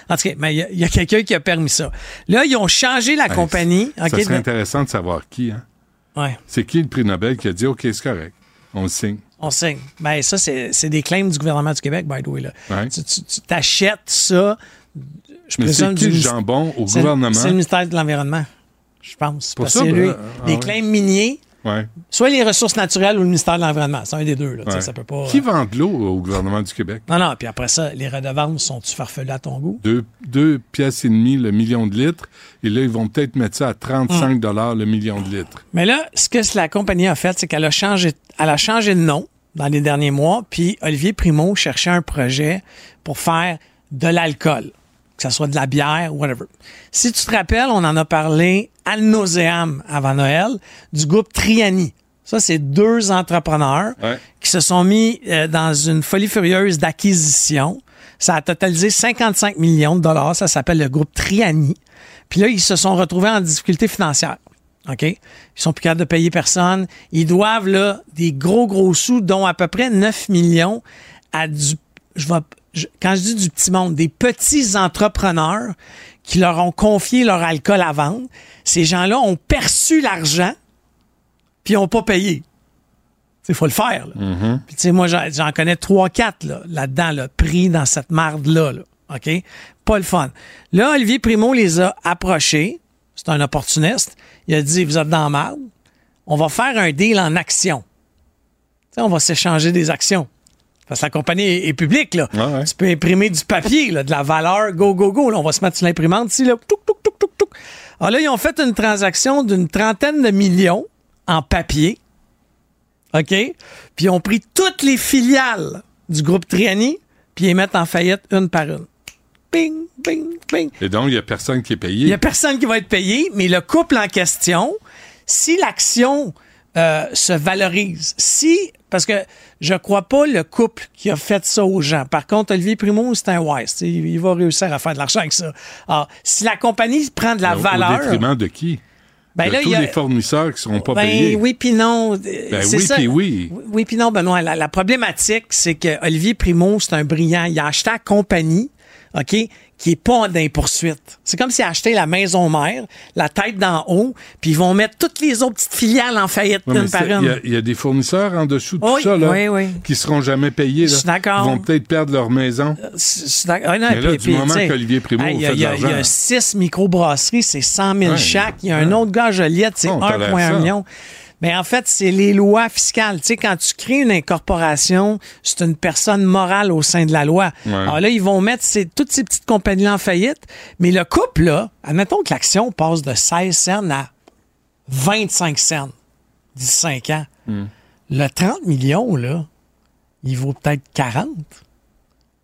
En tout cas, mais il y a- quelqu'un qui a permis ça. Là, ils ont changé la Hey, compagnie. Ça serait de- intéressant de savoir qui. Hein? Ouais. C'est qui le prix Nobel qui a dit OK, c'est correct, on le signe. On signe. Ben, ça, c'est des claims du gouvernement du Québec, by the way. Là. Ouais. Tu t'achètes ça. Je Mais c'est du le jambon au gouvernement? C'est le ministère de l'Environnement, je pense. Pour Parce ça, que c'est ben, lui. ah, les ouais. claims miniers, Ouais. soit les ressources naturelles ou le ministère de l'Environnement. C'est un des deux. Là, Tu sais, ouais. Ça peut pas, Qui euh, vend de l'eau au gouvernement du Québec? Non, non. Puis après ça, les redevances sont-tu farfelues à ton goût? Deux, deux pièces et demie le million de litres. Et là, ils vont peut-être mettre ça à 35 Hum. dollars le million de litres. Mais là, ce que la compagnie a fait, c'est qu'elle a changé, elle a changé de nom dans les derniers mois, puis Olivier Primo cherchait un projet pour faire de l'alcool, que ce soit de la bière, whatever. Si tu te rappelles, on en a parlé al nauseam avant Noël du groupe Triani. Ça, c'est deux entrepreneurs Ouais. qui se sont mis euh, dans une folie furieuse d'acquisition. Ça a totalisé 55 millions de dollars. Ça s'appelle le groupe Triani. Puis là, ils se sont retrouvés en difficulté financière. OK? Ils sont plus capables de payer personne. Ils doivent, là, des gros, gros sous, dont à peu près 9 millions à du. Je vais, je- quand je dis du petit monde, des petits entrepreneurs qui leur ont confié leur alcool à vendre. Ces gens-là ont perçu l'argent, puis ils n'ont pas payé. Il faut le faire. là. Mm-hmm. Puis, tu sais, moi, j'en connais trois, quatre là, là-dedans, là, pris dans cette marde-là. là. OK? Pas le fun. Là, Olivier Primo les a approchés. C'est un opportuniste. Il a dit Vous êtes dans la marde. On va faire un deal en action. Tu sais, on va s'échanger des actions. Parce que la compagnie est, est publique. Là. Tu peux imprimer du papier, là, de la valeur. Go, go, go. Là, on va se mettre sur l'imprimante ici. Là. Touc, touc, touc, touc, touc. Alors là, ils ont fait une transaction d'une trentaine de millions en papier. OK? Puis ils ont pris toutes les filiales du groupe Triani, puis ils les mettent en faillite une par une. Bing, bing, bing. Et donc, il n'y a personne qui est payé. Il n'y a personne qui va être payé, mais le couple en question, si l'action euh, se valorise. Si, parce que je crois pas le couple qui a fait ça aux gens. Par contre, Olivier Primo, c'est un wise. Il, il va réussir à faire de l'argent avec ça. Alors, si la compagnie prend de la valeur... Au détriment de qui? Ben de là, tous il y a- les fournisseurs qui ne seront pas Ben payés. oui, puis non. Ben C'est oui, puis oui. Oui, puis non, Benoît. La, la problématique, c'est que Olivier Primo, c'est un brillant. Il a acheté la compagnie, OK, qui est pas dans les poursuites. C'est comme s'il a acheté la maison mère, la tête d'en haut, puis ils vont mettre toutes les autres petites filiales en faillite une par une. Il y a- il y, a des fournisseurs en dessous de tout ça là, oui, oui. qui seront jamais payés. Là. Ils vont peut-être perdre leur maison. Ah, non, Mais là, puis- du puis, moment qu'Olivier Primo hey, fait de il y a- Il y a l'argent. six microbrasseries, c'est 100 000 Ouais, chaque. Il y a un autre gars à Joliette, c'est On tolère 1,1 ça. million. Mais en fait, c'est les lois fiscales. Tu sais, quand tu crées une incorporation, c'est une personne morale au sein de la loi. Ouais. Alors là, ils vont mettre ces- toutes ces petites compagnies-là en faillite. Mais le couple, là, admettons que l'action passe de 16 cents à 25 cents d'ici 5 ans. Hmm. Le 30 millions, là, il vaut peut-être 40.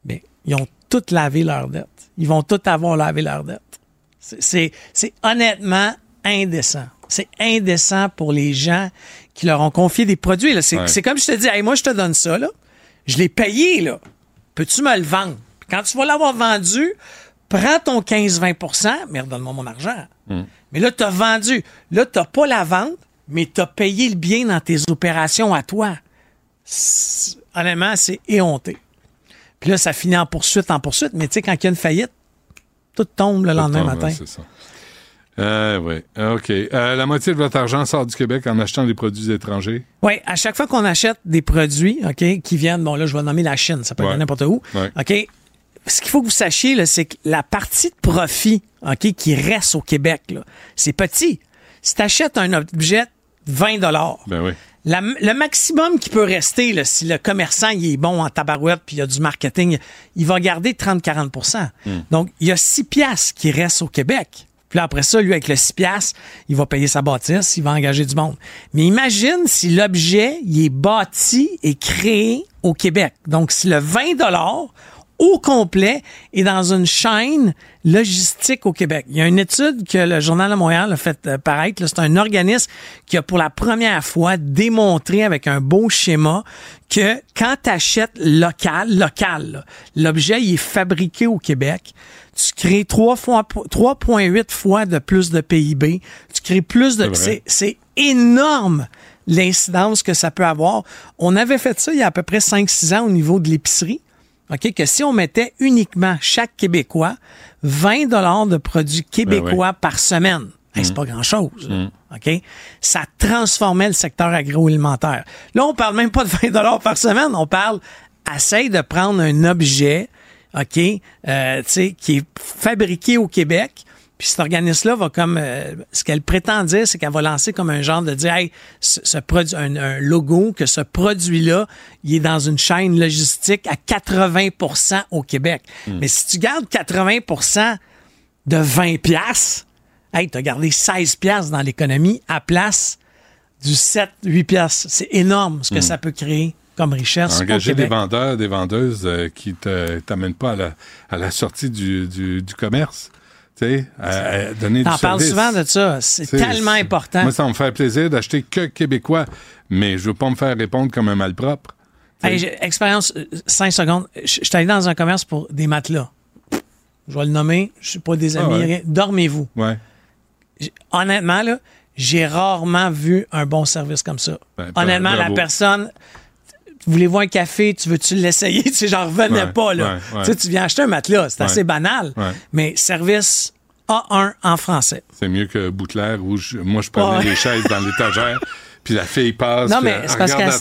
Mais ils ont toutes lavé leur dette. Ils vont tous avoir lavé leur dette. C'est honnêtement indécent. C'est indécent pour les gens qui leur ont confié des produits. là. C'est Ouais. c'est comme je te dis, Hey, moi, je te donne ça. Là. Je l'ai payé. là. Peux-tu me le vendre? Puis Quand tu vas l'avoir vendu, prends ton 15-20% mais redonne-moi mon argent. Mais là, tu as vendu. Là, tu n'as pas la vente, mais tu as payé le bien dans tes opérations à toi. C'est- Honnêtement, c'est éhonté. Puis là, ça finit en poursuite, en poursuite. Mais tu sais, quand il y a une faillite, tout tombe le lendemain matin. ouais, c'est ça. Euh, oui. OK. Euh, la moitié de votre argent sort du Québec en achetant des produits étrangers. Oui, à chaque fois qu'on achète des produits, OK, qui viennent, bon, là, je vais nommer la Chine, ça peut Ouais. être n'importe où. Ouais. OK. Ce qu'il faut que vous sachiez, c'est que la partie de profit, OK, qui reste au Québec, c'est petit. Si tu achètes un objet de 20 Ben oui. la- le maximum qui peut rester, là, si le commerçant il est bon en tabarouette puis il y a du marketing, il va garder 30-40% Donc, il y a 6 piastres qui restent au Québec. Puis après ça, lui, avec le 6 piastres, il va payer sa bâtisse, il va engager du monde. Mais imagine si l'objet, il est bâti et créé au Québec. Donc, si le 20 au complet est dans une chaîne logistique au Québec. Il y a une étude que le Journal de Montréal a fait euh, paraître. C'est un organisme qui a pour la première fois démontré avec un beau schéma que quand tu achètes local, local, l'objet il est fabriqué au Québec, tu crées trois fois 3,8 fois de plus de PIB. Tu crées plus de... C'est énorme l'incidence que ça peut avoir. On avait fait ça il y a à peu près 5-6 ans au niveau de l'épicerie. OK, que si on mettait uniquement chaque Québécois 20 dollars de produits québécois par semaine, hey, c'est pas grand-chose. OK? Ça transformait le secteur agroalimentaire. Là, on parle même pas de 20 dollars par semaine, on parle essaye de prendre un objet OK, euh, tu sais, qui est fabriqué au Québec. Puis cet organisme-là va comme, euh, ce qu'elle prétend dire, c'est qu'elle va lancer comme un genre de dire, hey, ce, ce produit, un, un logo, que ce produit-là, il est dans une chaîne logistique à 80% au Québec. Mais si tu gardes 80% de 20 piastres, hey, tu as gardé 16 piastres dans l'économie à place du 7, 8 piastres. C'est énorme ce que Mm. ça peut créer comme richesse au Engager des vendeurs, des vendeuses euh, qui ne t'amènent pas à la, à la sortie du, du, du commerce. Tu sais, donner du T'en parles service. souvent de ça. C'est tellement important. Moi, ça me fait plaisir d'acheter que québécois, mais je veux pas me faire répondre comme un malpropre. Hey, expérience, 5 secondes. Je suis allé dans un commerce pour des matelas. Je vais le nommer. Je suis pas des Ah amis. ouais. Dormez-vous. Ouais. Honnêtement, là, j'ai rarement vu un bon service comme ça. Ben, Honnêtement, la personne. Voulez-vous un café? Tu veux-tu l'essayer? <laughs> Tu sais, j'en revenais Ouais, pas, là. ouais, ouais. Tu sais, tu viens acheter un matelas. C'est assez banal. Mais service A1 en français. C'est mieux que Boutelaire où je- moi, je prenais les chaises dans l'étagère, <laughs> puis la fille passe. Non, mais elle c'est parce qu'elle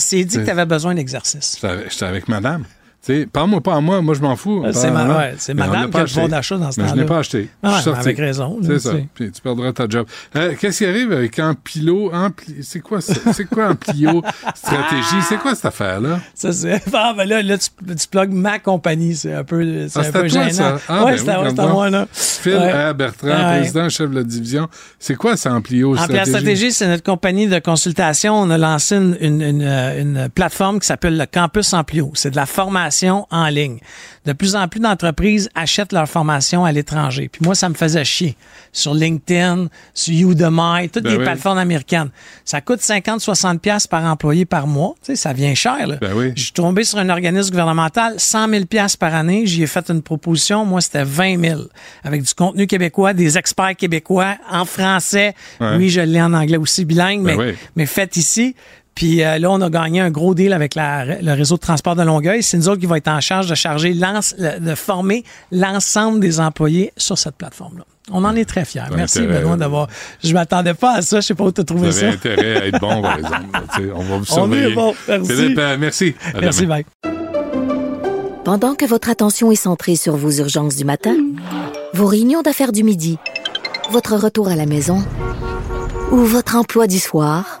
s'est dit que tu avais besoin d'exercice. J'étais avec madame. Sais, parle-moi pas à moi, moi je m'en fous. Euh, c'est ma- ouais, madame qui a le pouvoir d'achat dans ce Mais je temps-là. l'ai pas acheté. Ah Je suis ouais, sorti. avec raison, C'est ça. Puis tu perdras ta job. Euh, Qu'est-ce qui arrive avec Amplio? Ampli... C'est quoi, ça? c'est quoi Amplio Stratégie? C'est quoi cette affaire-là? Ça, c'est. <laughs> Ah, ben là, là tu, tu plugues ma compagnie. C'est un peu, c'est Ah, un peu toi, gênant. ça? Ah, ouais, ben c'est oui, à, moi, là. Phil Ouais. R. Bertrand, Ouais. président, chef de la division. C'est quoi ça, Amplio Stratégie? Stratégie, c'est notre compagnie de consultation. On a lancé une, une, une, une plateforme qui s'appelle le Campus Amplio. C'est de la formation formation en ligne. De plus en plus d'entreprises achètent leur formation à l'étranger. Puis moi, ça me faisait chier. Sur LinkedIn, sur Udemy, toutes Ben les oui. plateformes américaines. Ça coûte 50-60 pièces par employé par mois. Tu sais, ça vient cher. Là. Ben oui. Je suis tombé sur un organisme gouvernemental, 100 000 pièces par année. J'y ai fait une proposition. Moi, c'était 20 000. Avec du contenu québécois, des experts québécois en français. Ouais. Oui, je l'ai en anglais aussi bilingue, Ben mais, oui. mais fait ici. Puis euh, là, on a gagné un gros deal avec la- le réseau de transport de Longueuil. C'est nous autres qui va être en charge de charger, de former l'ensemble des employés sur cette plateforme-là. On en est très fiers. Merci, intérêt, Benoît, d'avoir. Je m'attendais pas à ça. Je sais pas où tu as Vous trouvé avez ça. intérêt à être bon, par <laughs> exemple. on va vous On surveiller. est bon. Merci. Philippe, euh, merci. À Merci, demain. bye. Pendant que votre attention est centrée sur vos urgences du matin, vos réunions d'affaires du midi, votre retour à la maison ou votre emploi du soir,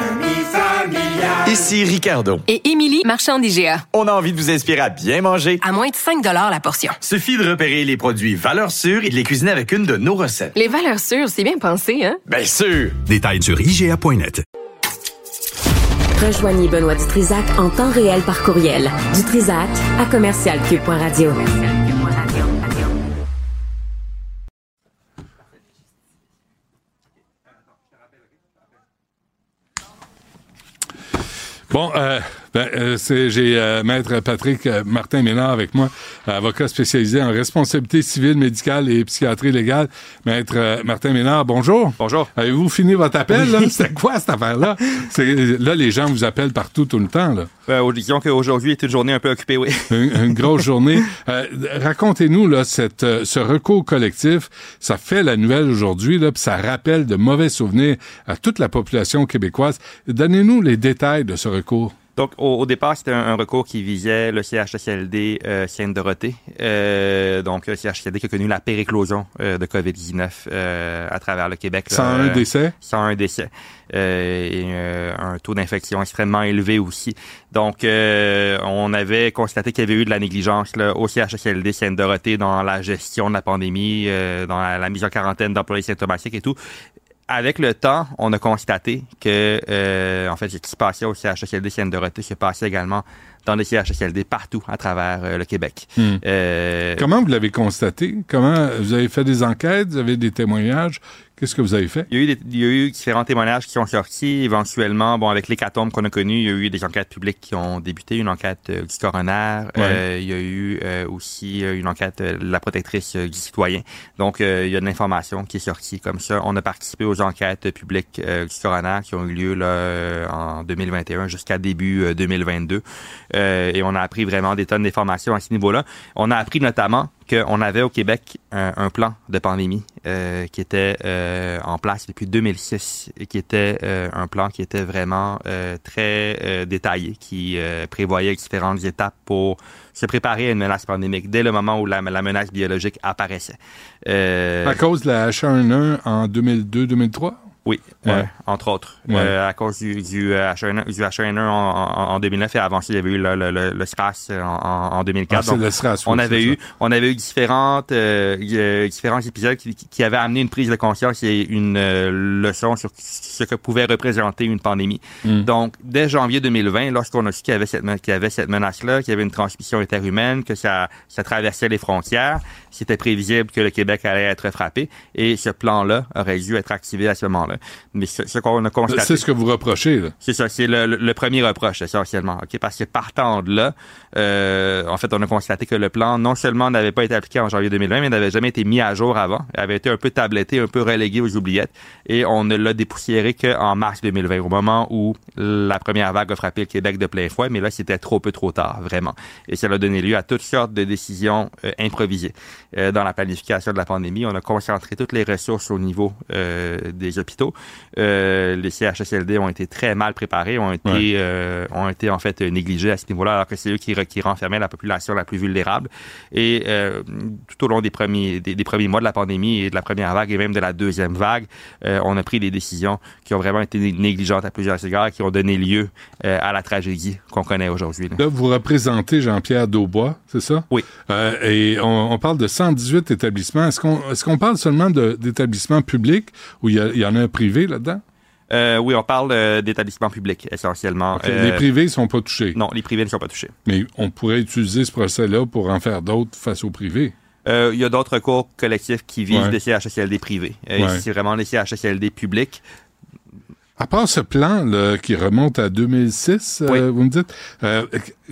Ici Ricardo. Et Émilie, marchand d'IGA. On a envie de vous inspirer à bien manger. À moins de 5 la portion. Suffit de repérer les produits valeurs sûres et de les cuisiner avec une de nos recettes. Les valeurs sûres, c'est bien pensé, hein? Bien sûr! Détails sur IGA.net. Rejoignez Benoît Dutrisac en temps réel par courriel. Dutrisac à commercialcube.radio. Bon, euh, ben, euh, c'est- j'ai euh, Maître Patrick euh, Martin Ménard avec moi, avocat spécialisé en responsabilité civile, médicale et psychiatrie légale. Maître euh, Martin Ménard, bonjour. Bonjour. Avez-vous fini votre appel? là? <laughs> C'était quoi cette affaire-là? Là, les gens vous appellent partout tout le temps. Là. Euh, disons qu'aujourd'hui est une journée un peu occupée, oui. <laughs> Une, une grosse journée. Euh, Racontez-nous là, cette, ce recours collectif. Ça fait la nouvelle aujourd'hui, là, puis ça rappelle de mauvais souvenirs à toute la population québécoise. Donnez-nous les détails de ce recours. Donc, au, au départ, c'était un, un recours qui visait le CHSLD euh, Sainte-Dorothée. Euh, donc, le CHSLD qui a connu la péréclosion euh, de COVID-19 euh, à travers le Québec. là. 101 Euh, décès? 101 décès. Et un taux d'infection extrêmement élevé aussi. Donc, on avait constaté qu'il y avait eu de la négligence là, au CHSLD Sainte-Dorothée dans la gestion de la pandémie, dans la, la mise en quarantaine d'employés symptomatiques et tout avec le temps, on a constaté que, euh, en fait, ce qui se passait au CHSLD Sainte-Dorothée se passait également dans les CHSLD partout à travers euh, le Québec. Hmm. Euh, Comment vous l'avez constaté? Comment vous avez fait des enquêtes? Vous avez des témoignages? Qu'est-ce que vous avez fait? Il y, a eu des- il y a eu différents témoignages qui sont sortis. Éventuellement, bon, avec l'hécatombe qu'on a connu, il y a eu des enquêtes publiques qui ont débuté, une enquête euh, du coroner. Euh, il y a eu euh, aussi une enquête de la protectrice du citoyen. Donc, il y a de l'information qui est sortie comme ça. On a participé aux enquêtes publiques du coroner qui ont eu lieu là, en 2021 jusqu'à début euh, 2022. Euh, et on a appris vraiment des tonnes d'informations à ce niveau-là. On a appris notamment qu'on avait au Québec un, plan de pandémie euh, qui était euh, en place depuis 2006 et qui était un plan qui était vraiment très détaillé, qui prévoyait différentes étapes pour se préparer à une menace pandémique dès le moment où la, menace biologique apparaissait. À cause de la H1N1 en 2002-2003? Oui, Ouais. euh, entre autres. Ouais. Euh, à cause du, du, euh, H1N1, du H1N1 en, en, en 2009 et avant ça, il y avait eu le, le, le, SRAS en, en, en 2004. Ah, le SRAS, oui, on avait eu, ça. on avait eu différentes, euh, euh, différents épisodes qui, avaient amené une prise de conscience et une euh, leçon sur ce que pouvait représenter une pandémie. Mm. Donc, dès janvier 2020, lorsqu'on a su qu'il y avait cette, me- qu'il y avait cette menace-là, qu'il y avait une transmission interhumaine, que ça, ça traversait les frontières, c'était prévisible que le Québec allait être frappé et ce plan-là aurait dû être activé à ce moment-là. Mais ce, ce qu'on a constaté... C'est ce que vous reprochez, là. C'est ça, c'est le, le- le premier reproche essentiellement, ok, parce que partant de là, euh, en fait, on a constaté que le plan non seulement n'avait pas été appliqué en janvier 2020, mais n'avait jamais été mis à jour avant, Il avait été un peu tabletté, un peu relégué aux oubliettes, et on ne l'a dépoussiéré qu'en mars 2020, au moment où la première vague a frappé le Québec de plein fouet, mais là, c'était trop peu trop tard, vraiment, et ça a donné lieu à toutes sortes de décisions euh, improvisées. Euh, dans la planification de la pandémie, on a concentré toutes les ressources au niveau euh, des hôpitaux. Euh, les CHSLD ont été très mal préparés, ont été, Ouais. ont été en fait négligés à ce niveau-là, alors que c'est eux qui, re- qui renfermaient la population la plus vulnérable. Et tout au long des premiers, des, des premiers mois de la pandémie et de la première vague et même de la deuxième vague, on a pris des décisions qui ont vraiment été négligentes à plusieurs égards, et qui ont donné lieu à la tragédie qu'on connaît aujourd'hui. là. Là, vous représentez Jean-Pierre Daubois, c'est ça? Oui. Et on, on parle de 118 établissements. Est-ce qu'on parle seulement d'établissements publics ou il y, en a un privé là-dedans? Euh, oui, on parle euh, d'établissements publics essentiellement. Euh, Les privés ne sont pas touchés. Non, les privés ne sont pas touchés. Mais on pourrait utiliser ce procès-là pour en faire d'autres face aux privés. Il y a d'autres recours collectifs qui visent Ouais. des CHSLD privés. Ouais. C'est vraiment les CHSLD publics. À part ce plan là, qui remonte à 2006, euh, vous me dites,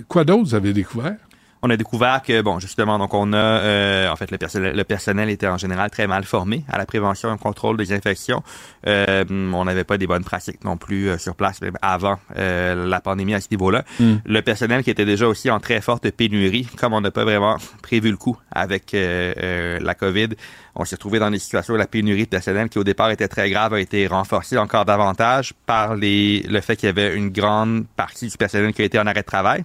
quoi d'autre vous avez découvert? On a découvert que, bon, justement, donc on a, euh, en fait, le personnel, le personnel était en général très mal formé à la prévention et au contrôle des infections. Euh, on n'avait pas des bonnes pratiques non plus euh, sur place, même avant euh, la pandémie à ce niveau-là. Mm. Le personnel qui était déjà aussi en très forte pénurie, comme on n'a pas vraiment prévu le coup avec euh, euh, la COVID, on s'est retrouvé dans des situations où la pénurie de personnel qui au départ était très grave a été renforcée encore davantage par les, le fait qu'il y avait une grande partie du personnel qui a été en arrêt de travail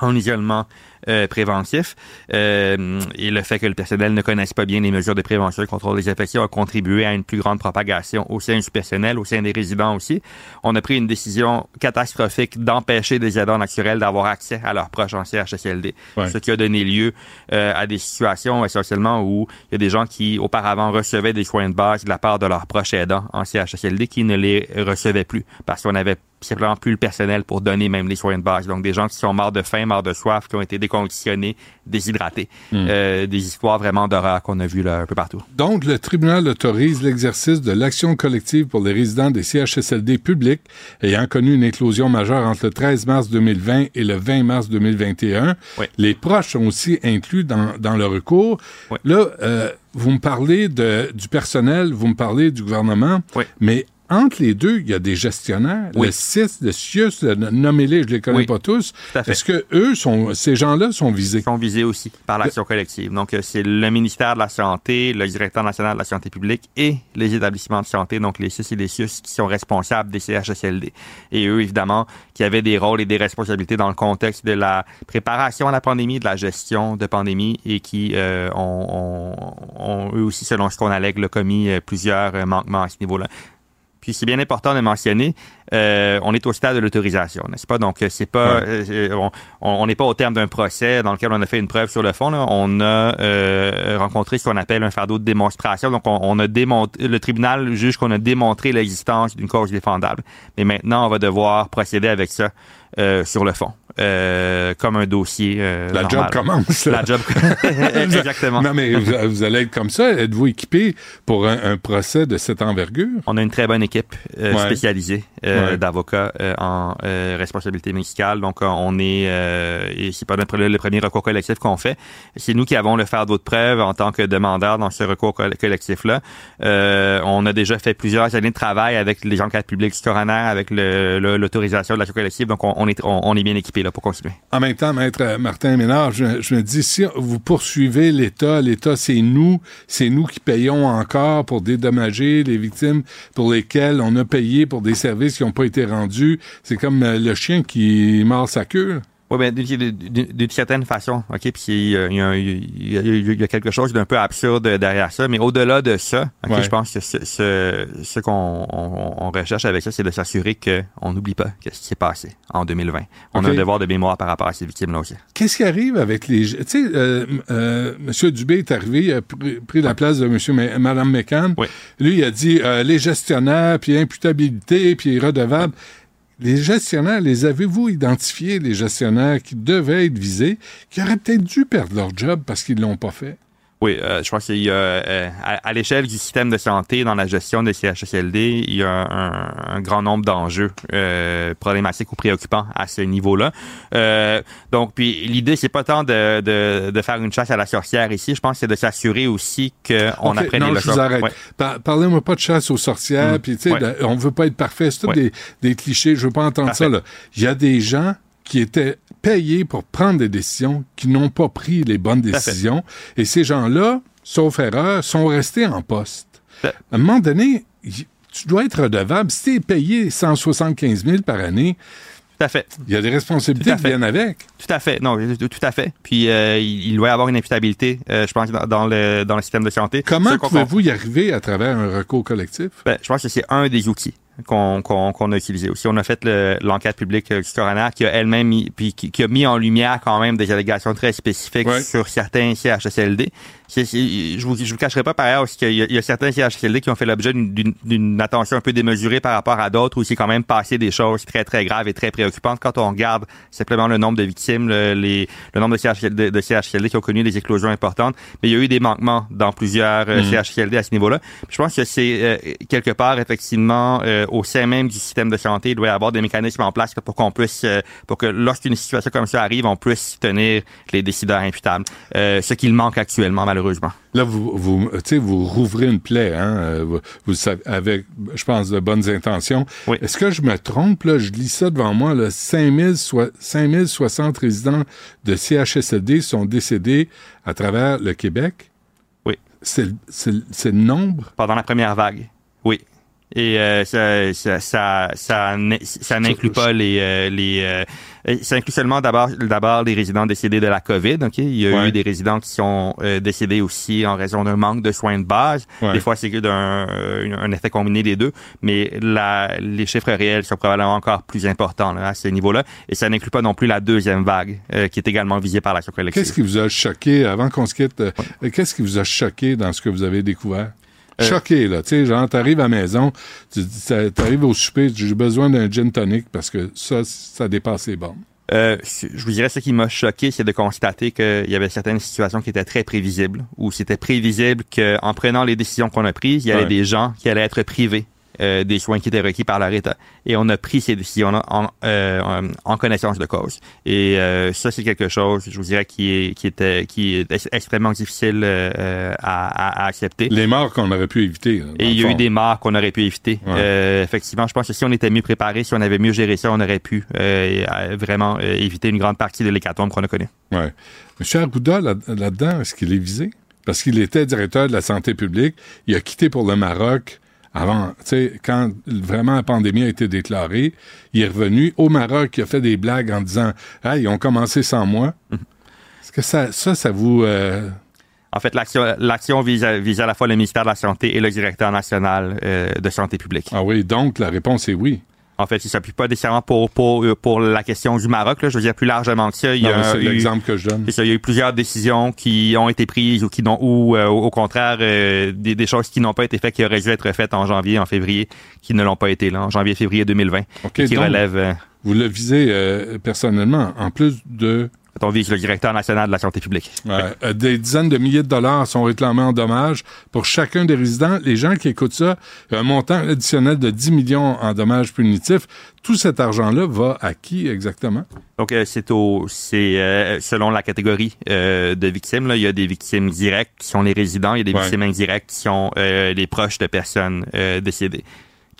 en isolement euh, préventif euh, et le fait que le personnel ne connaisse pas bien les mesures de prévention et contrôle des infections a contribué à une plus grande propagation au sein du personnel, au sein des résidents aussi. On a pris une décision catastrophique d'empêcher des aidants naturels d'avoir accès à leurs proches en CHSLD, Ouais. ce qui a donné lieu euh, à des situations essentiellement où il y a des gens qui auparavant recevaient des soins de base de la part de leurs proches aidants en CHSLD qui ne les recevaient plus parce qu'on avait simplement plus le personnel pour donner même les soins de base. Donc, des gens qui sont morts de faim, morts de soif, qui ont été déconditionnés, déshydratés. Mm. Euh, des histoires vraiment d'horreur qu'on a vues là, un peu partout. Donc, le tribunal autorise l'exercice de l'action collective pour les résidents des CHSLD publics ayant connu une éclosion majeure entre le 13 mars 2020 et le 20 mars 2021. Oui. Les proches sont aussi inclus dans, dans le recours. Là, euh, vous me parlez de, du personnel, vous me parlez du gouvernement, mais entre les deux, il y a des gestionnaires. Oui. Le CIS, le CIUS, le- nommez-les, je les connais Oui. pas tous. Est-ce que eux sont, ces gens-là sont visés? sont visés aussi par l'action collective. Donc, euh, c'est le ministère de la Santé, le directeur national de la santé publique et les établissements de santé, donc les CIS et les CIUS, qui sont responsables des CHSLD. Et eux, évidemment, qui avaient des rôles et des responsabilités dans le contexte de la préparation à la pandémie, de la gestion de pandémie et qui euh, ont, ont- ont, eux aussi, selon ce qu'on allègue, commis euh, plusieurs manquements à ce niveau-là. Puis c'est bien important de mentionner, euh, on est au stade de l'autorisation, n'est-ce pas? Donc, euh, c'est pas, euh, on- n'est pas au terme d'un procès dans lequel on a fait une preuve sur le fond. là. On a euh, rencontré ce qu'on appelle un fardeau de démonstration. Donc, on, on a démontré, le tribunal juge qu'on a démontré l'existence d'une cause défendable. Mais maintenant, on va devoir procéder avec ça euh, sur le fond, euh, comme un dossier. euh, La normal. job commence. là. La job. <laughs> Exactement. Non, mais vous, vous allez être comme ça. Êtes-vous équipé pour un, un procès de cette envergure? On a une très bonne équipe euh, Ouais. spécialisée Ouais. d'avocats euh, en euh, responsabilité médicale. Donc, euh, on est, euh, et c'est pas notre, le, premier recours collectif qu'on fait. C'est nous qui avons le fardeau de preuve en tant que demandeur dans ce recours coll- collectif-là. Euh, on a déjà fait plusieurs années de travail avec les enquêtes publiques du coroner, avec l'autorisation de l'action collective. Donc, on, on est, on, on est bien équipé là pour continuer. En même temps, maître euh, Martin Ménard, je, je me dis, si vous poursuivez l'État, l'État, c'est nous, c'est nous qui payons encore pour dédommager les victimes pour lesquelles on a payé pour des services qui pas été rendus. C'est comme euh, le chien qui mord sa queue. Oui, ben, d'une- certaine façon, OK, puis euh, il y, a, il y a- il y a quelque chose d'un peu absurde derrière ça, mais au-delà de ça, OK, Ouais. je pense que ce, ce, ce qu'on on, on recherche avec ça, c'est de s'assurer qu'on n'oublie pas ce qui s'est passé en 2020. On a un devoir de mémoire par rapport à ces victimes-là aussi. Qu'est-ce qui arrive avec les... Tu sais, euh, euh, M. Dubé est arrivé, il a pris, pris la place de monsieur, Ma- Mme McCann. Lui, il a dit euh, les gestionnaires, puis imputabilité, puis redevable. Les gestionnaires, les avez-vous identifiés, les gestionnaires qui devaient être visés, qui auraient peut-être dû perdre leur job parce qu'ils l'ont pas fait? Oui, euh, je pense qu'il y a, euh, à, à l'échelle du système de santé, dans la gestion des CHSLD, il y a un, un grand nombre d'enjeux euh, problématiques ou préoccupants à ce niveau-là. Donc, puis l'idée, c'est pas tant de, de, de faire une chasse à la sorcière ici. Je pense que c'est de s'assurer aussi qu'on OK, apprenne non, les je leçons. vous arrête. Ouais. Par- Parlez-moi pas de chasse aux sorcières, Mm. puis tu sais, Ouais. on veut pas être parfait, c'est tout Ouais. des, des clichés, je veux pas entendre ça. Il y a des gens qui étaient payés pour prendre des décisions, qui n'ont pas pris les bonnes décisions, et ces gens-là, sauf erreur, sont restés en poste. À un moment donné, tu dois être redevable. Si tu es payé 175 000 par année, tout à fait. Il y a des responsabilités qui viennent avec. Tout à fait. Non, tout à fait. Puis euh, il doit y avoir une imputabilité, euh, je pense, dans, le, dans le système de santé. Comment pouvez-vous y arriver à travers un recours collectif? Ben, je pense que c'est un des outils qu'on a utilisé aussi. On a fait l'enquête publique euh, du coroner qui a elle-même mis, puis qui, a mis en lumière quand même des allégations très spécifiques sur certains CHSLD je vous, je vous cacherai pas par ailleurs qu'il y, y, a certains CHSLD qui ont fait l'objet d'une attention un peu démesurée par rapport à d'autres où c'est quand même passé des choses très très graves et très préoccupantes quand on regarde simplement le nombre de victimes, le, les, le nombre de CHSLD, de CHSLD qui ont connu des éclosions importantes. Mais il y a eu des manquements dans plusieurs euh, mm-hmm. CHSLD à ce niveau-là. Je pense que c'est euh, quelque part effectivement euh, au sein même du système de santé, il doit y avoir des mécanismes en place pour qu'on puisse, pour que lorsqu'une situation comme ça arrive, on puisse tenir les décideurs imputables. ce qu'il manque actuellement malheureusement. Là, vous, vous, vous rouvrez une plaie, hein, euh, vous, savez, avec, je pense, de bonnes intentions. Est-ce que je me trompe, là, je lis ça devant moi, là, 5060 résidents de CHSLD sont décédés à travers le Québec? Oui. C'est le nombre? Pendant la première vague, oui. Et euh, ça, ça, ça, ça, n'inclut pas les, euh, les ça inclut seulement d'abord d'abord les résidents décédés de la COVID. Ok, il y a eu des résidents qui sont euh, décédés aussi en raison d'un manque de soins de base. Des fois, c'est que d'un un effet combiné des deux, mais la, les chiffres réels sont probablement encore plus importants là, à ce niveau-là. Et ça n'inclut pas non plus la deuxième vague euh, qui est également visée par l'action collective. Qu'est-ce qui vous a choqué avant qu'on se quitte Qu'est-ce qui vous a choqué dans ce que vous avez découvert? euh, choqué, là. Tu sais, genre, t'arrives à la maison, tu t'arrives au souper, j'ai besoin d'un gin tonic parce que ça, ça dépasse les bornes. Euh, je vous dirais ce qui m'a choqué, c'est de constater qu'il y avait certaines situations qui étaient très prévisibles, où c'était prévisible qu'en prenant les décisions qu'on a prises, il y avait des gens qui allaient être privés euh, des soins qui étaient requis par leur État. Et on a pris ces décisions en, euh, en connaissance de cause. Et euh, ça, c'est quelque chose, je vous dirais, qui est, qui était, qui est extrêmement difficile à, à, accepter. Les morts qu'on aurait pu éviter. Et il y a eu des morts qu'on aurait pu éviter. effectivement, je pense que si on était mieux préparé, si on avait mieux géré ça, on aurait pu vraiment éviter une grande partie de l'hécatombe qu'on a connu. Ouais. M. Arruda, là-dedans, est-ce qu'il est visé? Parce qu'il était directeur de la santé publique. Il a quitté pour le Maroc avant, tu sais, quand vraiment la pandémie a été déclarée, il est revenu au Maroc, il a fait des blagues en disant Ah, ils ont commencé sans moi. Mhm. Est-ce que ça, ça, ça vous. Euh, en fait, l'action vise, à, vise à la fois le ministère de la Santé et le directeur national euh, de santé publique. Ah oui, donc la réponse est oui. En fait, il s'appuie pas nécessairement pour, pour, pour la question du Maroc. Là. Je veux dire plus largement que ça. Il y a c'est l'exemple que je donne. il y a eu plusieurs décisions qui ont été prises ou qui n'ont ou euh, au contraire euh, des, des, choses qui n'ont pas été faites, qui auraient dû être faites en janvier, en février, qui ne l'ont pas été là, en janvier-février 2020, qui relèvent. Euh, vous le visez personnellement, en plus de on vise le directeur national de la santé publique. Euh, des dizaines de milliers de dollars sont réclamés en dommages pour chacun des résidents. Les gens qui écoutent ça, un montant additionnel de 10 millions en dommages punitifs. Tout cet argent-là va à qui exactement? Donc, euh, c'est au, c'est euh, selon la catégorie de victimes. Là, il y a des victimes directes qui sont les résidents, il y a des victimes indirectes qui sont les proches de personnes décédées.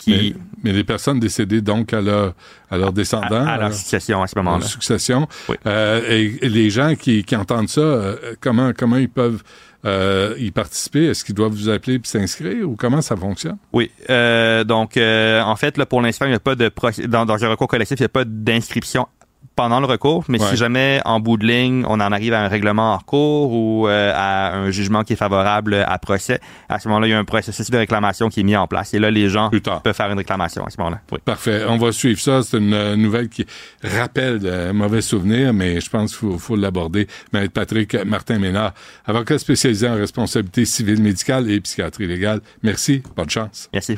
Mais, les personnes décédées, donc, à leur, à leur descendants. À, leur succession à ce moment-là. Succession. Euh, et, les gens qui, qui entendent ça, euh, comment, comment ils peuvent euh, y participer? Est-ce qu'ils doivent vous appeler et s'inscrire ou comment ça fonctionne? Oui. Euh, donc, euh, en fait, là, pour l'instant, il n'y a pas de dans, dans un recours collectif, il n'y a pas d'inscription pendant le recours, mais si jamais en bout de ligne, on en arrive à un règlement en recours ou euh, à un jugement qui est favorable à procès, à ce moment-là, il y a un processus de réclamation qui est mis en place. Et là, les gens peuvent faire une réclamation à ce moment-là. Parfait. On va suivre ça. C'est une euh, nouvelle qui rappelle de mauvais souvenirs, mais je pense qu'il faut, l'aborder. Maître Patrick Martin Ménard, avocat spécialisé en responsabilité civile, médicale et psychiatrie légale. Merci. Bonne chance. Merci.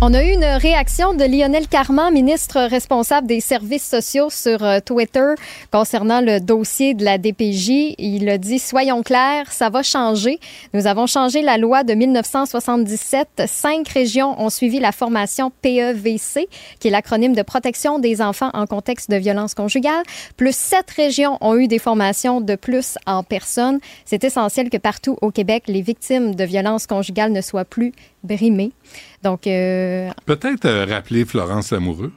On a eu une réaction de Lionel Carman, ministre responsable des services sociaux sur euh, Twitter concernant le dossier de la DPJ. Il a dit, soyons clairs, ça va changer. Nous avons changé la loi de 1977. Cinq régions ont suivi la formation PEVC, qui est l'acronyme de protection des enfants en contexte de violence conjugale. Plus sept régions ont eu des formations de plus en personne. C'est essentiel que partout au Québec, les victimes de violences conjugales ne soient plus brimées. Donc, euh, Peut-être euh, rappeler Florence Lamoureux,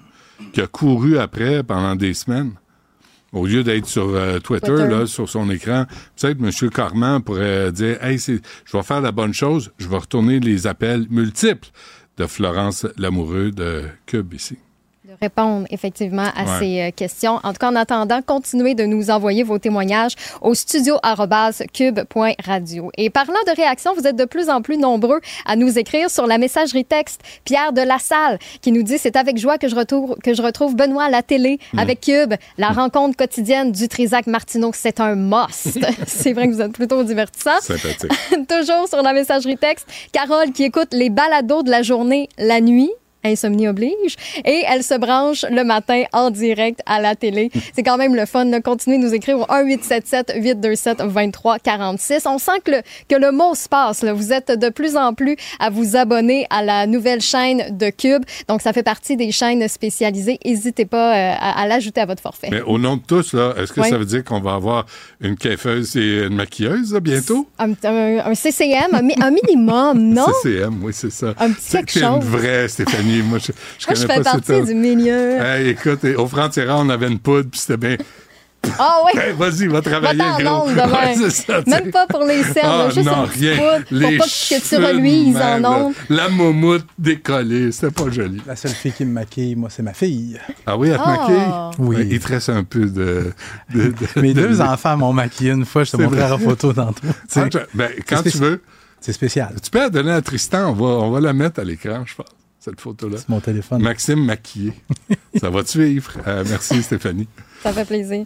qui a couru après pendant des semaines. Au lieu d'être sur euh, Twitter, Twitter. Là, sur son écran, peut-être M. Carman pourrait dire Hey, je vais faire la bonne chose, je vais retourner les appels multiples de Florence Lamoureux de Cube ici. Répondre effectivement à Ouais. ces euh, questions. En tout cas, en attendant, continuez de nous envoyer vos témoignages au studio@cube.radio. Et parlant de réactions, vous êtes de plus en plus nombreux à nous écrire sur la messagerie texte. Pierre de la Salle qui nous dit c'est avec joie que je retrouve que je retrouve Benoît à la télé Mm. avec Cube. La rencontre quotidienne du Trisac Martineau, c'est un must. <laughs> c'est vrai que vous êtes plutôt divertissant. Sympathique. <laughs> Toujours sur la messagerie texte, Carole qui écoute les balados de la journée la nuit. Insomnie oblige. Et elle se branche le matin en direct à la télé. <laughs> C'est quand même le fun. de Continuez de nous écrire au 1-877-827-2346. On sent que le, que le mot se passe. là. Vous êtes de plus en plus à vous abonner à la nouvelle chaîne de Cube. Donc, ça fait partie des chaînes spécialisées. N'hésitez pas euh, à, à l'ajouter à votre forfait. Mais au nom de tous, là, est-ce que Oui. ça veut dire qu'on va avoir une coiffeuse et une maquilleuse là, bientôt? Un, un- un CCM, un, mi- un minimum, <laughs> non? CCM, oui, c'est ça. Un petit quelque c'est une chose. vraie Stéphanie. Moi, je, je Moi, je connais fais pas partie du milieu. Hey, écoute, au franc-tireur, on avait une poudre, puis c'était bien. Ah oui! Hey, vas-y, va travailler, gros. demain. <laughs> Ouais, ça. Même pas pour les cernes, Ah, juste non, une rien. poudre Les pour pas que tu reluises en ondes. La moumoute décollée, c'était pas joli. La seule fille qui me maquille, moi, c'est ma fille. Ah oui, elle te Ah. maquille? Oui. Ouais, Il te reste un peu de... de- de- <laughs> Mes de- deux enfants m'ont maquillé une fois, je te C'est montrerai vrai. la photo tantôt. <laughs> Ah, ben, quand c'est tu veux. C'est spécial. Tu peux la donner à Tristan, on va, on va la mettre à l'écran, je pense, cette photo-là. C'est mon téléphone. Maxime maquillé. <laughs> ça va te suivre. Euh, merci, Stéphanie. Ça fait plaisir.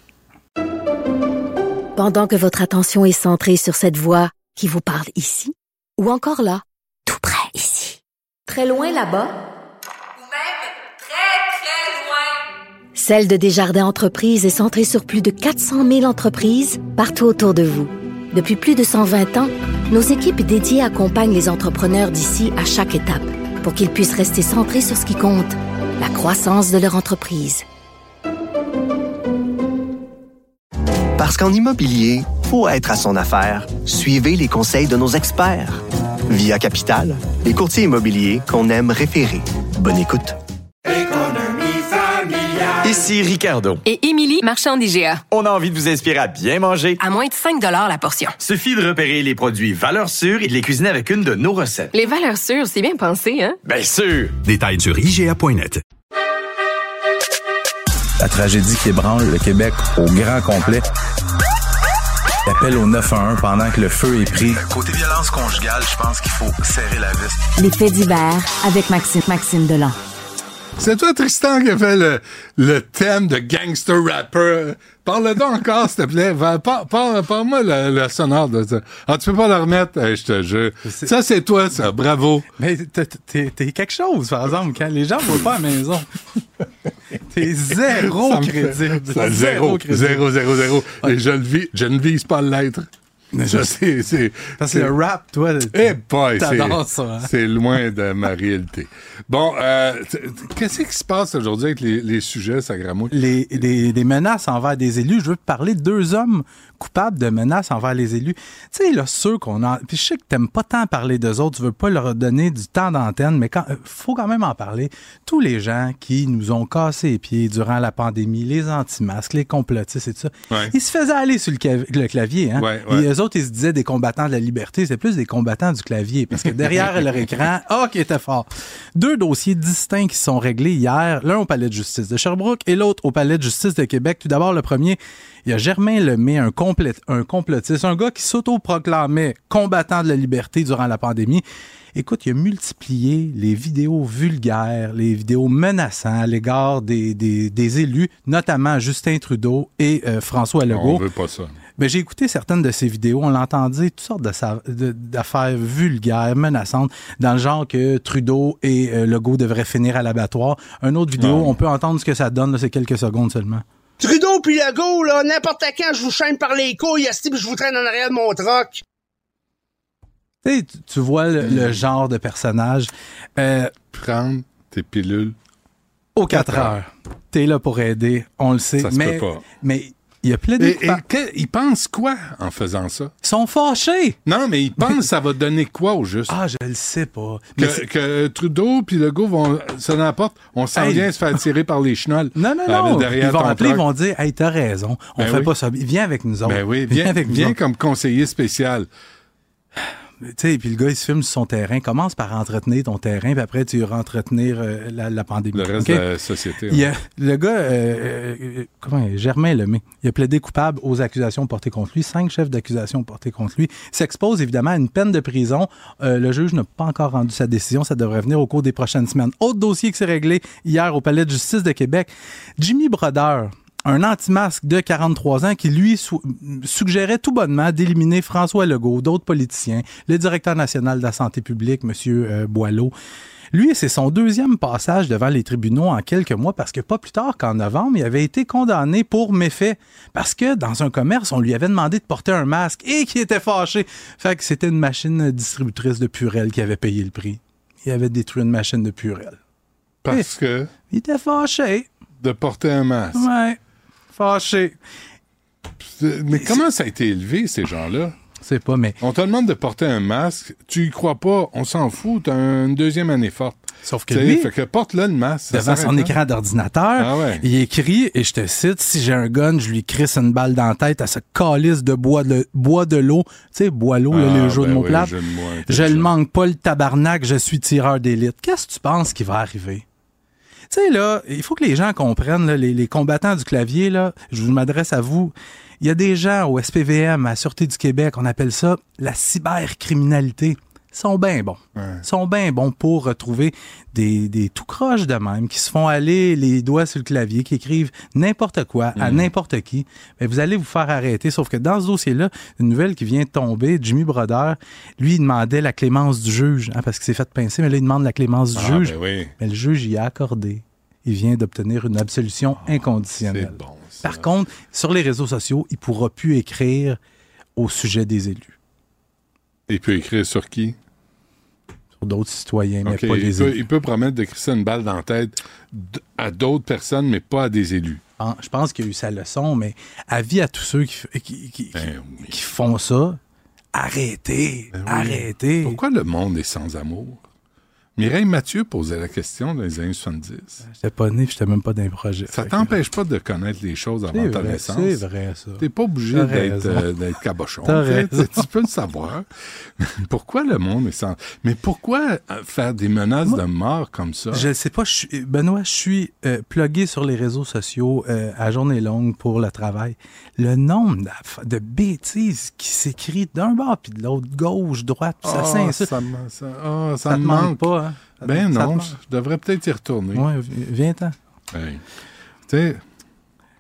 Pendant que votre attention est centrée sur cette voix qui vous parle ici, ou encore là, tout près ici, très loin là-bas, Ou même très, très loin. Celle de Desjardins Entreprises est centrée sur plus de 400 000 entreprises partout autour de vous. Depuis plus de 120 ans, nos équipes dédiées accompagnent les entrepreneurs d'ici à chaque étape pour qu'ils puissent rester centrés sur ce qui compte, la croissance de leur entreprise. Parce qu'en immobilier, pour être à son affaire, suivez les conseils de nos experts. Via Capital, les courtiers immobiliers qu'on aime référer. Bonne écoute. Ici Ricardo. Et Émilie, marchand d'IGA. On a envie de vous inspirer à bien manger. À moins de 5 la portion. Suffit de repérer les produits valeurs sûres et de les cuisiner avec une de nos recettes. Les valeurs sûres, c'est bien pensé, hein? Bien sûr! Détails sur IGA.net. La tragédie qui ébranle le Québec au grand complet. L'appel au 911 pendant que le feu est pris. Côté violence conjugale, je pense qu'il faut serrer la vis. Les faits divers avec Maxime, Maxime Delan. C'est toi, Tristan, qui a fait le, le thème de gangster rapper. Parle-le donc encore, s'il te plaît. Parle-moi le, le sonore de ça. Ah, tu peux pas le remettre? Eh, je te jure. Ça, c'est toi, ça. Bravo. Mais t'es- quelque chose, par exemple, quand les gens ne voient pas à la maison. <laughs> T'es zéro crédible. Zéro, crédible. zéro, zéro, zéro. Et je, le vis, je ne vise pas l'être. <laughs> C'est, le rap, toi, Eh boy, c'est, hein? c'est loin de ma réalité. Bon, euh, qu'est-ce qui se passe aujourd'hui avec les, les sujets, Sagramouille? les, les, les menaces envers des élus? Je veux te parler de deux hommes coupables de menaces envers les élus. Tu sais, là, ceux qu'on a. Puis je sais que t'aimes pas tant parler d'eux autres, tu veux pas leur donner du temps d'antenne, mais quand, euh, faut quand même en parler. Tous les gens qui nous ont cassé les pieds durant la pandémie, les anti-masques, les complotistes et tout ça, Ouais. ils se faisaient aller sur le, clav- le clavier. Hein? Ouais, ouais. Et eux autres, autres, ils se disaient des combattants de la liberté, c'est plus des combattants du clavier, parce que derrière leur écran, <laughs> oh, qui était fort. Deux dossiers distincts qui sont réglés hier, l'un au palais de justice de Sherbrooke et l'autre au palais de justice de Québec. Tout d'abord, le premier, il y a Germain Lemay, un, complotiste, un gars qui s'autoproclamait combattant de la liberté durant la pandémie. Écoute, il a multiplié les vidéos vulgaires, les vidéos menaçantes à l'égard des, des, des élus, notamment Justin Trudeau et euh, François Legault. On veut pas ça. Ben, j'ai écouté certaines de ces vidéos. On l'entendait, toutes sortes de sa- de- d'affaires vulgaires, menaçantes, dans le genre que Trudeau et euh, Legault devraient finir à l'abattoir. Un autre vidéo, Non. on peut entendre ce que ça donne, c'est quelques secondes seulement. Trudeau puis Legault, là, n'importe quand, je vous chaîne par les couilles, puis je vous traîne en arrière de mon troc. Tu sais, tu- tu vois le, le genre de personnage. Euh, Prendre tes pilules. aux 4 heures. T'es là pour aider, on le sait. Ça se mais, peut pas. mais il y a plein de... Et, et que- ils pensent quoi en faisant ça? Ils sont fâchés. Non, mais ils pensent que ça va donner quoi au juste? Ah, je le sais pas. Mais Que, Trudeau puis Legault vont se n'importe, on s'en Hey. vient se faire tirer par les chenolles. Non, non, Euh, non. derrière ils vont appeler, ils vont dire Hey, t'as raison. On Ben fait oui. pas ça. Viens avec nous autres. Ben oui, viens, avec nous viens comme conseiller spécial. Puis le gars, il se filme sur son terrain. Commence par entretenir ton terrain, puis après, tu iras entretenir euh, la, la pandémie. Le reste de la société. Il ouais. a- le gars, euh, euh, comment, Germain Lemay, il a plaidé coupable aux accusations portées contre lui. Cinq chefs d'accusation portés contre lui. S'expose évidemment à une peine de prison. Euh, le juge n'a pas encore rendu sa décision. Ça devrait venir au cours des prochaines semaines. Autre dossier qui s'est réglé hier au Palais de justice de Québec. Jimmy Brodeur, un anti-masque de 43 ans qui, lui, suggérait tout bonnement d'éliminer François Legault, d'autres politiciens, le directeur national de la santé publique, M. euh, Boileau. Lui, c'est son deuxième passage devant les tribunaux en quelques mois parce que pas plus tard qu'en novembre, il avait été condamné pour méfait parce que dans un commerce, on lui avait demandé de porter un masque et qu'il était fâché. Fait que c'était une machine distributrice de Purel qui avait payé le prix. Il avait détruit une machine de Purel. Parce que Il était fâché. de porter un masque. Ouais. Fâché. Mais comment ça a été élevé, ces gens-là? C'est pas, mais. On te demande de porter un masque, tu y crois pas, on s'en fout, t'as une deuxième année forte. Sauf que lui, fait que porte-le le masque. ça devant son là. écran d'ordinateur, Ah ouais. il écrit, et je te cite, si j'ai un gun, je lui crisse une balle dans la tête à ce calice de bois de, bois de l'eau. Tu sais, bois l'eau, là, Ah, les jeux de ben mots oui, mots Je le manque pas, le tabarnak, je suis tireur d'élite. Qu'est-ce que tu penses qui va arriver? Tu sais, là, il faut que les gens comprennent, là, les, les combattants du clavier, là, je vous m'adresse à vous. Il y a des gens au SPVM, à la Sûreté du Québec, on appelle ça la cybercriminalité. Ils sont bien bons. Ils sont bien bons pour retrouver des, des tout croches de même qui se font aller les doigts sur le clavier, qui écrivent n'importe quoi à Mhm. n'importe qui. Mais vous allez vous faire arrêter. Sauf que dans ce dossier-là, une nouvelle qui vient de tomber, Jimmy Brodeur, lui, il demandait la clémence du juge, hein, parce qu'il s'est fait pincer, mais là, il demande la clémence du Ah, juge. ben oui. Mais le juge y a accordé. Il vient d'obtenir une absolution inconditionnelle. c'est bon, Par contre, sur les réseaux sociaux, il pourra plus écrire au sujet des élus. Il peut écrire sur qui? Sur d'autres citoyens, mais pas il, les peut, élus. il peut promettre de crisser une balle dans la tête à d'autres personnes, mais pas à des élus. Ah, Je pense qu'il a eu sa leçon, mais avis à tous ceux qui, f- qui- qui- Ben qui font ça, arrêtez, arrêtez. Pourquoi le monde est sans amour? Mireille Mathieu posait la question dans les années 70. J'étais pas né, j'étais même pas dans les projets. Ça t'empêche pas de connaître les choses avant ta vrai, naissance. c'est vrai, ça. T'es pas obligé d'être euh, d'être cabochon. T'as tu peux le savoir. <laughs> pourquoi le monde est sans... Mais pourquoi euh, faire des menaces de mort comme ça? Je ne sais pas, je suis- Benoît, je suis euh, plugué sur les réseaux sociaux euh, à journée longue pour le travail. Le nombre de bêtises qui s'écrit d'un bord puis de l'autre, gauche, droite, puis ça Ah, s'insulte. ça, ah, ça Ça me manque. pas, hein? Ben non, je devrais peut-être y retourner. Ouais, viens-t'en. Hey. Tu sais,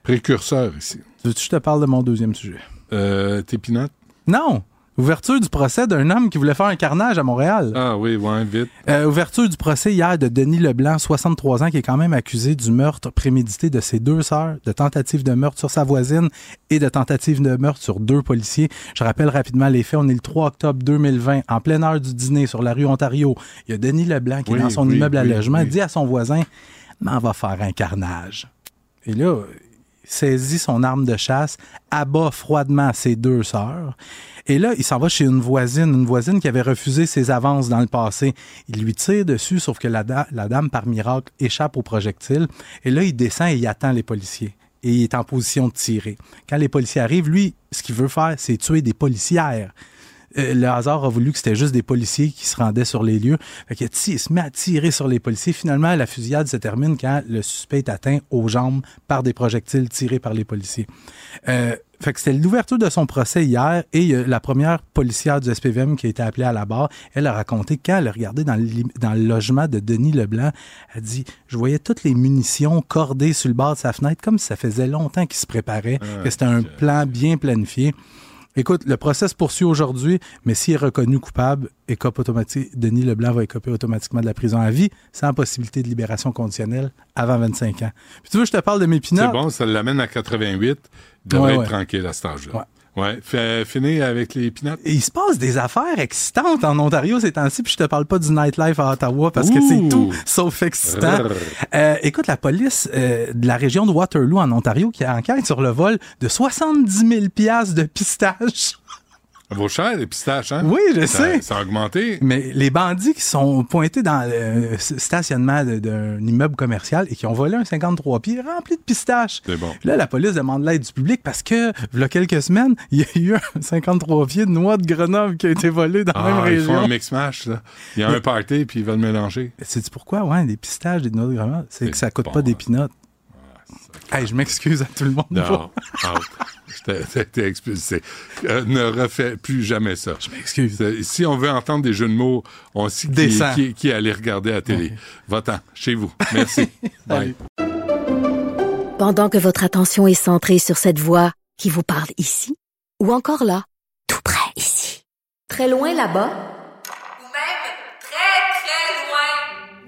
précurseur ici. Tu veux que je te parle de mon deuxième sujet? Euh, Tépinote? Non! Ouverture du procès d'un homme qui voulait faire un carnage à Montréal. Ah oui, ouais, vite. Euh, ouverture du procès hier de Denis Leblanc, 63 ans, qui est quand même accusé du meurtre prémédité de ses deux sœurs, de tentative de meurtre sur sa voisine et de tentative de meurtre sur deux policiers. Je rappelle rapidement les faits. On est le 3 octobre 2020, en pleine heure du dîner sur la rue Ontario. Il y a Denis Leblanc qui Oui, est dans son oui, immeuble à oui, logement, dit à son voisin M'en va faire un carnage. Et là, il saisit son arme de chasse, abat froidement ses deux sœurs. Et là, il s'en va chez une voisine, une voisine qui avait refusé ses avances dans le passé. Il lui tire dessus, sauf que la, da- la dame, par miracle, échappe au projectile. Et là, il descend et il attend les policiers. et il est en position de tirer. Quand les policiers arrivent, lui, ce qu'il veut faire, c'est tuer des policières. Euh, le hasard a voulu que c'était juste des policiers qui se rendaient sur les lieux. Fait qu'il il se met à tirer sur les policiers. Finalement, la fusillade se termine quand le suspect est atteint aux jambes par des projectiles tirés par les policiers. Euh, fait que c'était l'ouverture de son procès hier et euh, la première policière du SPVM qui a été appelée à la barre, elle a raconté quand elle a regardé dans le, dans le logement de Denis Leblanc, elle dit Je voyais toutes les munitions cordées sur le bord de sa fenêtre comme si ça faisait longtemps qu'il se préparait, que c'était un plan bien planifié. Écoute, le procès se poursuit aujourd'hui, mais s'il est reconnu coupable, écope automatique, Denis Leblanc va écoper automatiquement de la prison à vie, sans possibilité de libération conditionnelle avant 25 ans. Puis tu veux, je te parle de mes C'est bon, ça l'amène à 88. Devrait Ouais, être ouais. tranquille à cet âge-là. Ouais. Fait, finir avec les pinottes. Il se passe des affaires excitantes en Ontario ces temps-ci, puis je te parle pas du nightlife à Ottawa parce que c'est tout sauf excitant. Euh, écoute, la police euh, de la région de Waterloo en Ontario qui enquête sur le vol de 70 000 piastres de pistaches. Vaut cher, les pistaches, hein? Oui, je Ça- sais. Ça a augmenté. Mais les bandits qui sont pointés dans le stationnement d'un immeuble commercial et qui ont volé un 53 pieds rempli de pistaches. C'est bon. Là, la police demande l'aide du public parce que, il y a quelques semaines, il y a eu un 53 pieds de noix de Grenoble qui a été volé dans la même Ah, ils font région. un mix mash, là. Il y a un party, puis ils veulent mélanger. Sais-tu pourquoi? Ouais, des pistaches, des noix de Grenoble, c'est que ça coûte pas des pinottes. Hey, je m'excuse à tout le monde. Non, out. T'as- T'as été expulsé. Euh, ne refais plus jamais ça. Je m'excuse. Si on veut entendre des jeux de mots, on sait qui, qui, qui allait regarder à la télé. Va-t'en, chez vous. Merci. <laughs> Bye. Pendant que votre attention est centrée sur cette voix qui vous parle ici, ou encore là, tout près ici, très loin là-bas, Ou même très, très loin.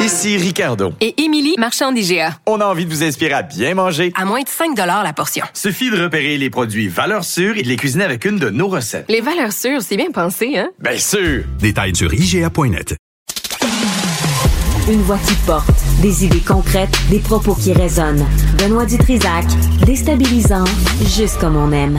Ici Ricardo. Et Émilie, marchand d'IGA. On a envie de vous inspirer à bien manger. À moins de 5 la portion. Suffit de repérer les produits valeurs sûres et de les cuisiner avec une de nos recettes. Les valeurs sûres, c'est bien pensé, hein? Bien sûr! Détails sur IGA.net. Une voix qui porte, des idées concrètes, des propos qui résonnent. Benoît Dutrisac, déstabilisant, juste comme on aime.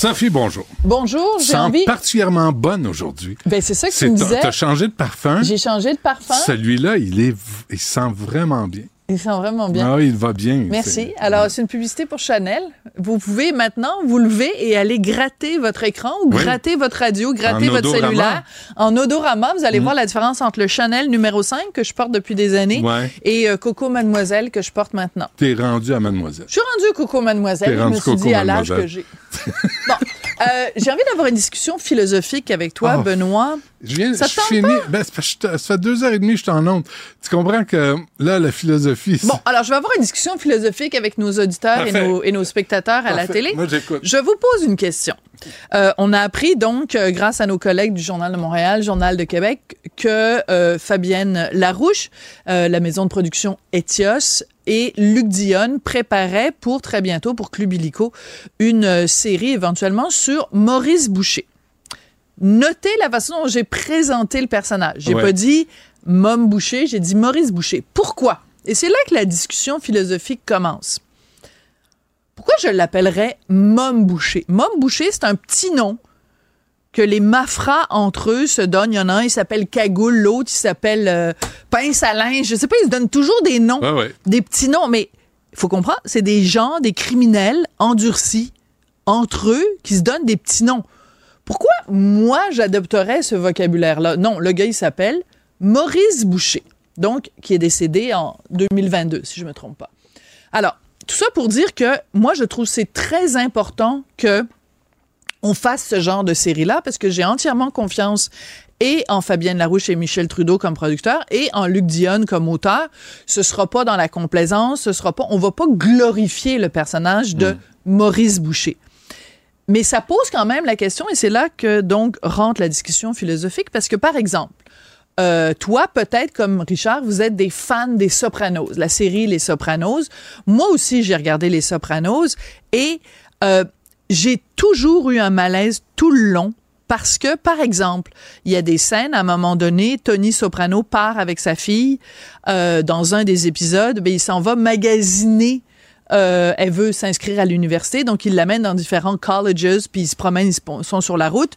Sophie, bonjour. Bonjour, j'ai Sens envie. particulièrement bonne aujourd'hui. Ben, c'est ça que tu me disais. T'as changé de parfum. J'ai changé de parfum. Celui-là, il est, il sent vraiment bien. Il sent vraiment bien. Ah, il va bien. Merci. Alors, c'est une publicité pour Chanel. Vous pouvez maintenant vous lever et aller gratter votre écran ou Oui. gratter votre radio, gratter En votre odorama. cellulaire. En odorama, vous allez Mm. voir la différence entre le Chanel numéro 5 que je porte depuis des années Ouais. et euh, Coco Mademoiselle que je porte maintenant. T'es rendu à Mademoiselle. Je suis rendue Coco Mademoiselle. T'es Je me rendu suis dit à l'âge que j'ai. bon, <laughs> euh, j'ai envie d'avoir une discussion philosophique avec toi, Oh. Benoît. Je viens, Ça je finis. Ben, ça fait deux heures et demie que je suis en onde. Tu comprends que là, la philosophie. Bon, alors je vais avoir une discussion philosophique avec nos auditeurs et nos, et nos spectateurs à la télé. Moi, j'écoute. Je vous pose une question. Euh, on a appris donc, euh, grâce à nos collègues du Journal de Montréal, Journal de Québec, que euh, Fabienne Larouche, euh, la maison de production Etios, et Luc Dionne préparaient pour très bientôt, pour Club Illico, une euh, série éventuellement sur Maurice Boucher. Notez la façon dont j'ai présenté le personnage. J'ai Ouais. pas dit Mom Boucher, j'ai dit Maurice Boucher. Pourquoi? Et c'est là que la discussion philosophique commence. Pourquoi je l'appellerais Mom Boucher? Mom Boucher, c'est un petit nom que les mafras entre eux se donnent. Il y en a un, il s'appelle Cagoule, l'autre, il s'appelle euh, Pince à linge. Je sais pas, ils se donnent toujours des noms, Ouais, ouais. des petits noms, mais il faut comprendre, c'est des gens, des criminels endurcis entre eux qui se donnent des petits noms. Pourquoi moi j'adopterais ce vocabulaire-là? Non, le gars, il s'appelle Maurice Boucher, donc qui est décédé en 2022, si je me trompe pas. Alors, tout ça pour dire que moi, je trouve que c'est très important que on fasse ce genre de série-là parce que j'ai entièrement confiance et en Fabienne Larouche et Michel Trudeau comme producteur et en Luc Dionne comme auteur. Ce sera pas dans la complaisance, ce sera pas, on va pas glorifier le personnage de Maurice Boucher. Mais ça pose quand même la question et c'est là que donc rentre la discussion philosophique parce que par exemple, euh, toi, peut-être comme Richard, vous êtes des fans des Sopranos, la série Les Sopranos. Moi aussi, j'ai regardé Les Sopranos et euh, j'ai toujours eu un malaise tout le long parce que, par exemple, il y a des scènes, à un moment donné, Tony Soprano part avec sa fille euh, dans un des épisodes, ben, il s'en va magasiner euh, elle veut s'inscrire à l'université, donc il l'amène dans différents colleges, puis ils se promènent, ils sont sur la route.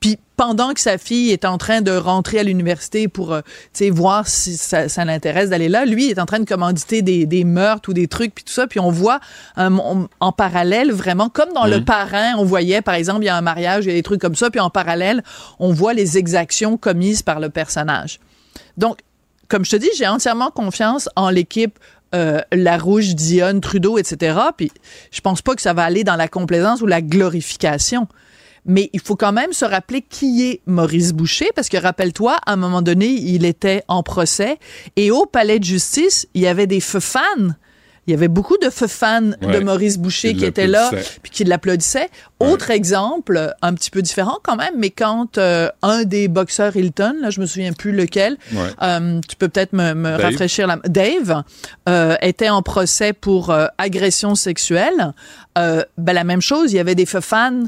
Puis pendant que sa fille est en train de rentrer à l'université pour, euh, tu sais, voir si ça, ça l'intéresse d'aller là, lui il est en train de commanditer des, des meurtres ou des trucs puis tout ça. Puis on voit on- en parallèle vraiment comme dans le parrain, on voyait par exemple il y a un mariage, il y a des trucs comme ça. Puis en parallèle, on voit les exactions commises par le personnage. Donc comme je te dis, j'ai entièrement confiance en l'équipe euh, Larouche, Dionne, Trudeau, etc. Puis je pense pas que ça va aller dans la complaisance ou la glorification. Mais il faut quand même se rappeler qui est Maurice Boucher, parce que rappelle-toi, à un moment donné, il était en procès et au palais de justice, il y avait des fans. Il y avait beaucoup de fans de. Maurice Boucher Qui étaient là, puis qui l'applaudissaient. Autre exemple, un petit peu différent quand même, mais quand euh, un des boxeurs Hilton, là, je me souviens plus lequel, Ouais. euh, tu peux peut-être me, me Dave. rafraîchir la... Dave euh, était en procès pour agression sexuelle. Ben, la même chose, il y avait des fans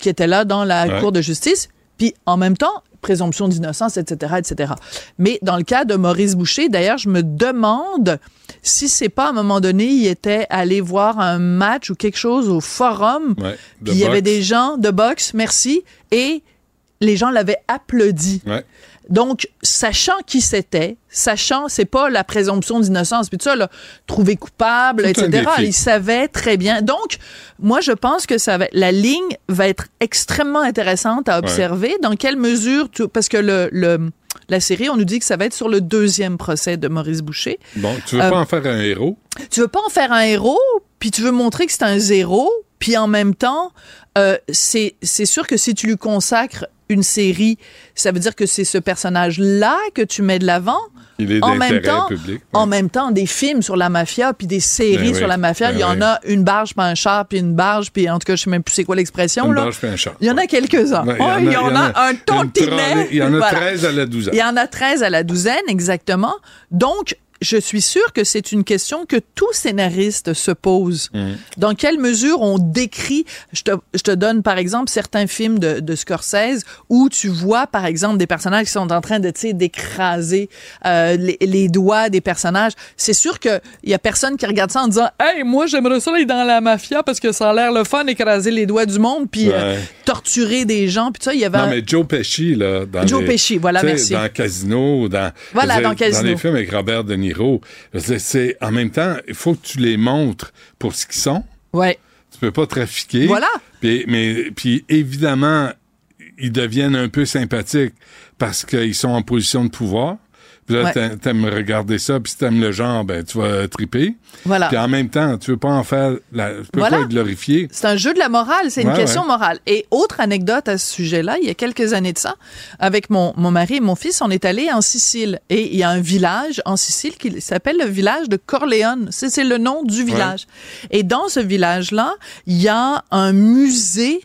qui étaient là dans la cour de justice. Puis en même temps, présomption d'innocence, etc., etc. Mais dans le cas de Maurice Boucher, d'ailleurs, je me demande si c'est pas à un moment donné, il était allé voir un match ou quelque chose au forum, Ouais, puis il y avait des gens de boxe, merci, et les gens l'avaient applaudi. Ouais. Donc, sachant qui c'était, sachant, c'est pas la présomption d'innocence, puis tout ça, là, trouvé coupable, Tout etc. Il savait très bien. Donc, moi, je pense que ça va, la ligne va être extrêmement intéressante à observer. Dans quelle mesure, tu- parce que le, le- la série, on nous dit que ça va être sur le deuxième procès de Maurice Boucher. Bon, tu veux Euh, pas en faire un héros? tu veux pas en faire un héros, puis tu veux montrer que c'est un zéro, puis en même temps, euh, c'est c'est sûr que si tu lui consacres une série, ça veut dire que c'est ce personnage-là que tu mets de l'avant. Il est En même temps, public. en même temps, des films sur la mafia, puis des séries Ben oui, sur la mafia, ben il y en a une barge, puis un char, puis une barge, puis en tout cas, je sais même plus c'est quoi l'expression. Une là. barge puis un char. Il y en a quelques-uns. Ben, Oh, il y en a, un une tantinet. trolley- Il y en a Voilà. 13 à la douzaine. Il y en a 13 à la douzaine, exactement. Donc, je suis sûre que c'est une question que tout scénariste se pose. Dans quelle mesure on décrit, je te, je te donne par exemple certains films de, de Scorsese où tu vois par exemple des personnages qui sont en train de, d'écraser euh, les, les doigts des personnages. C'est sûr qu'il y a personne qui regarde ça en disant « Hey, moi j'aimerais ça aller dans la mafia parce que ça a l'air le fun d'écraser les doigts du monde puis euh, torturer des gens. » Puis ça, il y avait Non, mais Joe Pesci, là. Dans Joe les- Pesci, voilà, merci. Dans Casino, dans. Voilà, dans Casino. Dans les films avec Robert De C'est, c'est- en même temps, il faut que tu les montres pour ce qu'ils sont. Ouais. Tu peux pas trafiquer. Voilà. Puis, mais, puis évidemment, ils deviennent un peu sympathiques parce qu'ils sont en position de pouvoir. Puis là, Ouais. t'a- t'aimes regarder ça, puis si t'aimes le genre, ben, tu vas triper. Voilà. Puis en même temps, tu veux pas en faire, la, tu peux Voilà. pas glorifier. C'est un jeu de la morale, c'est une question ouais. morale. Et autre anecdote à ce sujet-là, il y a quelques années de ça, avec mon, mon mari et mon fils, on est allé en Sicile. Et il y a un village en Sicile qui s'appelle le village de Corleone. C'est c'est le nom du village. Et dans ce village-là, il y a un musée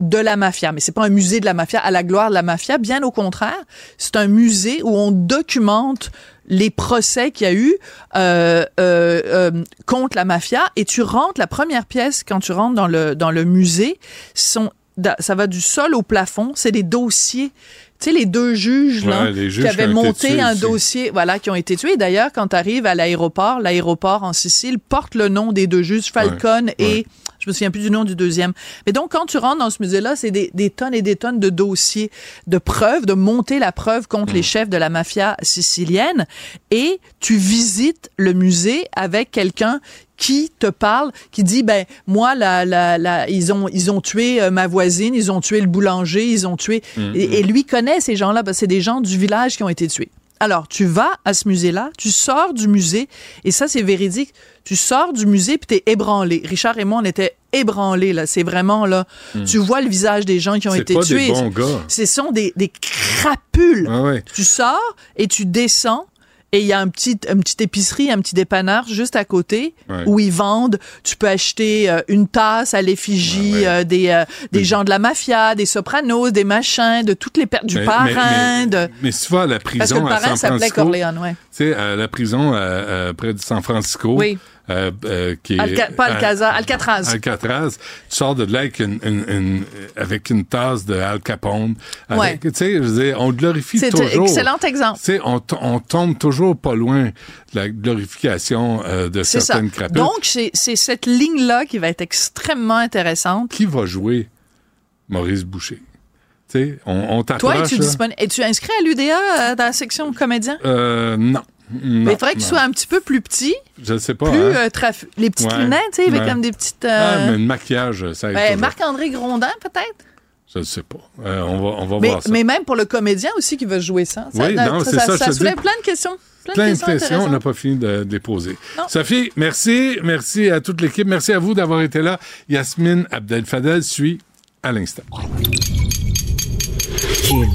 de la mafia, mais c'est pas un musée de la mafia à la gloire de la mafia, bien au contraire, c'est un musée où on documente les procès qu'il y a eu euh, euh, euh, contre la mafia et tu rentres la première pièce quand tu rentres dans le dans le musée sont ça va du sol au plafond, c'est des dossiers. Tu sais, les deux juges, là, Ouais, juges qui avaient monté un aussi. dossier, voilà, qui ont été tués. D'ailleurs, quand tu arrives à l'aéroport, l'aéroport en Sicile porte le nom des deux juges, Falcone et je me souviens plus du nom du deuxième. Mais donc, quand tu rentres dans ce musée-là, c'est des, des tonnes et des tonnes de dossiers, de preuves, de monter la preuve contre les chefs de la mafia sicilienne. Et tu visites le musée avec quelqu'un qui te parle, qui dit ben moi la, la, la, ils ont ils ont tué euh, ma voisine, ils ont tué le boulanger, ils ont tué Mhm. et, et lui connaît ces gens-là parce que c'est des gens du village qui ont été tués. Alors, tu vas à ce musée-là, tu sors du musée, et ça, c'est véridique. Tu sors du musée, puis t'es ébranlé. Richard et moi, on était ébranlés, là. C'est vraiment, là, Hmm. tu vois le visage des gens qui ont été pas des tués. bons gars. Ce sont des, des crapules. Ah ouais. Tu sors et tu descends et il y a un petit, une petite épicerie, un petit dépanneur juste à côté Ouais. où ils vendent. Tu peux acheter euh, une tasse à l'effigie euh, des, euh, des gens de la mafia, des sopranos, des machins, de toutes les per- du Mais- parrain. mais- de... Mais si tu à la prison Parce que le à parrain San s'appelait Francisco, Corleone, ouais. Tu sais, à la prison près de San Francisco, Oui. Euh, euh, qui est... Alca- pas Alcazar, Alcatraz. Alcatraz. Tu sors de là avec une, une- une- avec une tasse de Al Capone. Avec, Tu sais, je veux dire, on glorifie C'est toujours. un excellent exemple. Tu sais, on, tombe toujours pas loin de la glorification euh, de C'est ça. certaines crapules. Donc, c'est c'est cette ligne-là qui va être extrêmement intéressante. qui va jouer Maurice Boucher? Tu sais, on, on Toi, t'approche, es-tu disponible? Es-tu inscrit à l'UDA euh, dans la section comédien? Euh, non. Mais il faudrait que tu sois un petit peu plus petit, Je sais pas. plus hein. euh, traf- les petites Ouais. lunettes, tu sais, avec Ouais. comme des petites. Ah, euh, mais le maquillage, ça ben. Marc-André Grondin, peut-être? Je ne sais pas. Euh, on va, on va Mais, voir ça. mais même pour le comédien aussi qui veut jouer ça. Oui, non, c'est ça, je te soulève dis. plein de questions. Plein, Plein de questions, on n'a pas fini de, de les poser. Non. Sophie, merci. Merci à toute l'équipe. Merci à vous d'avoir été là. Yasmine Abdel-Fadel suit à l'instant. Kid.